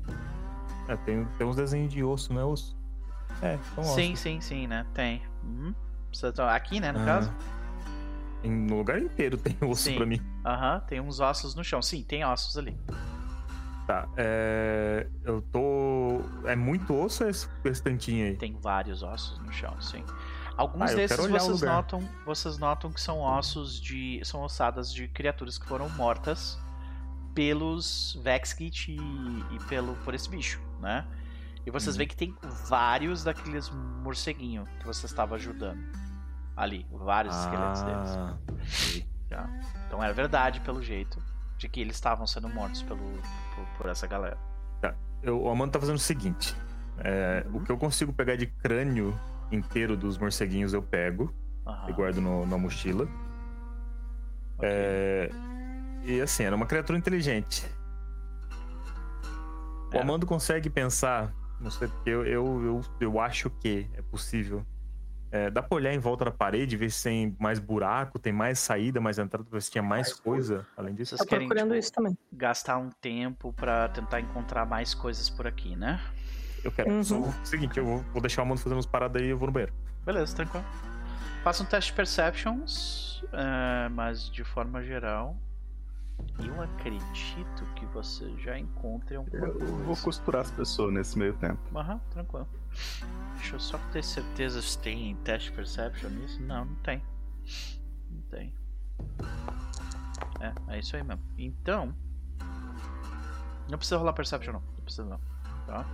É, tem, tem uns desenhos de osso, não é osso? É, ossos. Sim, sim, sim, né? Tem. Uhum. Aqui, né, no Ah, caso? em- no lugar inteiro tem osso Sim. pra mim. Aham, tem uns ossos no chão. Sim, tem ossos ali. Tá, é. Eu tô. É muito osso esse esse tantinho aí? Tem vários ossos no chão, sim. Alguns Ah, desses vocês notam, vocês notam que são ossos de. são ossadas de criaturas que foram mortas pelos Vexkit e, e pelo por esse bicho, né? E vocês Uhum. veem que tem vários daqueles morceguinhos que você estava ajudando. Ali, vários esqueletos deles. Ah, ok. Então é verdade pelo jeito de que eles estavam sendo mortos pelo, por, por essa galera. Eu, o Amanda tá fazendo o seguinte: é, o que eu consigo pegar de crânio inteiro dos morceguinhos eu pego Aham, e guardo no- na mochila. ok. É, e assim, era uma criatura inteligente. O Era. Amando consegue pensar, não sei, porque eu, eu, eu, eu acho que é possível. É, dá pra olhar em volta da parede, ver se tem mais buraco, tem mais saída, mais entrada, ver se tinha mais coisa além disso. Vocês querem procurando tipo, isso também. gastar um tempo pra tentar encontrar mais coisas por aqui, né? Eu quero. Uhum. Só seguinte, eu vou, vou deixar o Amando fazendo umas paradas aí e eu vou no banheiro. Beleza, tranquilo. Faça um teste de perceptions, é, mas de forma geral, eu acredito que você já encontre alguma Eu coisa. vou costurar as pessoas nesse meio tempo. Aham, tranquilo. Deixa eu só ter certeza se tem teste perception nisso. Não, não tem. Não tem. É, é isso aí mesmo. Então. Não precisa rolar perception não. Não precisa não. Tá?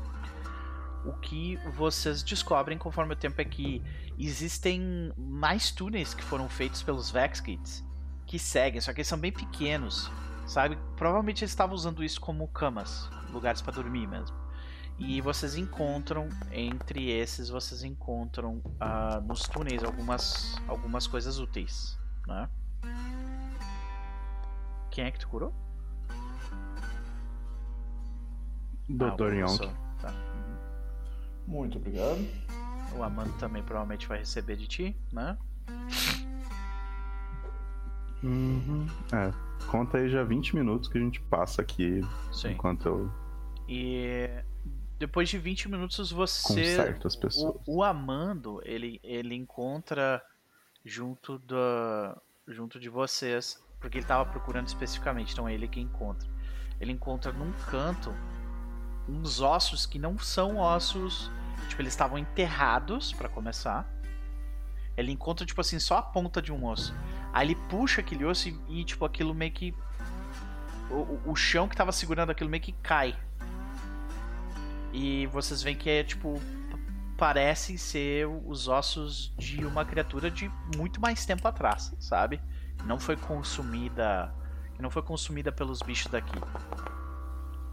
o que vocês descobrem conforme o tempo é que existem mais túneis que foram feitos pelos Vex Kids que seguem, só que eles são bem pequenos, sabe? Provavelmente eles estavam usando isso como camas, lugares para dormir mesmo. E vocês encontram, entre esses, vocês encontram ah, nos túneis algumas, algumas coisas úteis, né? Quem é que tu curou? Dr. Ah, Yonk. Tá. Muito obrigado. O Amando também provavelmente vai receber de ti, né? Uhum. É, conta aí já 20 minutos que a gente passa aqui Sim. enquanto eu E depois de 20 minutos você. conserto as pessoas. O, o Amando, ele, ele encontra junto da junto de vocês, porque ele tava procurando especificamente, então é ele que encontra. Ele encontra num canto uns ossos que não são ossos, tipo, eles estavam enterrados pra começar. Ele encontra tipo assim só a ponta de um osso. Aí ele puxa aquele osso e, e, tipo aquilo meio que o, o- chão que tava segurando aquilo meio que cai. E vocês veem que é tipo parecem ser os ossos de uma criatura de muito mais tempo atrás, sabe? Não foi consumida, que não foi consumida pelos bichos daqui.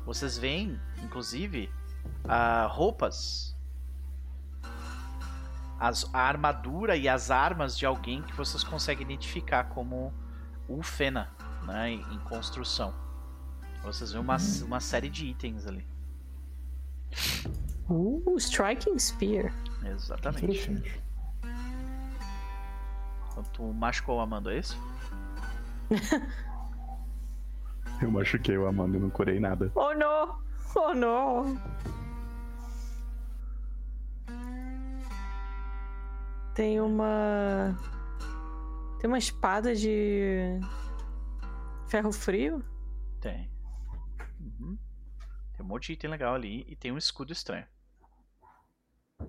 Vocês veem, inclusive, ah, roupas, as, a armadura e as armas de alguém que vocês conseguem identificar como o Fena, né, em, em construção. Vocês veem uma, uma série de itens ali. Uh, Striking Spear. Exatamente. Então, tu machucou o Amando, é isso? Eu machuquei o Amanda e não curei nada. Oh não! Oh não! Tem uma. Tem uma espada de. ferro frio? Tem. Uhum. Tem um monte de item legal ali e tem um escudo estranho.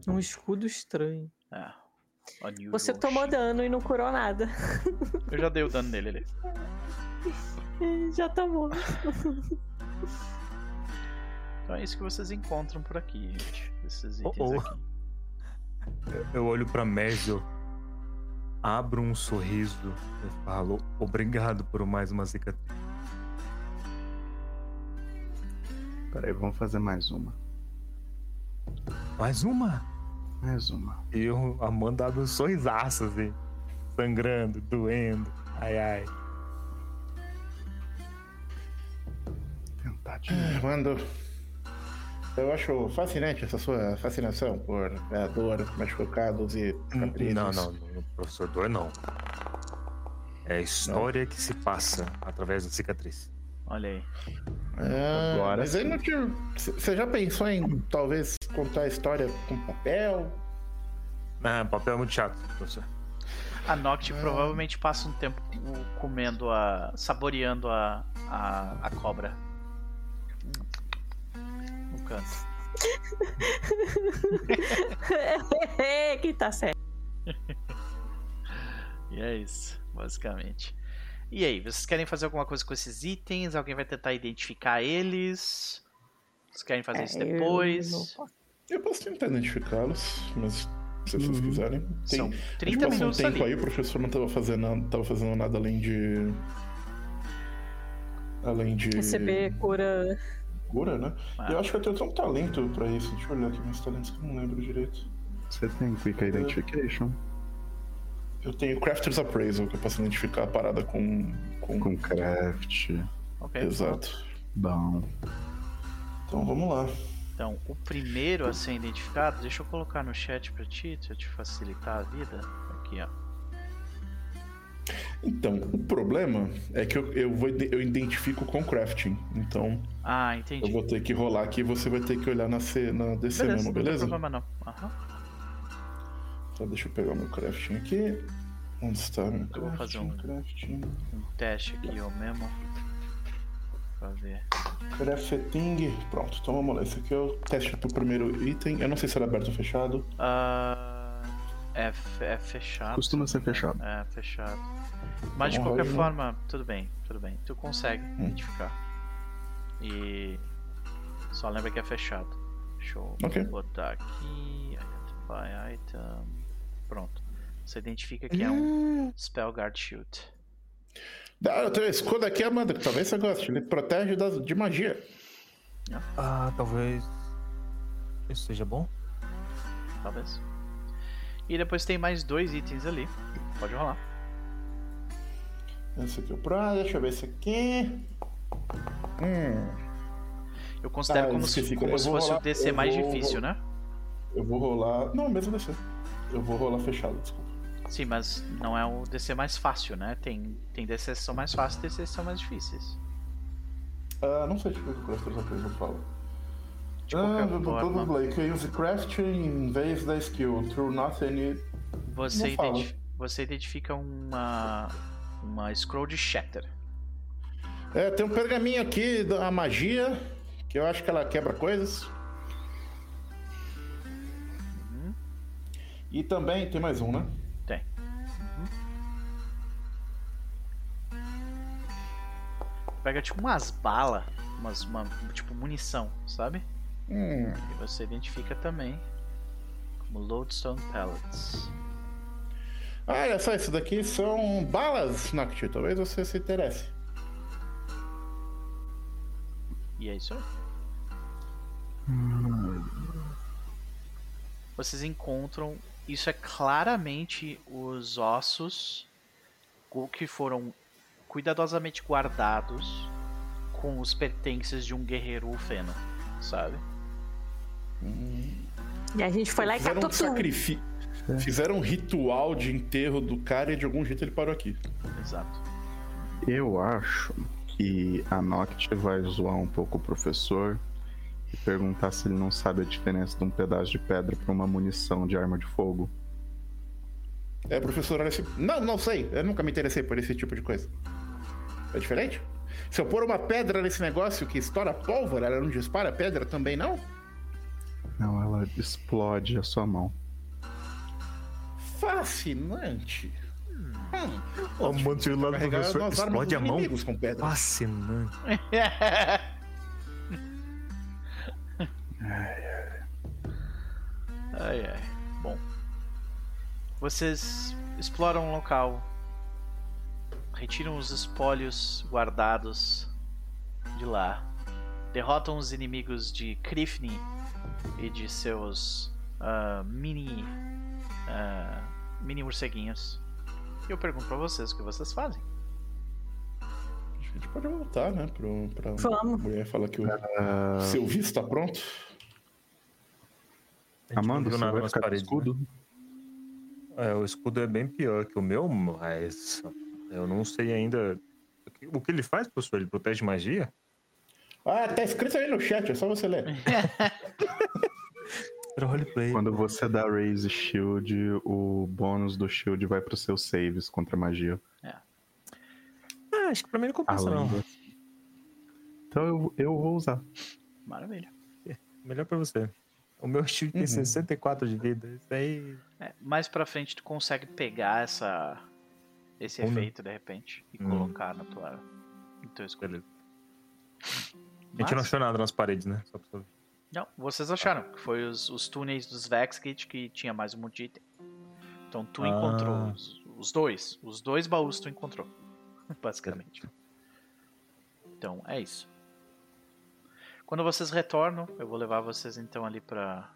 Um escudo estranho. É. Você tomou dano e não curou nada. Eu já dei o dano nele ali. Já tomou. Então é isso que vocês encontram por aqui, gente. Esses Oh, itens oh. aqui. Eu olho pra Merzel, abro um sorriso e falo obrigado por mais uma cicatriz. Peraí, vamos fazer mais uma. Mais uma? Mais uma. E eu, Amanda abre um sorrisaço assim, sangrando, doendo. Ai, ai. Tentar de É, Mando. Eu acho fascinante essa sua fascinação por é, dor, machucados e cicatrizes. Não, não, não, professor Dor não. É a história que se passa através da cicatriz. Olha aí. É, Agora mas aí não te... Você já pensou em talvez contar a história com papel? Ah, papel é muito chato, professor. A Noct provavelmente passa um tempo comendo a. saboreando a. a, a cobra. No canto. que tá certo. E é isso, basicamente. E aí, vocês querem fazer alguma coisa com esses itens? Alguém vai tentar identificar eles? Vocês querem fazer isso É, eu depois? posso. Eu posso tentar identificá-los, mas se vocês Uhum. quiserem. Tem, São a gente 30 passou um minutos tempo ali. aí, o professor não tava fazendo, tava fazendo nada além de. Além de. Receber cura. Cura, né? Ah. Eu acho que eu tenho até um talento pra isso. Deixa eu olhar aqui meus talentos que eu não lembro direito. Você tem Quick Identification Eu tenho Crafter's Appraisal, que eu posso identificar a parada com. com... com craft. Ok. Exato. Bom. Então vamos lá. Então, o primeiro a ser identificado, deixa eu colocar no chat pra ti, pra te facilitar a vida. Aqui, ó. Então, o problema é que eu, eu, vou, eu identifico com crafting. Então, Ah, entendi. eu vou ter que rolar aqui e você vai ter que olhar na, C, na DC Beleza, mesmo, não tem beleza? problema não. Aham. Então, deixa eu pegar meu crafting aqui. Onde está meu Eu vou fazer crafting? um- Crafting. Um teste aqui eu mesmo. Pra ver. Crafting. Pronto, então vamos lá. Esse aqui é o teste pro primeiro item. Eu não sei se era aberto ou fechado. Ah, é, é fechado. Costuma ser fechado. É, fechado. Mas de qualquer forma, tudo bem, tudo bem. Tu consegue Hum. identificar. E. Só lembra que é fechado. Deixa eu botar aqui. Identify item. Pronto. Você identifica que é um Spellguard Shield. Ah, eu tenho esse escudo aqui, Amanda, que talvez você goste. Ele protege das, de magia. Ah, talvez. Isso seja bom? Talvez. E depois tem mais dois itens ali. Pode rolar. Esse aqui é o pra. Deixa eu ver esse aqui. Hum. Eu considero Ah, como, se, como eu se fosse o rolar- DC eu mais vou- difícil, né? Eu vou rolar. Não, mesmo DC. Eu vou rolar fechado, desculpa. Sim, mas não é o DC mais fácil, né? Tem, tem DCs que são mais fáceis e DCs que são mais difíceis. Ah, não sei de que o Crafter não fala. De Ah. You can use crafting in vez da skill. Through not any. você, identi- você identifica uma, uma Scroll de Shatter. É, tem um pergaminho aqui da magia, que eu acho que ela quebra coisas. E também tem mais um, né? Tem. Pega tipo umas balas, umas, uma, tipo munição, sabe? Hum. E você identifica também como Lodestone Pellets. Ah, olha só, isso daqui são balas, Noctis. Talvez você se interesse. E é isso aí. Vocês encontram. Isso é claramente os ossos que foram cuidadosamente guardados com os pertences de um guerreiro ufeno, sabe? E a gente foi lá e Fizeram catou um tudo. sacrifício. Fizeram um ritual de enterro do cara e de algum jeito ele parou aqui. Exato. Eu acho que a Noct vai zoar um pouco o professor e perguntar se ele não sabe a diferença de um pedaço de pedra para uma munição de arma de fogo. É, professor, olha esse... Não, não sei. Eu nunca me interessei por esse tipo de coisa. É diferente? Se eu pôr uma pedra nesse negócio que estoura pólvora, ela não dispara pedra também, não? Não, ela explode a sua mão. Fascinante. Hum. O manto lá do Carregar professor explode a mão. com pedra. Fascinante. Ai, ai. Bom. Vocês exploram o local. Retiram os espólios guardados de lá. Derrotam os inimigos de Krifni e de seus ah, mini. ah, mini morceguinhos. E eu pergunto pra vocês o que vocês fazem. A gente pode voltar, né? Pro, pra Vamos. mulher falar que o Ah, seu visto está pronto. A gente não Amanda, viu você vai nas ficar com paredes, né? escudo? É, o escudo é bem pior que o meu, mas eu não sei ainda. o que- O que ele faz, professor? Ele protege magia? Ah, tá escrito aí no chat, é só você ler. Roleplay. Quando você dá Raise Shield, o bônus do Shield vai para os seus saves contra magia. Ah, acho que pra mim não compensa, Além não. do- Então eu, eu vou usar. Maravilha. Melhor pra você. O meu shield tem Uhum. 64 de vida. Isso aí. É, mais pra frente tu consegue pegar essa esse Runa. efeito de repente e Hum. colocar na tua no teu. A gente não achou nada nas paredes, né? Só pra. Não, vocês acharam que foi os, os túneis dos Vexkit que tinha mais um monte de item. Então tu Ah. encontrou os, os dois. Os dois baús tu encontrou. Basicamente. Então é isso. Quando vocês retornam, eu vou levar vocês então ali para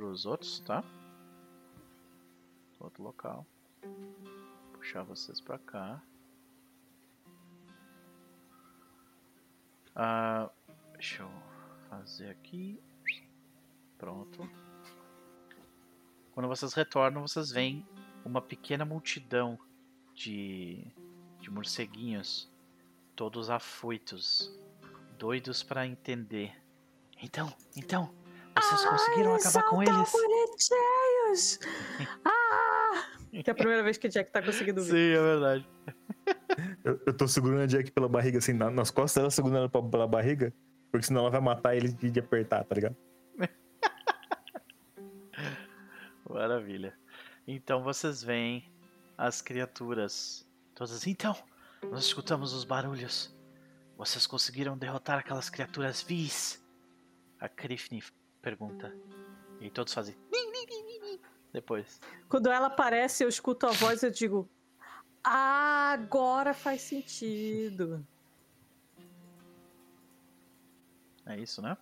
os outros, tá? Outro local. Puxar vocês pra cá. Ah, deixa eu fazer aqui. Pronto. Quando vocês retornam, vocês veem uma pequena multidão de, de morceguinhos, todos afoitos, doidos pra entender. Então, então, vocês conseguiram Ai, acabar com eles? bonitinhos! Ah! Que é a primeira vez que o Jack tá conseguindo ver. Sim, é verdade. Eu, eu tô segurando a Jack pela barriga, assim, na- nas costas dela, segurando ela pra- pela barriga. Porque senão ela vai matar ele de, de apertar, tá ligado? Maravilha. Então vocês veem as criaturas todas. Então, nós escutamos os barulhos. Vocês conseguiram derrotar aquelas criaturas vis? A Krifni pergunta. E todos fazem. Depois. Quando ela aparece, eu escuto a voz e eu digo: "Ah, agora faz sentido. É isso, né?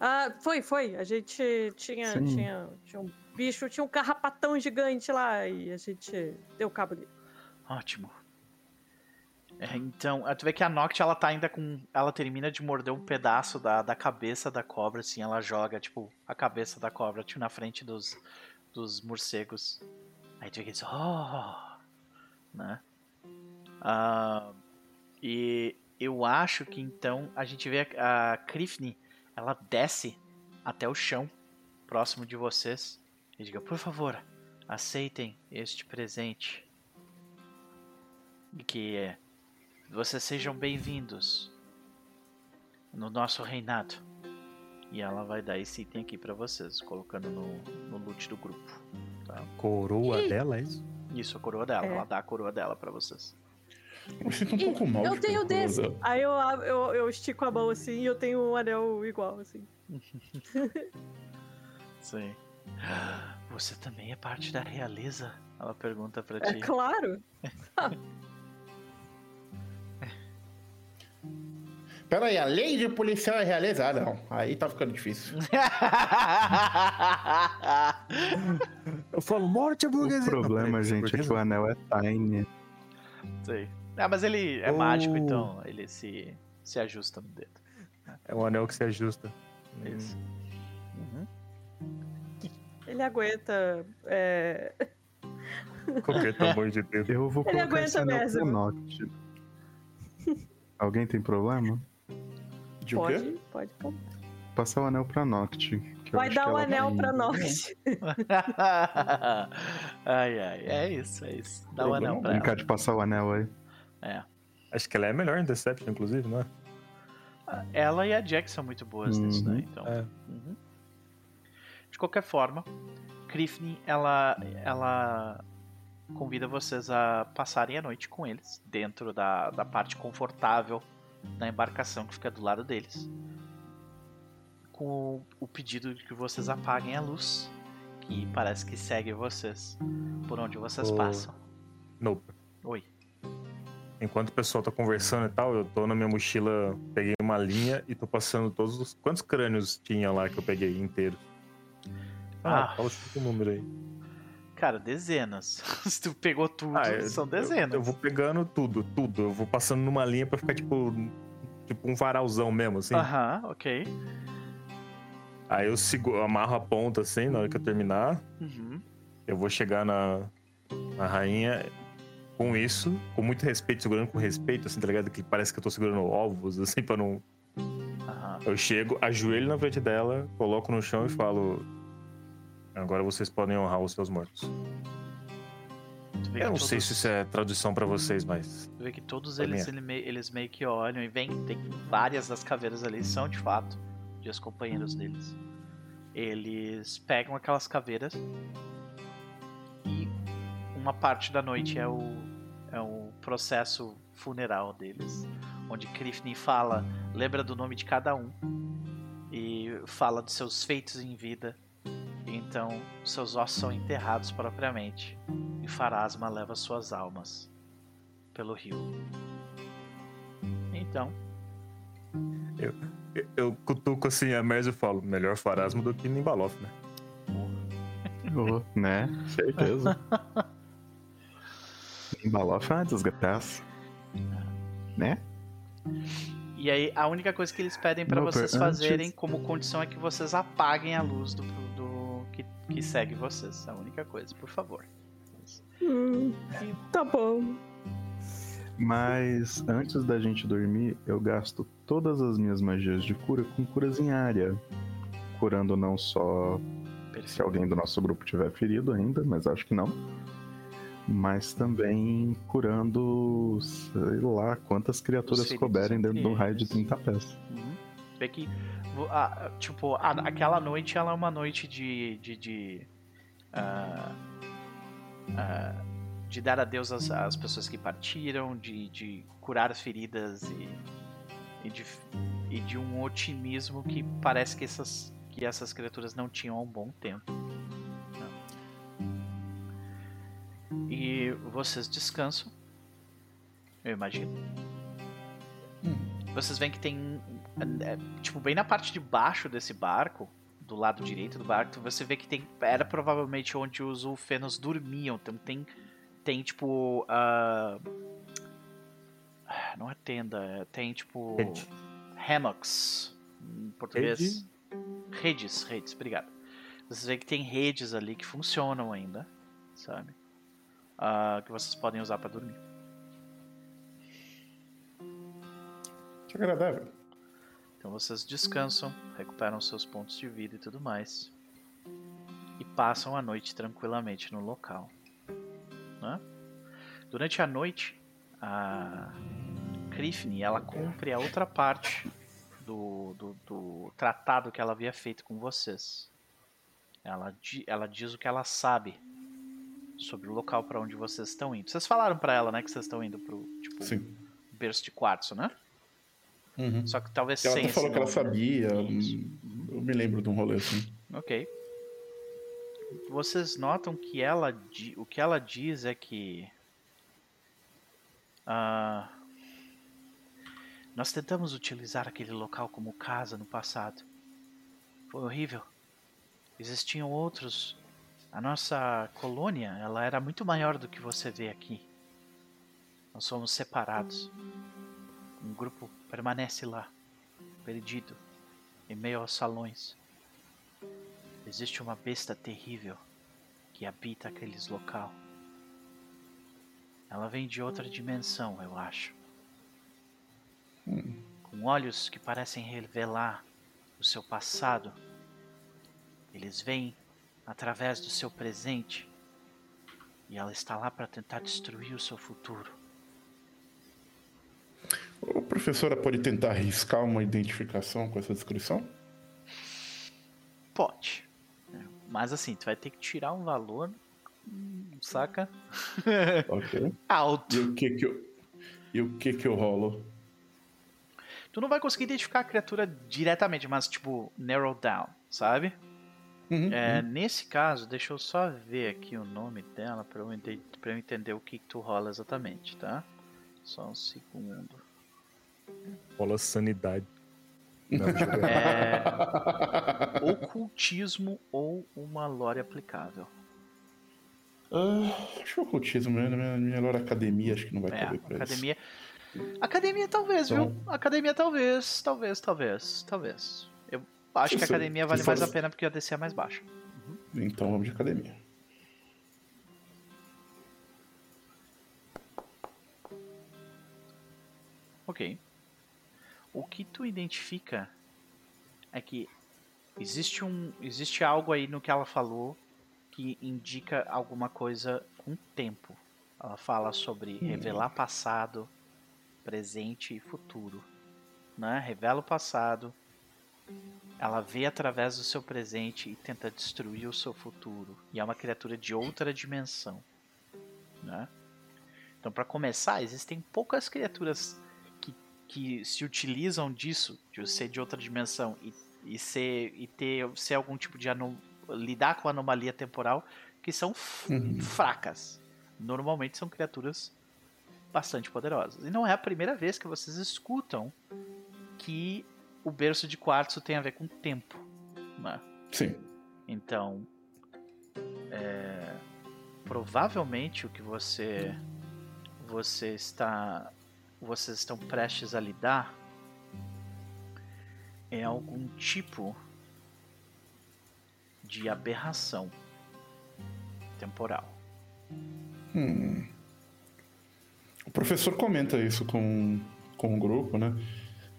Ah, foi, foi. A gente tinha, Sim. tinha, tinha um bicho, tinha um carrapatão gigante lá e a gente deu cabo dele. Ótimo. É, então, ah, tu vê que a Noct, ela tá ainda com. Ela termina de morder um pedaço da, da cabeça da cobra, assim, ela joga, tipo, a cabeça da cobra, tipo, na frente dos, dos morcegos. Aí tu vê que eles. Oh! Né? Ah, e eu acho que então a gente vê a, a Krifni, ela desce até o chão, próximo de vocês, e diga: por favor, aceitem este presente. Que é vocês sejam bem-vindos no nosso reinado. E ela vai dar esse item aqui pra vocês, colocando no, no loot do grupo. Tá? Coroa dela, é isso? Isso, a coroa dela. É. Ela dá a coroa dela pra vocês. Eu sinto um Ih, pouco mal. eu tenho desse. dela. Aí eu, eu, eu estico a mão assim e eu tenho um anel igual, assim. Sim. Você também é parte da realeza? Ela pergunta pra É ti. claro. Pera aí, a lei de policial é realizada. Não, aí tá ficando difícil. Eu falo, morte a O burguesia. problema, Não, gente, é que o burguesia. anel é tiny. Sim. Ah, mas ele é Oh. mágico, então ele se, se ajusta no dedo. É um anel que se ajusta. Isso. Uhum. Ele aguenta. É... Qualquer tamanho de dedo. Eu vou Ele colocar esse aguenta anel mesmo. Alguém tem problema? De o Pode, quê? pode pôr. Passar o anel pra Noct. eu Vai dar ela anel tem- pra nós. ai, ai, é isso, é isso. Dá o Problema anel pra Brincar ela. de passar o anel aí. É. Acho que ela é melhor em Deception, inclusive, não é? Ela e a Jack são muito boas nisso, Uhum. né? Então. É. Uhum. De qualquer forma, Krifni, ela, ela convida vocês a passarem a noite com eles, dentro da, da parte confortável da embarcação que fica do lado deles. Com o, o pedido de que vocês apaguem a luz, que parece que segue vocês por onde vocês Oh. passam. Nope. Oi. Enquanto o pessoal tá conversando e tal, eu tô na minha mochila, peguei uma linha e tô passando todos os. Quantos crânios tinha lá que eu peguei inteiro? Ah, Ah. fala o número aí. Cara, dezenas. Se tu pegou tudo, Ah, eu- são eu- dezenas. Eu, vou pegando tudo, tudo. Eu vou passando numa linha pra ficar tipo. Tipo um varalzão mesmo, assim. Aham, ok. Aí eu sigo, amarro a ponta assim, na hora que eu terminar. Uhum. Eu vou chegar na, na rainha com isso, com muito respeito, segurando com respeito, assim, tá ligado? Que parece que eu tô segurando ovos, assim, pra não. Eu chego, ajoelho na frente dela, coloco no chão e falo. Agora vocês podem honrar os seus mortos. Eu não sei todos- se isso é tradução pra vocês, mas. Tu vê que todos eles, é. ele me- eles meio que olham e vem, tem várias das caveiras ali, são de fato de os companheiros deles. Eles pegam aquelas caveiras e uma parte da noite é o, é o processo funeral deles, onde Krifni fala, lembra do nome de cada um e fala dos seus feitos em vida. Então, seus ossos são enterrados propriamente e Farasma leva suas almas pelo rio. Então, Eu, eu cutuco assim a Merz e falo: melhor Farasma do que Nimbaloth, né? Oh, né? Certeza. Embalof é uma desgraça. Né? e aí a única coisa que eles pedem pra Não, vocês per- antes- fazerem como condição é que vocês apaguem a luz do, do que, segue vocês. É a única coisa, por favor. Hum, tá bom. Mas antes da gente dormir, eu gasto todas as minhas magias de cura com curas em área. Curando não só se alguém do nosso grupo tiver ferido ainda, mas acho que não. Mas também curando, sei lá, quantas criaturas couberem dentro de um raio de inteiros. 30 pés. Uhum. Vê que, a- tipo, a- aquela noite ela é uma noite de. de, de, ah, ah, de dar adeus às, às pessoas que partiram, de, de curar as feridas e, e, de, e de um otimismo que parece que essas que essas criaturas não tinham há um bom tempo. E vocês descansam, eu imagino. Vocês veem que tem, é, tipo, bem na parte de baixo desse barco, do lado direito do barco, você vê que tem, era provavelmente onde os Ulfenos dormiam. Então tem, tem tipo, ah, não é tenda, é- tem tipo Rede. hammocks em português. Redes, redes, obrigado. Vocês veem que tem redes ali que funcionam ainda, sabe? Ah, que vocês podem usar pra dormir. Que agradável. Então vocês descansam, recuperam seus pontos de vida e tudo mais. E passam a noite tranquilamente no local. né? Durante a noite, a Krifne ela cumpre a outra parte do, do, do tratado que ela havia feito com vocês. Ela, ela diz o que ela sabe sobre o local para onde vocês estão indo. Vocês falaram para ela, né, que vocês estão indo pro tipo Sim. berço de quartzo, né? Uhum. Só que talvez Ela sem esse falou que ela sabia. Isso. Eu me lembro de um rolê assim. Ok. Vocês notam que ela o que ela diz é que ah, nós tentamos utilizar aquele local como casa no passado. Foi horrível. Existiam outros. A nossa colônia, ela era muito maior do que você vê aqui. Nós somos separados. Um grupo permanece lá, perdido, em meio aos salões. Existe uma besta terrível que habita aqueles local. Ela vem de outra dimensão, eu acho. Com olhos que parecem revelar o seu passado. Eles vêm através do seu presente. E ela está lá para tentar destruir o seu futuro. O professora pode tentar arriscar uma identificação com essa descrição? Pode. Mas assim, tu vai ter que tirar um valor, saca? Alto. E o que que eu, e o que que eu rolo? Tu não vai conseguir identificar a criatura diretamente, mas tipo, narrow down, sabe? Uhum, É, nesse caso, deixa eu só ver aqui o nome dela pra eu, ente- pra eu entender o que, que tu rola exatamente, tá? Só um segundo. Rola sanidade. É. Ocultismo ou uma lore aplicável. Ah, acho que o ocultismo, né? Minha, minha melhor academia, acho que não vai É, caber pra academia. Academia talvez, viu? Então- Academia talvez, talvez, talvez, talvez. Eu acho que a academia vale mais a pena porque a DC é mais baixa. isso. Então vamos de academia. Ok. O que tu identifica é que existe um existe algo aí no que ela falou que indica alguma coisa com tempo. Ela fala sobre revelar passado, presente e futuro, né? Revela o passado. Ela vê através do seu presente e tenta destruir o seu futuro. E é uma criatura de outra dimensão, né? Então, para começar, existem poucas criaturas que, se utilizam disso, de ser de outra dimensão e, e ser e ter ser algum tipo de anom lidar com anomalia temporal que são Uhum. fracas. Normalmente são criaturas bastante poderosas. E não é a primeira vez que vocês escutam que o berço de quartzo tem a ver com tempo, né? Sim. Então, é, provavelmente o que você você está vocês estão prestes a lidar é algum tipo de aberração temporal. Hum. O professor comenta isso com, com o grupo, né?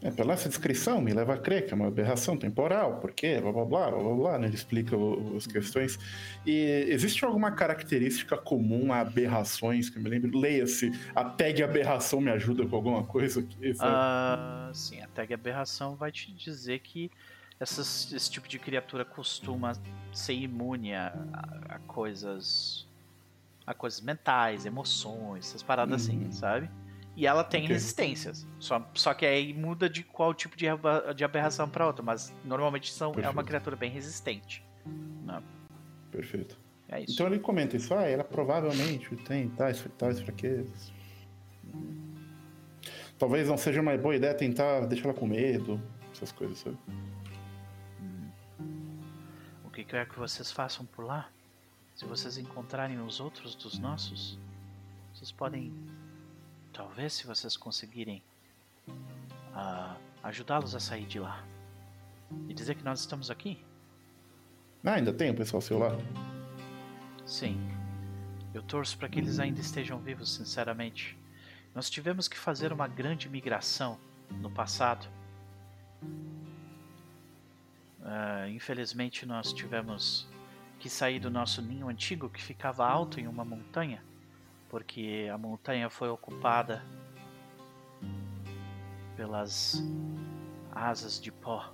É, pela essa descrição, me leva a crer que é uma aberração temporal, por quê? Blá blá blá blá blá, blá né? Ele explica o- as questões. E existe alguma característica comum a aberrações que eu me lembro? Leia-se, a tag aberração me ajuda com alguma coisa aqui? Ah, sim, a tag aberração vai te dizer que essas- esse tipo de criatura costuma ser imune a, a- a coisas a coisas mentais, emoções, essas paradas assim, Uhum. sabe? E ela tem Ok. resistências. Só, só que aí muda de qual tipo de, de aberração pra outra. Mas normalmente são, é uma criatura bem resistente. Não, Perfeito. é isso. Então ele comenta isso, ah, ela provavelmente tem tais, tais fraquezas. Talvez não seja uma boa ideia tentar deixar ela com medo, essas coisas, sabe? O que quer que vocês façam por lá? Se vocês encontrarem os outros dos nossos, vocês podem, talvez, se vocês conseguirem, ah, ajudá-los a sair de lá. E dizer que nós estamos aqui? Ah, ainda tem o pessoal seu lá? Sim. Eu torço para que eles ainda estejam vivos, sinceramente. Nós tivemos que fazer uma grande migração no passado. Ah, infelizmente, nós tivemos que sair do nosso ninho antigo que ficava alto em uma montanha, porque a montanha foi ocupada pelas asas de pó.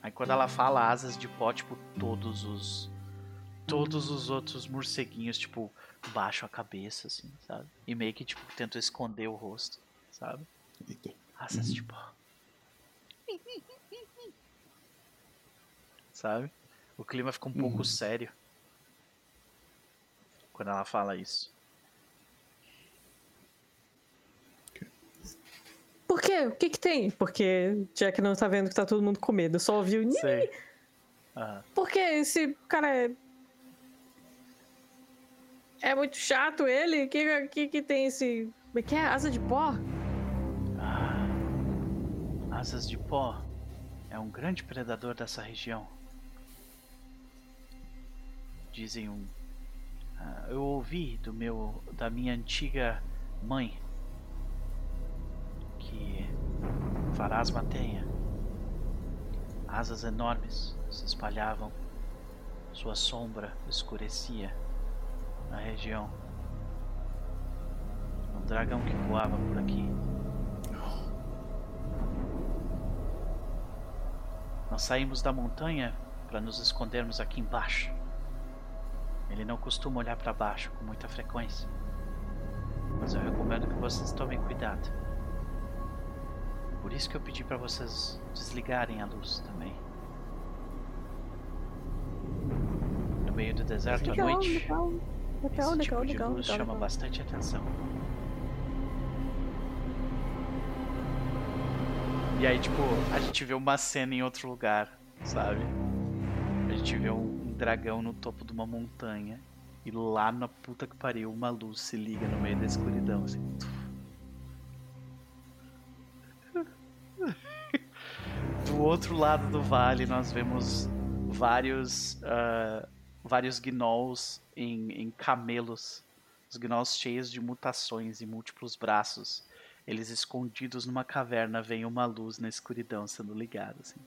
Aí quando ela fala asas de pó, tipo, todos os todos os outros morceguinhos, tipo, baixam a cabeça, assim, sabe? E meio que, tipo, tentam esconder o rosto, sabe? Asas de pó. Sabe? O clima fica um pouco Uhum. sério. Quando ela fala isso. Por quê? O que que tem? Porque Jack não tá vendo que tá todo mundo com medo. Só ouviu. Sei. Aham. Por que esse cara é. É muito chato ele? O que, que que tem esse. Como é que é? Asa de pó? Ah, asas de pó é um grande predador dessa região. Dizem um. ah, eu ouvi do meu, da minha antiga mãe que Farasma tenha asas enormes se espalhavam, sua sombra escurecia na região. Um dragão que voava por aqui. Nós saímos da montanha para nos escondermos aqui embaixo. Ele não costuma olhar para baixo com muita frequência. Mas eu recomendo que vocês tomem cuidado. Por isso que eu pedi para vocês desligarem a luz também. No meio do deserto à Legal, noite, legal. Legal, esse legal, tipo de luz chama bastante atenção. E aí, tipo, a gente vê uma cena em outro lugar, sabe? A gente vê um, um dragão no topo de uma montanha. E lá na puta que pariu, uma luz se liga no meio da escuridão, assim. Do outro lado do vale, nós vemos vários, ah, vários gnolls em, em camelos. Os gnolls cheios de mutações e múltiplos braços. Eles escondidos numa caverna, vem uma luz na escuridão sendo ligada. Assim.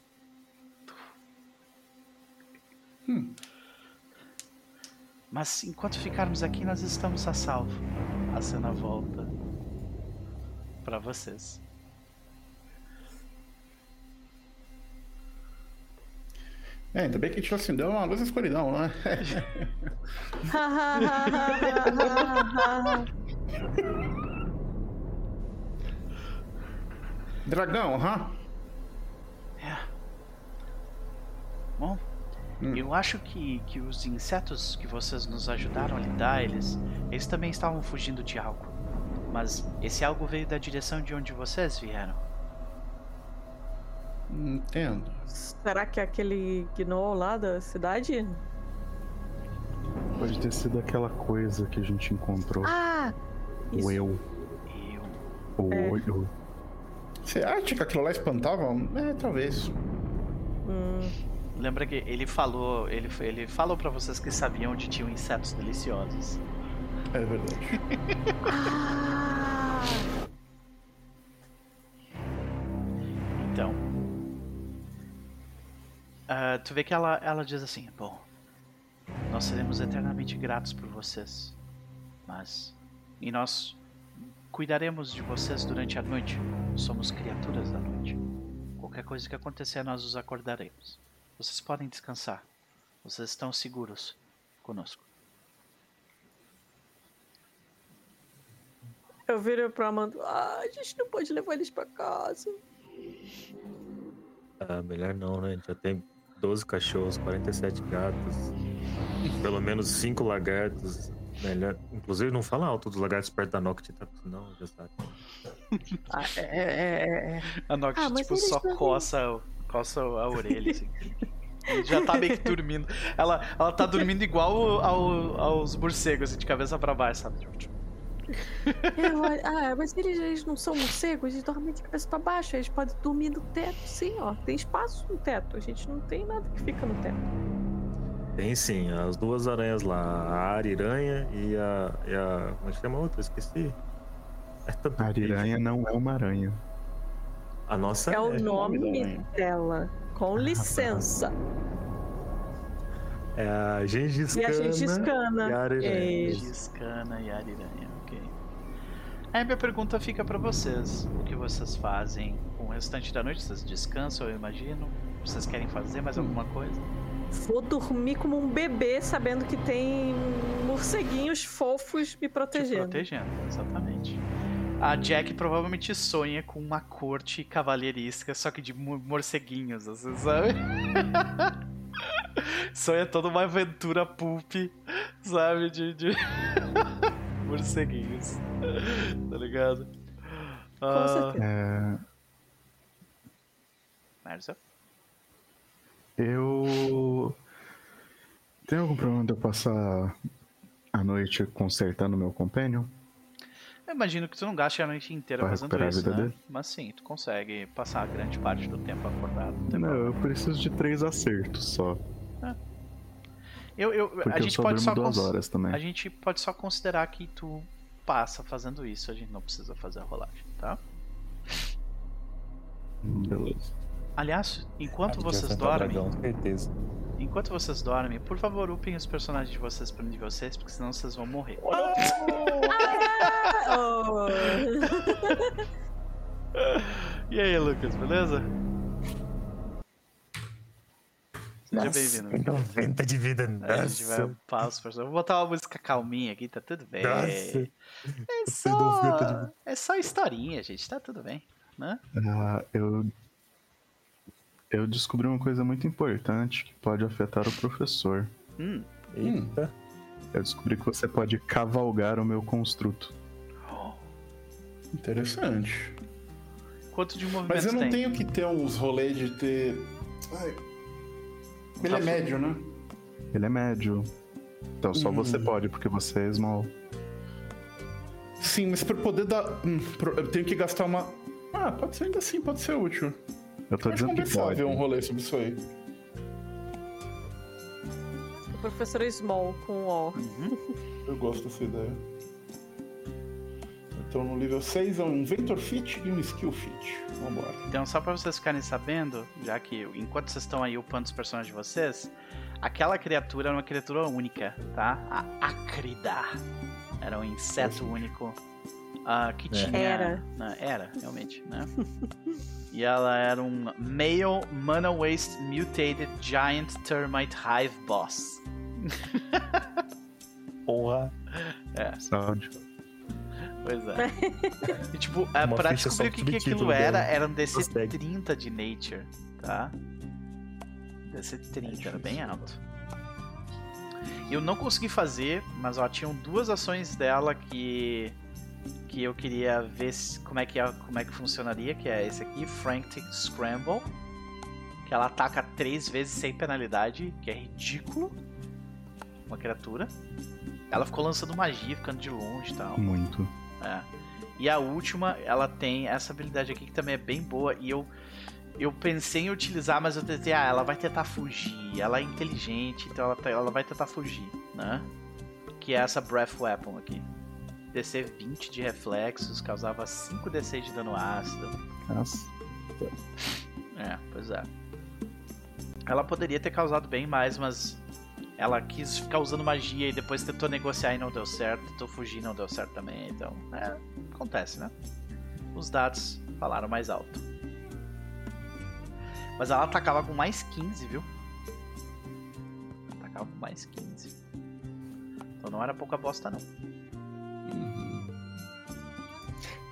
Mas enquanto ficarmos aqui, nós estamos a salvo. A cena volta para vocês. É, ainda bem que a gente acendeu uma luz na escuridão, né? Dragão, aham. É. Bom, Hum. eu acho que, que os insetos que vocês nos ajudaram a lidar, eles, eles também estavam fugindo de algo. Mas esse algo veio da direção de onde vocês vieram. Entendo. Será que é aquele gnoll lá da cidade? Pode ter sido aquela coisa que a gente encontrou. Ah! o eu, Eu. o É. olho. Você acha que aquilo lá espantava? É, talvez. Hum, Lembra que ele falou, ele, ele falou para vocês que sabiam onde tinham insetos deliciosos. É verdade. Ah! Então. Ah, tu vê que ela, ela diz assim: Bom, nós seremos eternamente gratos por vocês. Mas. E nós cuidaremos de vocês durante a noite. Somos criaturas da noite. Qualquer coisa que acontecer, nós os acordaremos. Vocês podem descansar. Vocês estão seguros conosco. Eu viro pra Amanda. Ah, a gente não pode levar eles pra casa. Ah, melhor não, né? A gente já tem 12 cachorros, 47 gatos, pelo menos 5 lagartos. Melhor. Inclusive, não fala alto dos lagartos perto da Noctis, tá? Não, já sabe. Ah, é, é, é, é. A Nox, Ah, tipo, só coça, coça a orelha, assim. Ele Já tá meio que dormindo. Ela, ela tá dormindo igual ao- aos morcegos, assim, de cabeça pra baixo, sabe? Tipo, É, ah, mas eles, eles não são morcegos, eles dormem de cabeça pra baixo. Eles podem dormir no teto, sim, ó. Tem espaço no teto. A gente não tem nada que fica no teto. Tem sim, as duas aranhas lá, a ariranha e a. E a como é que chama a outra? Esqueci. É tanto A ariranha não é uma aranha. A nossa É o é o nome nome dela. Com licença. é a Gengis E a Khan gente e a ariranha. Isso. Giscana e Ariranha, ok. Aí minha pergunta fica pra vocês. O que vocês fazem com o restante da noite? Vocês descansam, eu imagino? Vocês querem fazer mais alguma coisa? Vou dormir como um bebê, sabendo que tem morceguinhos fofos me Te protegendo. protegendo, exatamente. A Jack provavelmente sonha com uma corte cavalheirística, só que de mo- morceguinhos, você sabe? sonha toda uma aventura pulp, sabe? De, de... morceguinhos. Ligado? Com Ah, certeza. É, eu. Tem algum problema de eu passar a noite consertando meu companion? Eu imagino que tu não gaste a noite inteira Pra fazendo isso, vida né? dele? Mas sim, tu consegue passar grande parte do tempo acordado. não Não, eu preciso de três acertos só. Eu, eu, Porque a eu gente só pode só duas horas também. A gente pode só considerar que tu passa fazendo isso, a gente não precisa fazer a rolagem, tá? Beleza. Aliás, enquanto Ah, vocês dormem, dragão, certeza. enquanto vocês dormem, por favor, upem os personagens de vocês pro nível 6, porque senão vocês vão morrer. Oh. E aí, Lucas, beleza? Seja bem-vindo. 90 de vida, A gente vai nossa. upar os personagens. Vou botar uma música calminha aqui, tá tudo bem. Nossa. É só, é só historinha, gente, tá tudo bem, né? Ah, eu. Eu descobri uma coisa muito importante que pode afetar o professor. Hum. Eita. Eu descobri que você pode cavalgar o meu construto. Interessante. Quanto de Mas movimentos eu não tem? tenho que ter uns rolês de ter. Ai. Ele Tá é médio, né? Ele é médio. Então só Hum. você pode, porque você é small. Sim, mas pra poder dar. hum, eu tenho que gastar uma. Ah, pode ser ainda assim, pode ser útil. Eu tô Acho dizendo que pode. ver um rolê sobre isso aí. O professor Small com O. Uhum. Eu gosto dessa ideia. Então no nível 6 é um Ventor Fit e um Skill Fit. Vambora. Então, só pra vocês ficarem sabendo, já que enquanto vocês estão aí upando os personagens de vocês, aquela criatura era uma criatura única, tá? A Acrida. Era um inseto único ah, que É. tinha. Era. Não, era, realmente, né? e ela era um Male Mana Waste Mutated Giant Termite Hive Boss. Porra. Saúde. Pois é. E tipo, é, Uma pra descobrir o que, que aquilo era, dela. era um DC Consegue. 30 de Nature, tá? DC 30, era bem alto. Eu não consegui fazer, mas ó, tinham duas ações dela que que eu queria ver como é que é- como é que funcionaria, que é esse aqui, Frantic Scramble, que ela ataca três vezes sem penalidade, que é ridículo. Uma criatura. Ela ficou lançando magia, ficando de longe e tal. Muito. É. E a última, ela tem essa habilidade aqui que também é bem boa. E eu, eu pensei em utilizar, mas eu tentei, ah, ela vai tentar fugir. Ela é inteligente, então ela, tá- ela vai tentar fugir, né? Que é essa Breath Weapon aqui. DC 20 de reflexos, causava 5 DC de dano ácido. Nossa. É, pois é. Ela poderia ter causado bem mais, mas ela quis ficar usando magia e depois tentou negociar e não deu certo, tentou fugir e não deu certo também, então, é, acontece, né? Os dados falaram mais alto. Mas ela atacava com mais 15, viu? Atacava com mais 15. Então não era pouca bosta não.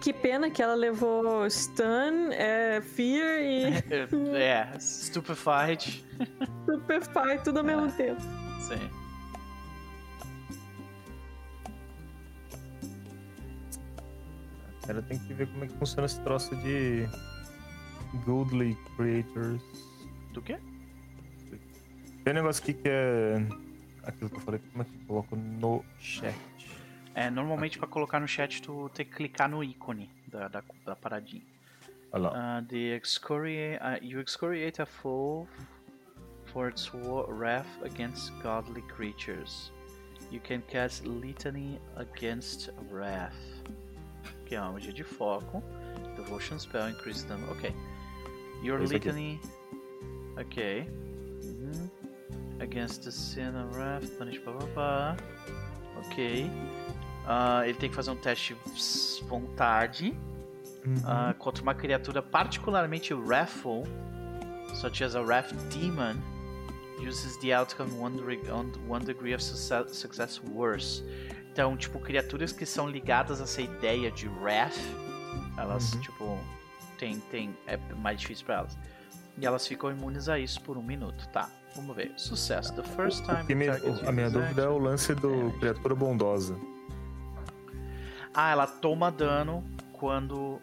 Que pena que ela levou stun, é, fear e É, Stupefied. stupefy tudo ao mesmo tempo. Sim. Ela tem que ver como é que funciona esse troço de Goodly Creators. Do quê? Tem um negócio aqui que é aquilo que eu falei, como é que eu coloco no chat? É, normalmente pra colocar no chat tu tem que clicar no ícone da, da, da paradinha. Olha lá. Uh, the excoriate, uh, you excoriate a foe for its wrath against godly creatures. You can cast Litany against wrath. Que é uma magia de foco. Devotion spell increase them. Ok. Your Esse aqui. Litany. Ok. Uhum. Against the sin of wrath. Punish blá blá blá. Ok. Ah, ele tem que fazer um teste de vontade. Uhum. Uh, contra uma criatura particularmente wrathful, such as a wrath demon, uses the outcome one, one degree of success, success worse. Então, tipo, criaturas que são ligadas a essa ideia de wrath, elas, Uhum. tipo, tem, tem, é mais difícil pra elas. E elas ficam imunes a isso por um minuto, tá? Vamos ver. Sucesso. The first time. O me- a minha dúvida é o lance do damage. criatura bondosa. Ah, ela toma dano quando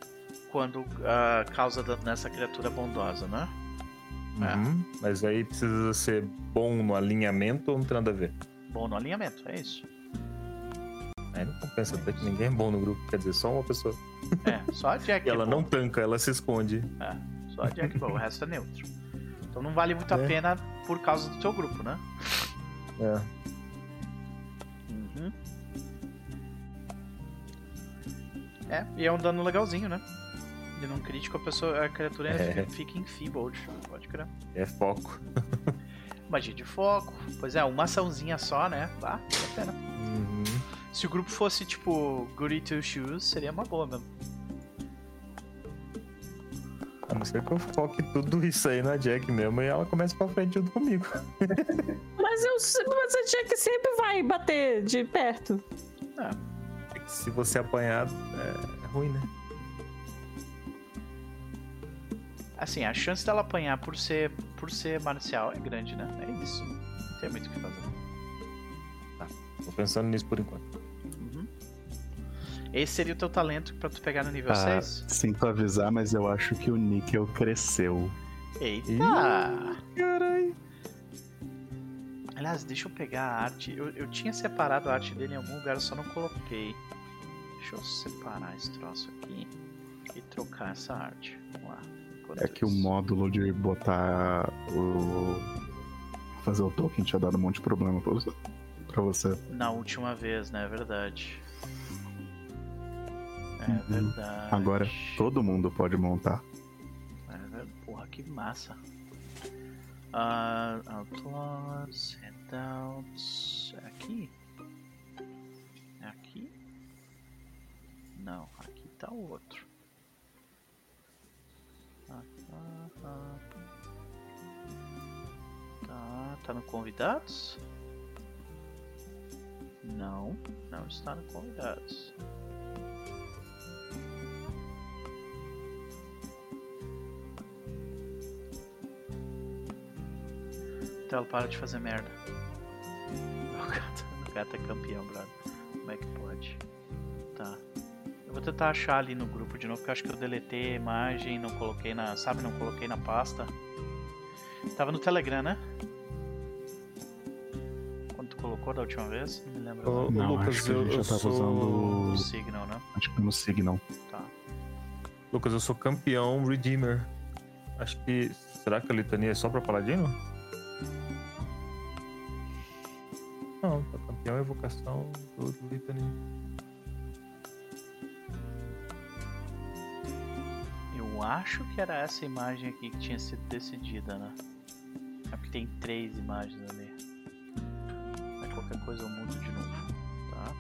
quando ah, causa dano nessa criatura bondosa, né? É. Uhum. Mas aí precisa ser bom no alinhamento ou não tem nada a ver? Bom no alinhamento, é isso. Aí não compensa até que ninguém é bom no grupo, quer dizer, só uma pessoa. É, só a Jack E ela é não tanca, ela se esconde. É, só a Jack é bom, o resto é neutro. Então não vale muito a É. pena por causa do teu grupo, né? É. Uhum. É, e é um dano legalzinho, né? E num crítico a pessoa, a criatura É. fica enfeebled, pode crer. É foco. Magia de foco, pois é, uma açãozinha só, né? Ah, vale a pena. Uhum. Se o grupo fosse tipo Goody Two Shoes, seria uma boa mesmo. A não ser que eu foque tudo isso aí na Jack mesmo e ela começa pra frente junto comigo. Mas, eu, mas a Jack sempre vai bater de perto. É que Se você apanhar, é ruim, né? Assim, a chance dela apanhar por ser, por ser marcial é grande, né? É isso. Não tem muito o que fazer. Tô pensando nisso por enquanto. Uhum. Esse seria o teu talento pra tu pegar no nível Ah, 6? sinto avisar, mas eu acho que o níquel cresceu. Eita! Caralho. Aliás, deixa eu pegar a arte. Eu, eu tinha separado a arte dele em algum lugar, eu só não coloquei. Deixa eu separar esse troço aqui e trocar essa arte. Vamos lá. É que o módulo de botar o. fazer o token tinha dado um monte de problema pra você. Na última vez, né? É verdade. É Uhum. verdade. Agora todo mundo pode montar. É verdade. Porra, que massa. Ah, Outlaws, Handouts. É aqui? É aqui? Não, aqui tá o outro. Tá, tá no convidados? Não, não está no convidados. Então para de fazer merda. O gato, o gato é campeão, brother. Como é que pode? Tá. Eu vou tentar achar ali no grupo de novo, porque eu acho que eu deletei a imagem, não coloquei na. Sabe, não coloquei na pasta. Tava no Telegram, né? Quando tu colocou da última vez? Não me lembro. Ô, ô, Não, Lucas, acho que a eu, gente eu já tava sou... O usando. Signal, né? Acho que no Signal. Tá. Lucas, eu sou campeão Redeemer. Acho que. Será que a litania é só pra paladino? Não, tá campeão evocação do litania. Eu acho que era essa imagem aqui que tinha sido decidida, né? É porque tem três imagens ali. Mas qualquer coisa eu mudo de novo, tá?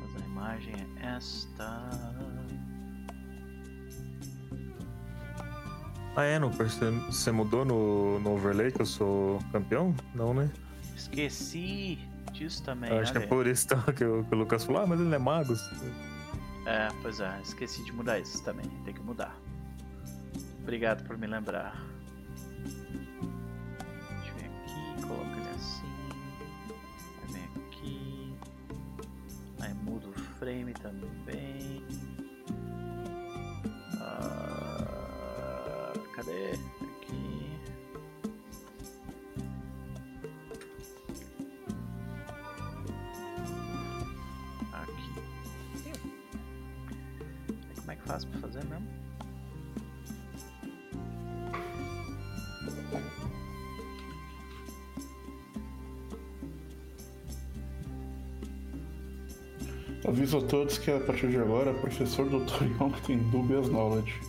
Mas a imagem é esta. Ah, é, no você, mudou no, no overlay que eu sou campeão? Não, né? Esqueci disso também. Eu acho que é por isso então, que, o- que o Lucas falou, ah, mas ele é mago. É, pois é, esqueci de mudar isso também. Tem que mudar. Obrigado por me lembrar. Deixa eu ver aqui, coloca ele assim. Vem aqui. Aí muda o frame também. Ah, cadê? Aviso a todos que a partir de agora, professor Dr. Young tem dubious knowledge.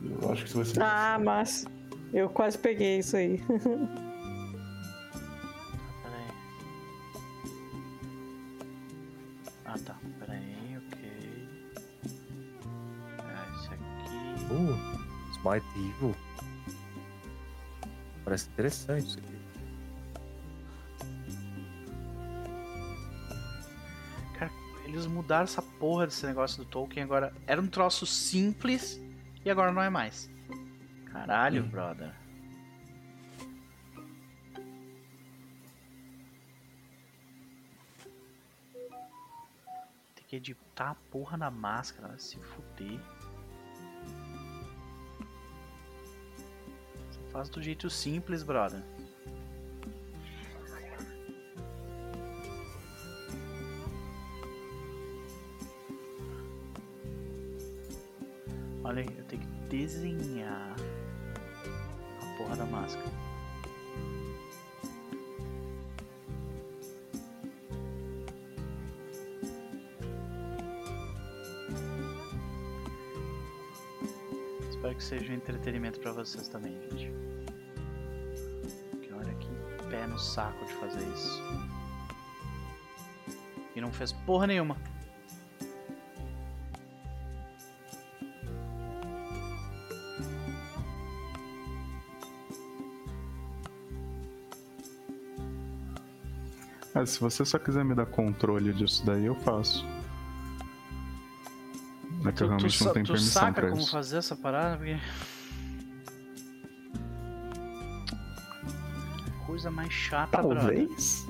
Eu acho que isso vai ser. Ah, mas eu quase peguei isso aí. Peraí. Ah tá, peraí, ok. Ah, esse aqui. Uh, Smite Evil. Parece interessante isso aqui. Eles mudaram essa porra desse negócio do Tolkien agora. Era um troço simples e agora não é mais. Caralho, brother. Tem que editar a porra na máscara, vai se fuder. Faz do jeito simples, brother. Olha aí, eu tenho que desenhar a porra da máscara. Espero que seja um entretenimento pra vocês também, gente. Olha que pé no saco de fazer isso. E não fez porra nenhuma. Ah, se você só quiser me dar controle disso daí, eu faço. É que eu realmente sa- não tenho tu permissão saca pra como isso. fazer essa parada? Porque... Coisa mais chata, brother. Talvez.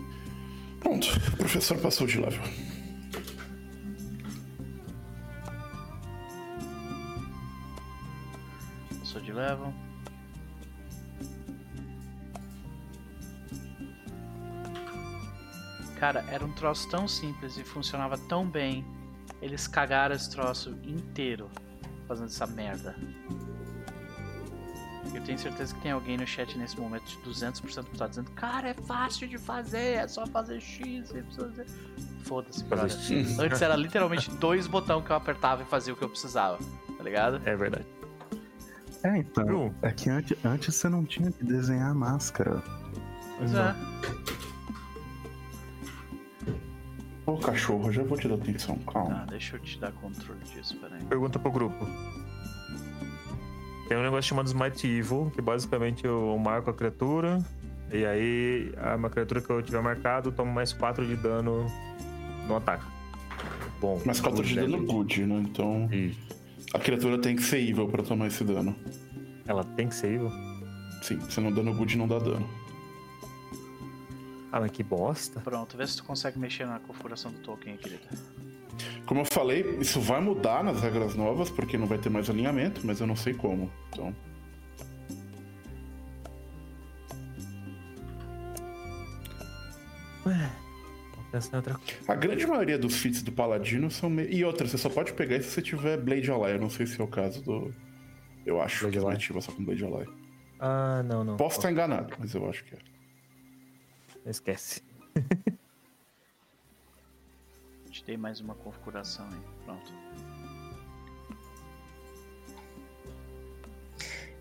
Pronto, o professor passou de level. Passou de level. Cara, era um troço tão simples e funcionava tão bem. Eles cagaram esse troço inteiro fazendo essa merda. Eu tenho certeza que tem alguém no chat nesse momento de 200% que tá dizendo Cara, é fácil de fazer, é só fazer X, Y. Foda-se, Fazer brother. X. Antes era literalmente dois botões que eu apertava e fazia o que eu precisava, tá ligado? É verdade. É, então. É que antes, antes você não tinha que desenhar a máscara. Pois é. Ô cachorro, já vou te dar atenção, calma. Tá, deixa eu te dar controle disso, peraí. Pergunta pro grupo. Tem um negócio chamado Smite Evil, que basicamente eu marco a criatura. E aí, a uma criatura que eu tiver marcado toma mais 4 de dano no ataque. Bom. Mas 4 de dano good, né? Então Isso. a criatura tem que ser evil pra tomar esse dano. Ela tem que ser evil? Sim, se não dano good não dá dano. Ah, mas que bosta. Pronto, vê se tu consegue mexer na configuração do token, querida. Como eu falei, isso vai mudar nas regras novas, porque não vai ter mais alinhamento, mas eu não sei como. Então. Em outra coisa. A grande maioria dos feats do Paladino são. Me... E outra, você só pode pegar isso se você tiver Blade Ally. Eu não sei se é o caso do. Eu acho Blade que é ativa só com Blade Ally. Ah, não, não. Posso estar enganado, mas eu acho que é. Esquece. Te dei mais uma configuração aí. Pronto.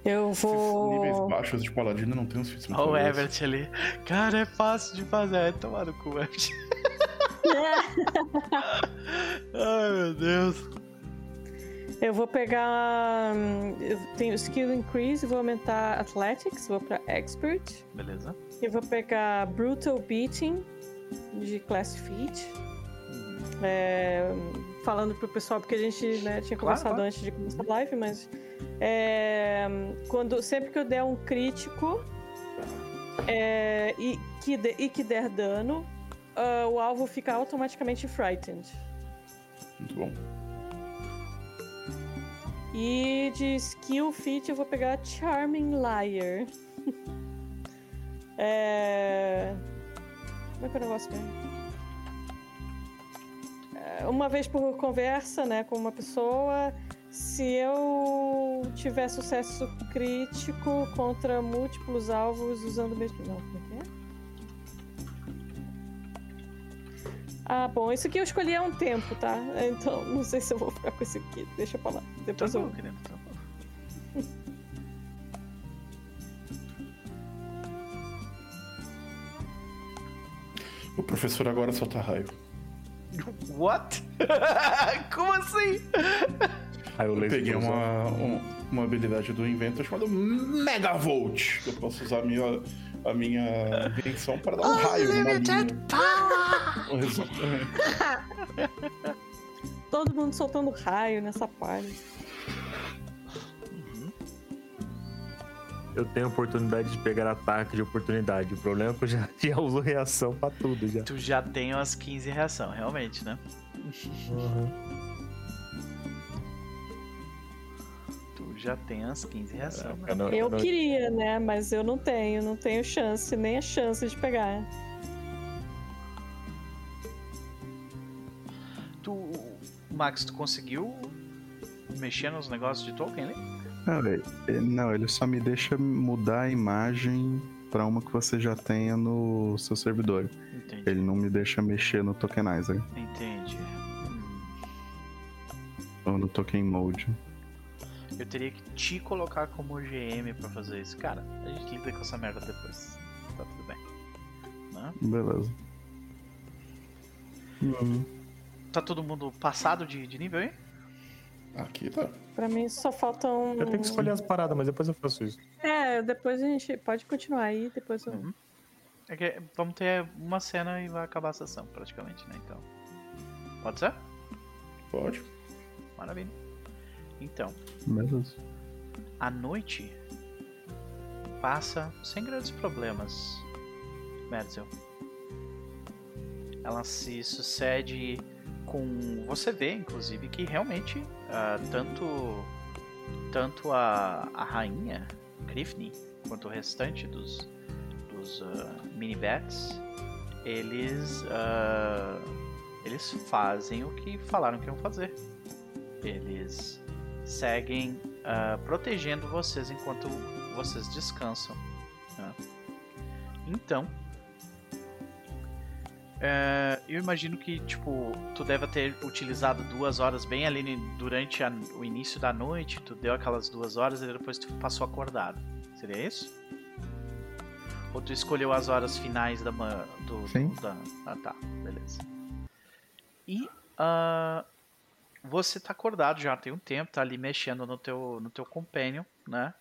Eu Esses níveis vou. baixos de Paladino não tem feats muito Olha o. Everett ali. Cara, é fácil de fazer. É tomar no cu, Everett. Ai, meu Deus. Eu vou pegar. hum, Eu tenho skill increase, vou aumentar athletics, vou pra expert. Beleza. Eu vou pegar brutal beating de class feat. É, falando pro pessoal, porque a gente né, tinha Claro, conversado claro. antes de começar a live, mas é, quando, sempre que eu der um crítico é, e, que de- e que der dano, ah, o alvo fica automaticamente frightened. Muito bom. E de skill feat eu vou pegar Charming Liar. é... Como é que é o negócio mesmo? É, Uma vez por conversa, né, com uma pessoa, se eu tiver sucesso crítico contra múltiplos alvos usando o mesmo. Não, como é que é? Ah, bom, isso aqui eu escolhi há um tempo, tá? Então, não sei se eu vou ficar com esse aqui. Deixa pra lá. Depois eu. Tranquilo, querido. tranquilo. O professor agora solta raio. What? Como assim? Aí Eu laser peguei uma, um- uma habilidade do inventor chamada Megavolt. Eu posso usar a minha, a minha invenção para dar um raio numa linha. Exatamente. Todo mundo soltando raio nessa parte. Eu tenho oportunidade de pegar ataque de oportunidade. O problema é que eu já, já uso reação pra tudo já. Tu já tem umas 15 reação, realmente, né? Tu já tem umas 15 reação. né? Eu não- Eu não- queria, né? Mas eu não tenho, não tenho chance, nem a chance de pegar. Tu, Max, tu conseguiu mexer nos negócios de Tolkien ali? Não, ele- ele- não, ele só me deixa mudar a imagem pra uma que você já tenha no seu servidor. Entendi. Ele não me deixa mexer no tokenizer Entendi. Ou no token mode. Eu teria que te colocar como GM pra fazer isso. Cara, a gente lida com essa merda depois. Tá tudo bem. Né? Beleza. Uhum. Tá todo mundo passado de, de nível aí? Aqui tá. Pra mim só faltam. Eu tenho que escolher as paradas, mas depois eu faço isso. É, depois a gente pode continuar aí, depois eu. Uhum. É que vamos ter uma cena e vai acabar a sessão, praticamente, né? Então. Pode ser? Pode. Maravilha. Então, a noite passa sem grandes problemas, Merzel. Ela se sucede com. Você vê, inclusive, que realmente ah, tanto tanto a, a rainha Griffney quanto o restante dos, dos ah, mini-bats eles ah, eles fazem o que falaram que iam fazer. Eles seguem ah, protegendo vocês enquanto vocês descansam. né? Então, é, eu imagino que tipo tu deve ter utilizado duas horas bem ali durante a- o início da noite. Tu deu aquelas duas horas e depois tu passou acordado. Seria isso? Ou tu escolheu as horas finais da manhã do, Sim. da, ah tá, beleza. E ah, você tá acordado já tem um tempo, tá ali mexendo no teu, no teu companion, né?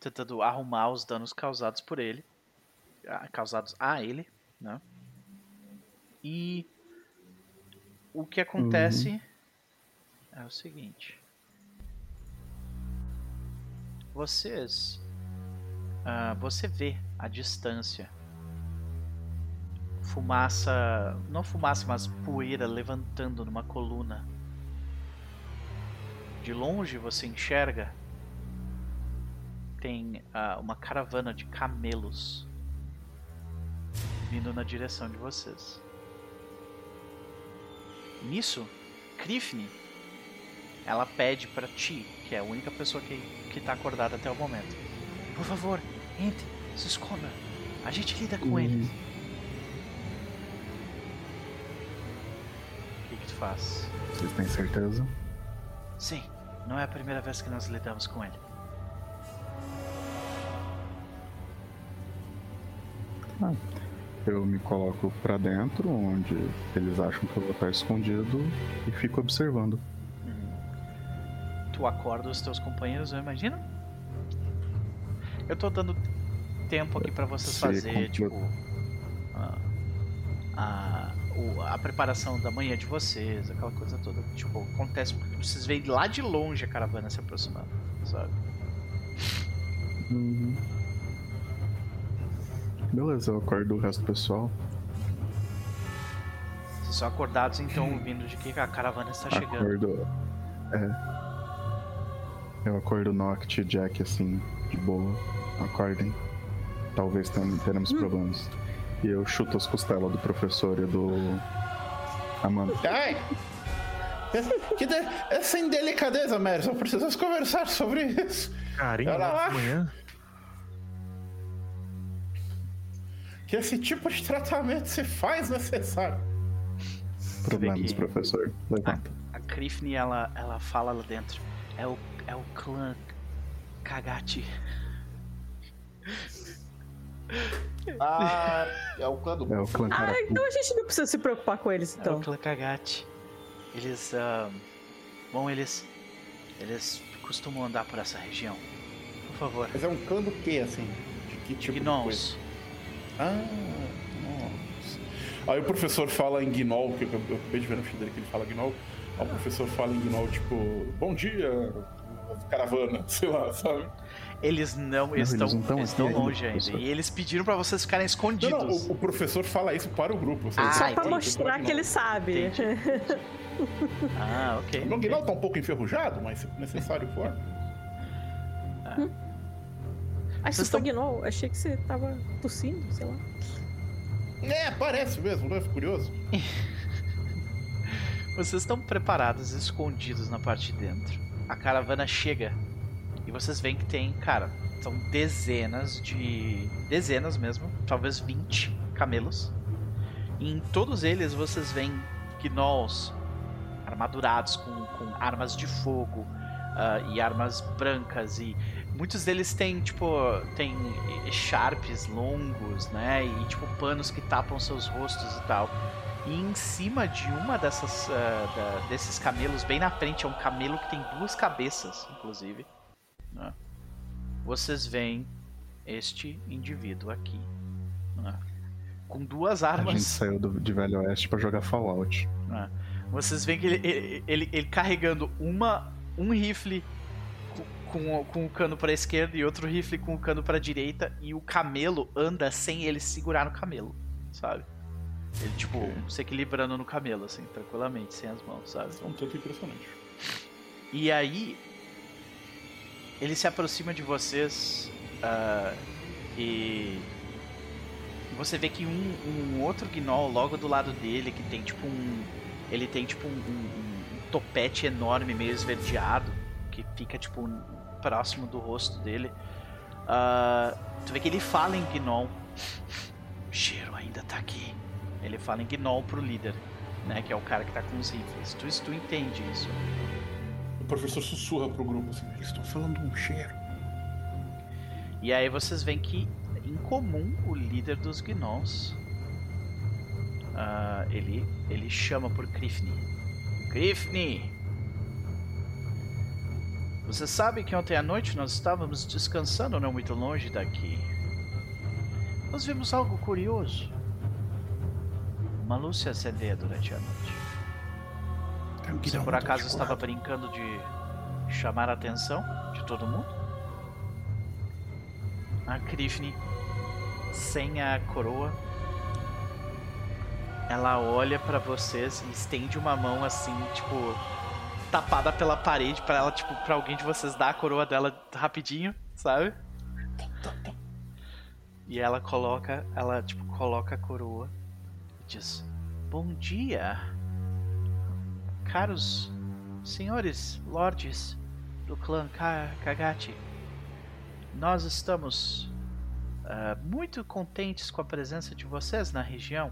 Tentando arrumar os danos causados por ele. ah, Causados a ele, né? E o que acontece é o seguinte. Vocês. ah, você vê a distância. Fumaça. Não fumaça, mas poeira levantando numa coluna. De longe você enxerga. Tem ah, uma caravana de camelos vindo na direção de vocês. Nisso, Krifne, ela pede pra ti, que é a única pessoa que, que tá acordada até o momento. Por favor, entre, se esconda. A gente lida com ele. O que, que tu faz? Vocês têm certeza? Sim, não é a primeira vez que nós lidamos com ele. Eu me coloco pra dentro, onde eles acham que eu vou estar escondido, e fico observando. Tu acorda os teus companheiros, eu imagino? Eu tô dando tempo aqui pra vocês Se fazer, complet- tipo. a- a- a preparação da manhã de vocês, aquela coisa toda. Tipo, acontece. Vocês veem lá de longe a caravana se aproximando, sabe? Uhum. Beleza, eu acordo o resto do pessoal. Vocês são acordados então ouvindo de que a caravana está chegando. Acordo. É. Eu acordo Noct e Jack assim, de boa. Acordem. Talvez teremos problemas. E eu chuto as costelas do professor e do. Amanda. Ai! Que de... Essa indelicadeza, Merson. Precisamos conversar sobre isso. Carinho Olha Que esse tipo de tratamento se faz necessário. Problemas, que- professor. Levanta. A Krifne, ela, ela fala lá dentro. É o, é o clã Kagati. Ah, é o clã do. É o clã Ah, então a gente não precisa se preocupar com eles, É o então. clã Kagati. Eles. ah, bom, eles. Eles costumam andar por essa região. Por favor. Mas é um clã do quê, assim? De que tipo de coisa? Gnolls. Ah, nossa. Aí o professor fala em Gnol, que eu, eu acabei de ver no filho dele que ele fala Gnol. Aí o professor fala em Gnol, tipo, bom dia, caravana, sei lá, sabe? Eles não, estão não tão eles estão longe ainda. professor. E eles pediram pra vocês ficarem Não, escondidos. não, o, o professor fala isso para o grupo. Ah, Só pra entendi. mostrar que ele sabe. Ah, ok. O Gnol tá um pouco enferrujado, mas se necessário for. Ah, Vocês você foi Gnol? Achei que você tava tossindo, sei lá. É, parece mesmo, não é curioso? Vocês estão preparados, escondidos na parte de dentro. A caravana chega e vocês veem que tem, cara, são dezenas de. dezenas mesmo, talvez 20 camelos. E em todos eles vocês veem gnolls armadurados com, com armas de fogo ah, e armas brancas e muitos deles têm tipo tem sharps longos, né? E tipo panos que tapam seus rostos e tal. E em cima de uma dessas ah, da- desses camelos, bem na frente, é um camelo que tem duas cabeças, inclusive. né? Vocês veem este indivíduo aqui, né? com duas A gente armas. saiu do- de Velho Oeste pra jogar Fallout. né? Vocês veem que ele, ele, ele, ele carregando uma um rifle com, com, o cano para esquerda e outro rifle com o cano para direita e o camelo anda sem ele segurar no camelo, sabe? Ele tipo se equilibrando no camelo assim, tranquilamente, sem as mãos, sabe? É um tanto impressionante. E aí ele se aproxima de vocês ah, e você vê que um, um outro gnoll logo do lado dele que tem tipo um ele tem tipo um, um- um topete enorme meio esverdeado que fica tipo um- próximo do rosto dele. Ah, tu vê que ele fala em gnoll. O cheiro ainda tá aqui. Ele fala em gnoll pro líder, né, que é o cara que tá com os rifles. Tu, tu entende isso? O professor sussurra pro grupo assim: eles estão falando um cheiro. E aí vocês veem que, em comum, o líder dos Gnolls, ah, ele, ele chama por Krifni. Krifni! Você sabe que ontem à noite nós estávamos descansando não muito longe daqui. Nós vimos algo curioso. Uma luz se acender durante a noite. Você por acaso estava brincando de chamar a atenção de todo mundo? A Krifni, sem a coroa, ela olha pra vocês e estende uma mão assim, tipo, tapada pela parede pra ela, tipo, para alguém de vocês dar a coroa dela rapidinho, sabe? E ela coloca, ela tipo coloca a coroa e diz: "Bom dia, caros senhores lordes do clã Ka- Kagati. Nós estamos ah, muito contentes com a presença de vocês na região.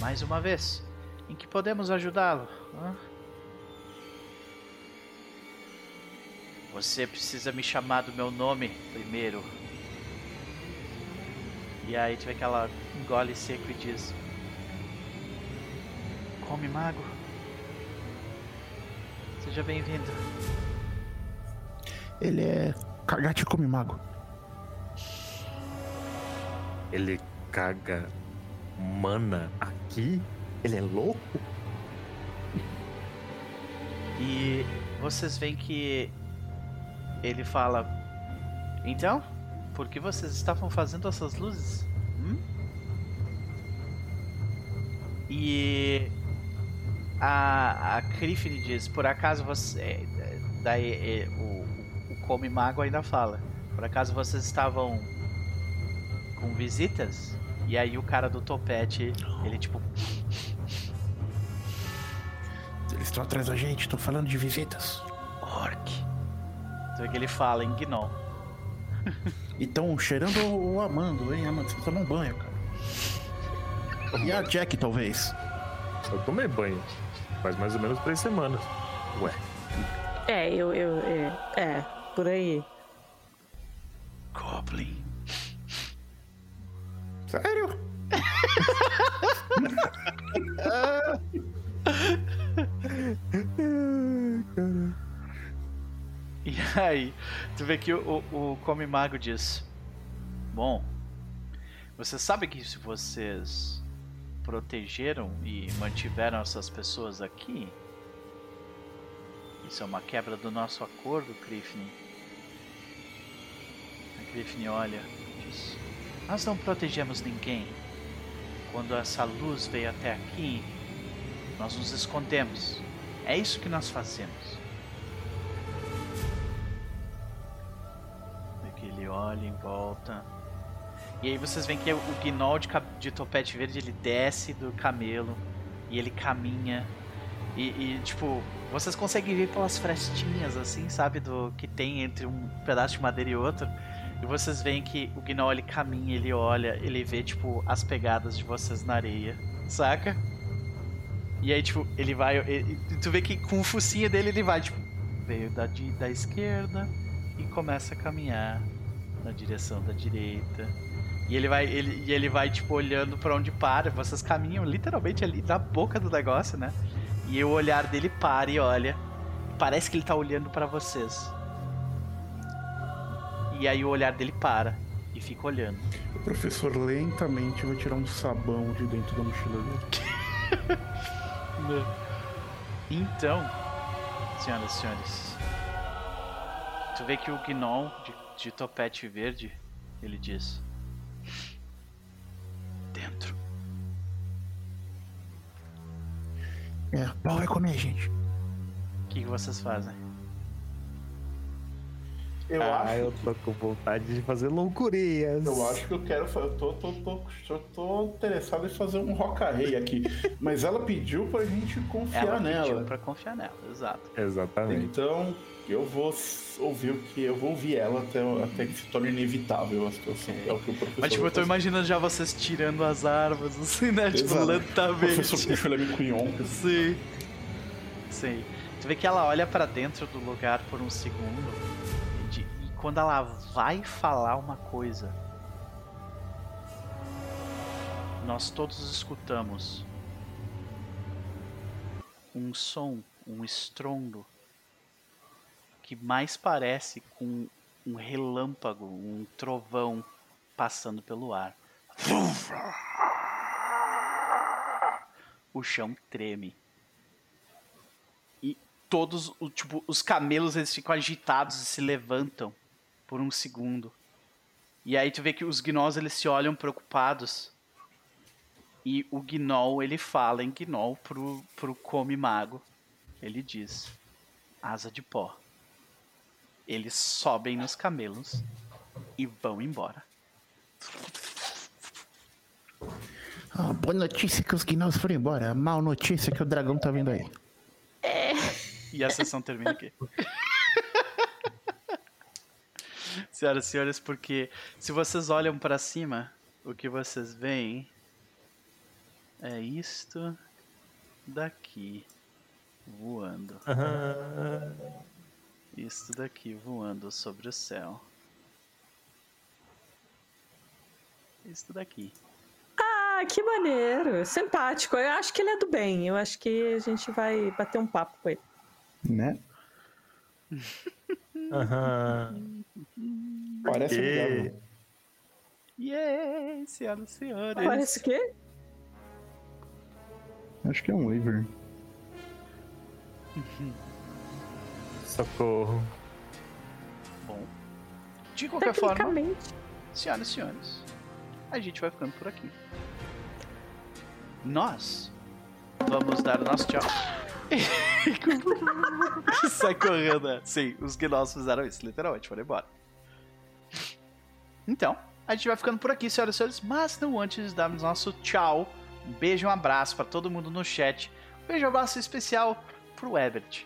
Mais uma vez, em que podemos ajudá-lo? Você precisa me chamar do meu nome primeiro. E aí tu vê que ela engole seco e diz: Come mago. Seja bem-vindo. Ele é. Cagate come mago. Ele caga mana aqui? Ele é louco? E vocês veem que ele fala: Então, por que vocês estavam fazendo essas luzes? Hum? E a, a Griffin diz: Por acaso você. Daí é, o, o Come Mago ainda fala: Por acaso vocês estavam com visitas? E aí o cara do topete, ele tipo. Eles estão atrás da gente, estão falando de visitas. Orc. Tu vê que ele fala em Gnom. E estão cheirando ou amando, hein? Amando, você tomou um banho, cara. E a Jack, talvez. Eu tomei banho. Faz mais ou menos três semanas. Ué. É, eu, eu, é, é, por aí. aí, tu vê que o, o, o Come Mago diz: Bom, você sabe que se vocês protegeram e mantiveram essas pessoas aqui, isso é uma quebra do nosso acordo, Griffin. A Griffin olha e diz: Nós não protegemos ninguém. Quando essa luz veio até aqui, nós nos escondemos. É isso que nós fazemos. Olha em volta. E aí vocês veem que o Gnoll de, de topete verde ele desce do camelo e ele caminha. E, e, tipo, vocês conseguem ver pelas frestinhas assim, sabe, do que tem entre um pedaço de madeira e outro. E vocês veem que o Gnoll ele caminha, ele olha, ele vê tipo as pegadas de vocês na areia, saca? E aí, tipo, ele vai. ele- tu vê que com o focinho dele ele vai, tipo, veio da, da esquerda e começa a caminhar na direção da direita. E ele vai, ele, e ele vai, tipo, olhando pra onde para. Vocês caminham literalmente ali na boca do negócio, né? E o olhar dele para e olha. Parece que ele tá olhando pra vocês. E aí o olhar dele para e fica olhando. O professor lentamente vai tirar um sabão de dentro da mochila dele. Então, senhoras e senhores, tu vê que o Gnom de, de topete verde, ele diz: Dentro. É, o pau vai comer, gente. O que, que vocês fazem? Eu ah, acho. eu tô com vontade de fazer loucurias. Eu acho que eu quero. fa- Eu tô, tô, tô, tô, tô interessado em fazer um roca rei aqui. Mas ela pediu pra gente confiar Ela pediu nela. pra confiar nela, exato. Exatamente. Então, eu vou ouvir o que. Eu vou ouvir ela até, até que se torne inevitável a situação. É o que o professor. Mas tipo, eu tô imaginando já vocês tirando as armas, assim, né? Tipo, Exato. O lentamente. professor puxa Yonka. Sim. Sim. Tu vê que ela olha pra dentro do lugar por um segundo e, e quando ela vai falar uma coisa, nós todos escutamos um som, um estrondo que mais parece com um relâmpago, um trovão passando pelo ar. O chão treme todos o tipo os camelos eles ficam agitados e se levantam por um segundo. E aí tu vê que os gnolls eles se olham preocupados. E o gnoll ele fala em gnoll pro pro come mago. Ele diz: asa de pó. Eles sobem nos camelos e vão embora. Ah, boa notícia que os gnolls foram embora. Mal notícia que o dragão tá vindo aí. E a sessão termina aqui. Senhoras e senhores, porque se vocês olham pra cima, o que vocês veem é isto daqui voando. Isto daqui voando sobre o céu. Isto daqui. Ah, que maneiro. Simpático. Eu acho que ele é do bem. Eu acho que a gente vai bater um papo com ele. Né? Aham. Parece E- amigável. Yay, senhoras e senhores. Parece o quê? Acho que é um Wyvern. Socorro. Bom. De qualquer forma, senhoras e senhores, a gente vai ficando por aqui. Nós vamos dar o nosso tchau. Sai correndo, né? Sim, os gnolls fizeram isso, literalmente, foram embora. Então, a gente vai ficando por aqui, senhoras e senhores, mas não antes de darmos nosso tchau. Um beijo e um abraço pra todo mundo no chat. Um beijo e um abraço especial pro Ebert.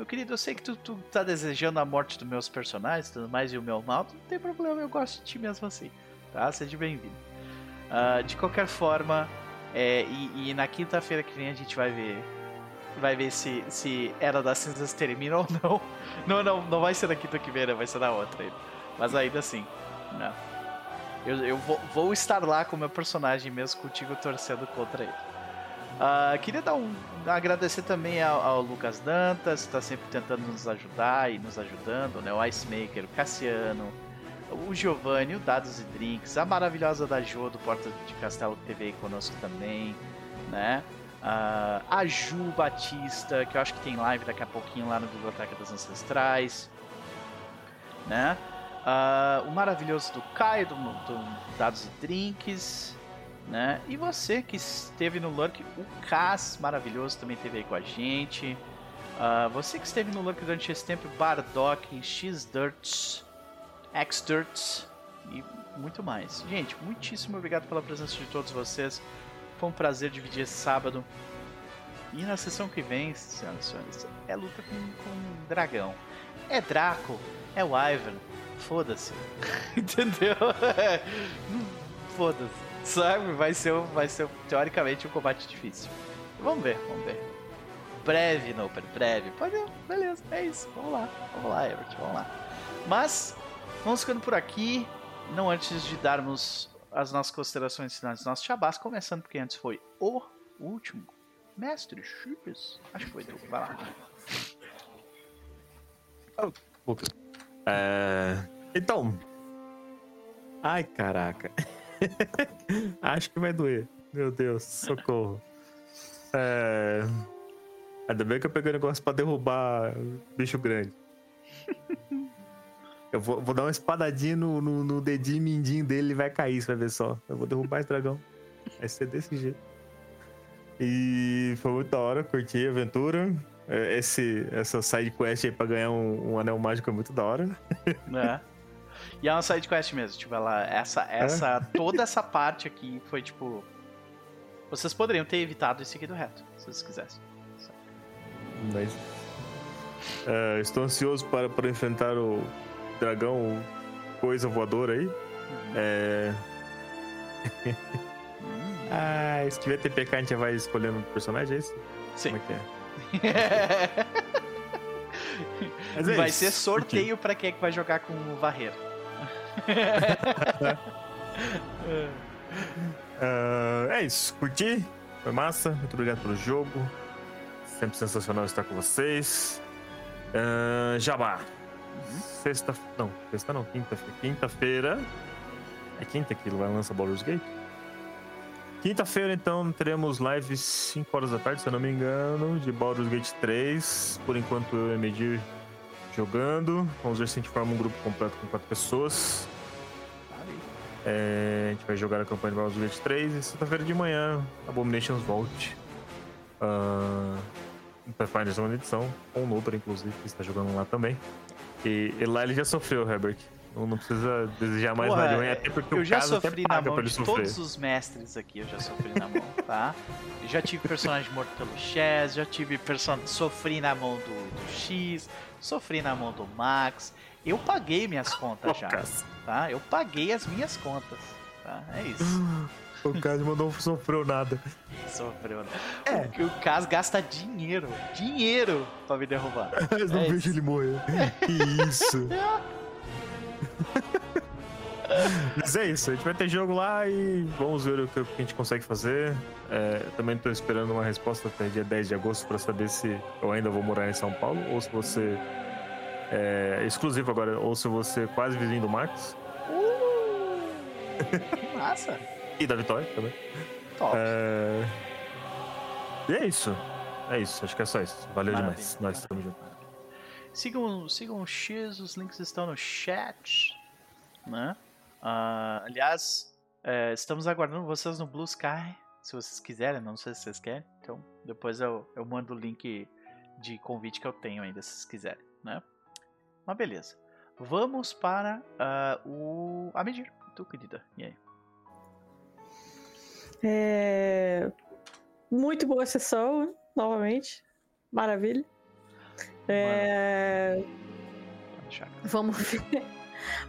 Meu querido, eu sei que tu, tu tá desejando a morte dos meus personagens tudo mais e o meu mal, não tem problema, eu gosto de ti mesmo assim, tá? Seja bem-vindo. Ah, de qualquer forma, é, e, e na quinta-feira que vem a gente vai ver. Vai ver se, se Era das Cinzas termina ou não. Não, não, não vai ser na quinta que vem, né? vai ser na outra ainda. Mas ainda assim, não. Eu, eu vou, vou estar lá com o meu personagem mesmo contigo torcendo contra ele. Ah, queria dar um, agradecer também ao, ao Lucas Dantas, que está sempre tentando nos ajudar e nos ajudando, né? O Ice Maker, o Cassiano, o Giovanni, o Dados e Drinks, a maravilhosa da Jo do Porta de Castelo aí conosco também, né? Ah, a Ju Batista, que eu acho que tem live daqui a pouquinho lá no Biblioteca das Ancestrais, né? Ah, o maravilhoso do Caio, do, do Dados e Drinks, né? E você que esteve no Lurk, o Cas, maravilhoso, também esteve aí com a gente. Ah, você que esteve no Lurk durante esse tempo, Bardock, X-Dirts, X-Dirts e muito mais. Gente, muitíssimo obrigado pela presença de todos vocês. Foi um prazer dividir esse sábado. E na sessão que vem, senhoras e senhores, é luta com, com dragão. É Draco, é Wyvern, foda-se. Entendeu? Foda-se. Sabe? Vai ser, vai ser teoricamente um combate difícil. Vamos ver, vamos ver. Breve, Noper, breve. Pode, beleza, é isso. Vamos lá, vamos lá, Everett, vamos lá. Mas, vamos ficando por aqui. Não antes de darmos as nossas considerações finais dos nossos chabás, começando porque antes foi o último. Mestre Chips. Acho que foi tu. Vai lá. É, Então. Ai, caraca. Acho que vai doer. Meu Deus, socorro. É... Ainda bem que eu peguei o negócio pra derrubar bicho grande. Eu vou, vou dar uma espadadinha no, no, no dedinho mindinho dele e vai cair, você vai ver só. Eu vou derrubar esse dragão. Vai ser desse jeito. E foi muito da hora, curti a aventura. É, Esse, essa side quest aí pra ganhar um, um anel mágico é muito da hora. né? E é uma side quest mesmo, tipo, ela, essa, essa, toda essa parte aqui foi tipo. Vocês poderiam ter evitado e seguido reto, se vocês quisessem. Mas, é, estou ansioso para, para enfrentar o dragão coisa voadora aí. É... ah, se tiver TPK, a gente já vai escolhendo um personagem, é isso? Sim. Como é que é? É vai isso. ser sorteio pra quem é que vai jogar com o Varreiro. Ah, é isso, curti, foi massa, muito obrigado pelo jogo. Sempre sensacional estar com vocês. Ah, Jabá. Sexta. Não, sexta não, quinta-feira. Quinta-feira. É quinta que vai lançar Baldur's Gate? Quinta-feira, então, teremos lives 5 horas da tarde, se eu não me engano, de Baldur's Gate 3. Por enquanto, eu e Medir jogando. Vamos ver se a gente forma um grupo completo com quatro pessoas. É, a gente vai jogar a campanha de Baldur's Gate 3 e sexta-feira de manhã, Abominations Vault. Uh, Pathfinder segunda edição, com o Noper, inclusive, que está jogando lá também. E, e lá ele já sofreu, Herbert. Não, não precisa desejar mais Porra, nada ruim, até porque eu o já sofri na mão de sofrer. todos os mestres aqui, eu já sofri na mão, tá? Eu já tive personagem morto pelo Chess, já tive personagem. Sofri na mão do, do X, sofri na mão do Max. Eu paguei minhas contas já, tá? Eu paguei as minhas contas, tá? É isso. O caso não sofreu nada. Sofreu, né? É. O Cas gasta dinheiro, dinheiro pra me derrubar. Mas não É vejo ele morrer. Que isso. Mas é isso, a gente vai ter jogo lá e vamos ver o que a gente consegue fazer. É, também tô esperando uma resposta até dia 10 de agosto para saber se eu ainda vou morar em São Paulo ou se você é exclusivo agora, ou se você é quase vizinho do Marcos Que massa. e da Vitória também. Top. É... E é isso. É isso, acho que é só isso. Valeu Maravilha, demais. Nós estamos juntos. Sigam, sigam o X, os links estão no chat. Né? Ah, aliás, é, estamos aguardando vocês no Blue Sky. Se vocês quiserem, não sei se vocês querem. Então, depois eu, eu mando o link de convite que eu tenho ainda, se vocês quiserem. Né? Mas beleza. Vamos para ah, o. A medir. Tu, querida. E aí? É... Muito boa sessão, novamente. Maravilha. É... Vamos ver.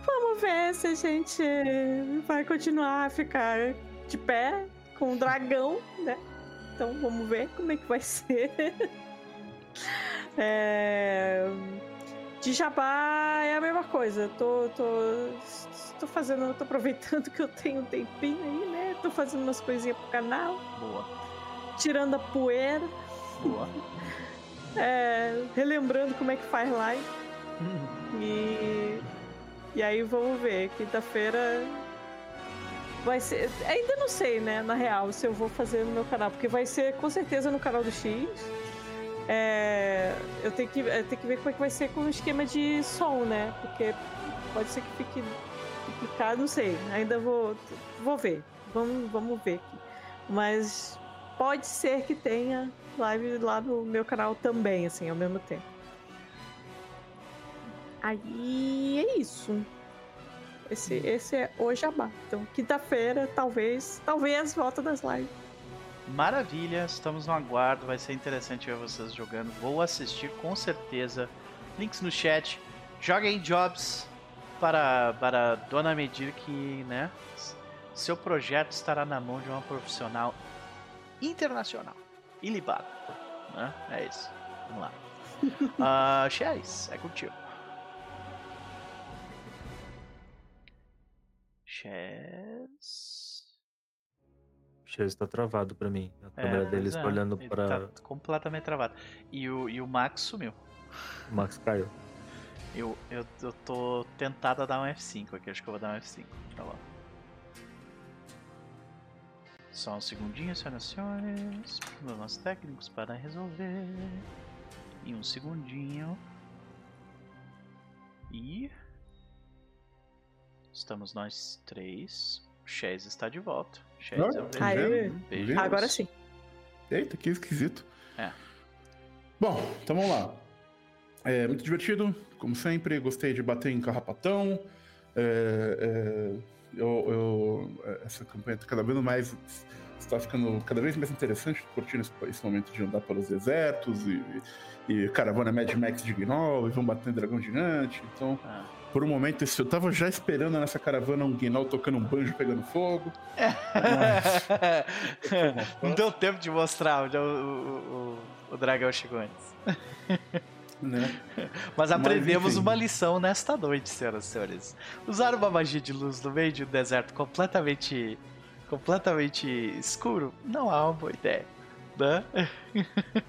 Vamos ver se a gente vai continuar a ficar de pé com o dragão, né? Então vamos ver como é que vai ser. É... De jabá é a mesma coisa. Tô, tô, tô fazendo, tô aproveitando que eu tenho um tempinho aí, né? Tô fazendo umas coisinhas pro canal, Boa. tirando a poeira, Boa. é, relembrando como é que faz live. E, e aí vamos ver. Quinta-feira vai ser. Ainda não sei, né? Na real, se eu vou fazer no meu canal, porque vai ser com certeza no canal do X. É, eu tenho que, eu tenho que ver como é que vai ser com o esquema de som, né? Porque pode ser que fique complicado, não sei. Ainda vou, vou ver. Vamos, vamos ver aqui. Mas pode ser que tenha live lá no meu canal também, assim, ao mesmo tempo. Aí é isso. Esse, esse é o Jabá. Então, quinta-feira, talvez, talvez volta das lives. Maravilha, estamos no aguardo, vai ser interessante ver vocês jogando. Vou assistir com certeza. Links no chat. Joguem jobs para, para Dona Medir que, né? Seu projeto estará na mão de uma profissional internacional. Ilibada. Né? É isso. Vamos lá. Ah, Chaz, é contigo. Chaz. O Chase tá travado pra mim. A É, câmera deles é, olhando ele pra. Tá completamente travado. E o, e o Max sumiu. O Max caiu. Eu, eu, eu tô tentado a dar um F5 aqui, acho que eu vou dar um F5. Tá bom. Só um segundinho, senhoras e senhores. Problemas técnicos para resolver. E um segundinho. E. Estamos nós três. O Chaz está de volta. Chaz, Ah. Aê. Um beijo. Viu? Agora sim. Eita, que esquisito. É. Bom, então vamos lá. É muito divertido, como sempre. Gostei de bater em carrapatão. É, é, eu, eu- essa campanha tá cada vez mais está ficando cada vez mais interessante, curtindo esse, esse momento de andar pelos desertos e, e caravana Mad Max de Gnoll, e vão bater em dragão gigante. Então, Ah. Por um momento, eu tava já esperando nessa caravana um Gnoll tocando um banjo pegando fogo. Não deu tempo de mostrar onde o, o, o, o dragão chegou antes. Né? Mas aprendemos enfim. uma lição nesta noite, senhoras e senhores. Usar uma magia de luz no meio de um deserto completamente. completamente escuro não é uma boa ideia. Né?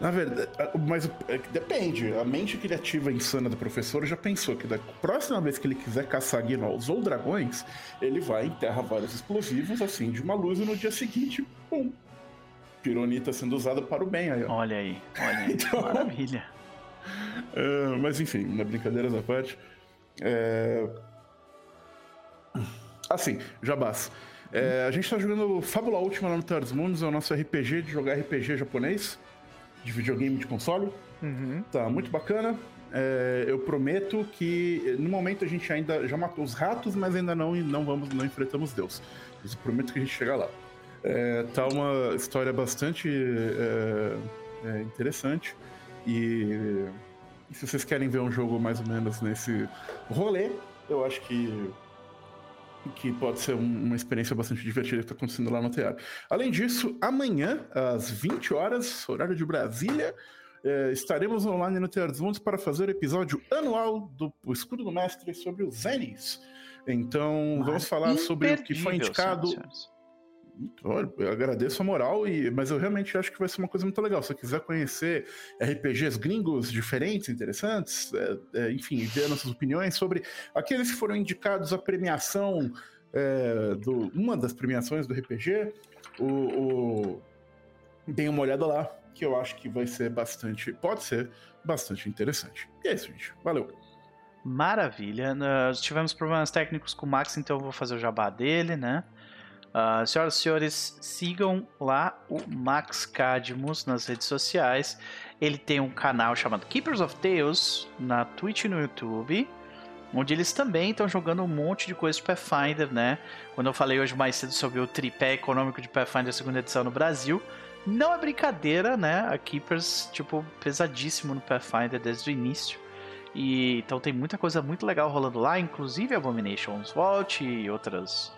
Na verdade, mas é depende. A mente criativa insana do professor já pensou que da próxima vez que ele quiser caçar gnolls ou dragões, ele vai enterrar vários explosivos, assim, de uma luz e no dia seguinte, pum. Pironita sendo usada para o bem aí, ó. Olha aí, olha aí. Então- Maravilha. É, mas enfim, na brincadeiras à parte. É... Assim, Jabás. É, a gente tá jogando Fábula Última lá no Thirds Mundos, é o nosso RPG de jogar RPG japonês, de videogame de console. Uhum. Tá muito bacana. É, eu prometo que no momento a gente ainda já matou os ratos, mas ainda não não vamos não enfrentamos Deus. Eu prometo que a gente chega lá. É, tá uma história bastante é, é, interessante e, e se vocês querem ver um jogo mais ou menos nesse rolê, eu acho que que pode ser um- uma experiência bastante divertida que está acontecendo lá no teatro. Além disso, amanhã, às 20 horas, horário de Brasília, eh, estaremos online no Teatro dos Mundos para fazer o episódio anual do Escudo do Mestre sobre os Zenis. Então, vamos falar sobre o que foi indicado. senhores. Olha, eu agradeço a moral, e, mas eu realmente acho que vai ser uma coisa muito legal. Se você quiser conhecer RPGs gringos diferentes, interessantes, é, é, enfim, ver nossas opiniões sobre aqueles que foram indicados à premiação, é, do, uma das premiações do RPG, o, o- uma olhada lá, que eu acho que vai ser bastante. Pode ser bastante interessante. E é isso, gente. Valeu. Maravilha. Nós tivemos problemas técnicos com o Max, então eu vou fazer o jabá dele, né? Uh, senhoras e senhores, sigam lá o Max Cadmus nas redes sociais. Ele tem um canal chamado Keepers of Tales na Twitch e no YouTube, onde eles também estão jogando um monte de coisa de Pathfinder, né? Quando eu falei hoje mais cedo sobre o tripé econômico de Pathfinder segunda edição no Brasil, não é brincadeira, né? A Keepers, tipo, pesadíssimo no Pathfinder desde o início. E então tem muita coisa muito legal rolando lá, inclusive Abominations Vault e outras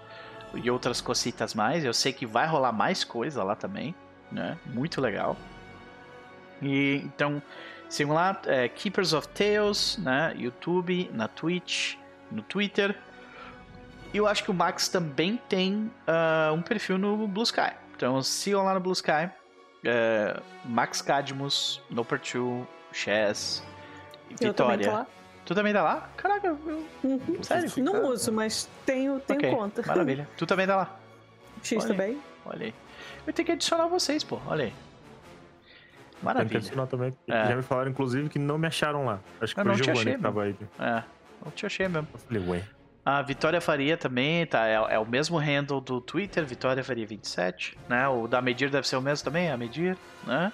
e outras cositas mais. Eu sei que vai rolar mais coisa lá também, né? Muito legal. E então, sigam lá, é, Keepers of Tales, né? YouTube, na Twitch, no Twitter. E eu acho que o Max também tem uh, um perfil no Blue Sky. Então sigam lá no Blue Sky. É, Max Cadmus, No2, Chess, Eu também Vitória. Tu também tá lá? Caraca, eu... Uhum. sério? Não uso, mas tenho, tenho Ok, conta. Maravilha. Tu também tá lá? X Olha. também. Olha aí. Eu tenho que adicionar vocês, pô. Olha aí. Tem que Maravilha. adicionar também. É. Já me falaram, inclusive, que não me acharam lá. Acho que Eu foi não o te Giovanni achei, que tava aí. É, eu te achei mesmo. Eu falei, ué. A Vitória Faria também, tá? É, é o mesmo handle do Twitter, Vitória Faria 27, né? O da Medir deve ser o mesmo também, a Medir, né?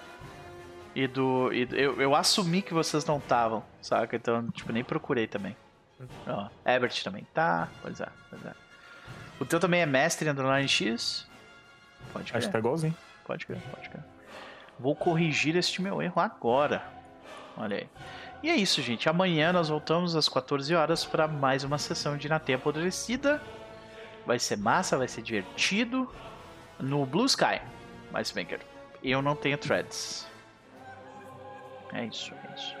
E do. E do- eu, eu assumi que vocês não estavam, saca? Então, tipo, nem procurei também. Ó, Ebert também tá. Pois é, pois é. O teu também é mestre em Underline X? Pode Acho crer. que tá igualzinho. Pode crer, pode crer. Vou corrigir este meu erro agora. Olha aí. E é isso, gente. Amanhã nós voltamos às 14 horas para mais uma sessão de Na Apodrecida. Vai ser massa, vai ser divertido. No Blue Sky. Mas, Banker, eu não tenho threads. É isso, é isso.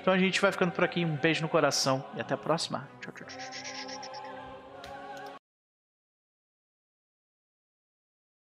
Então a gente vai ficando por aqui. Um beijo no coração e até a próxima. Tchau, tchau, tchau, tchau.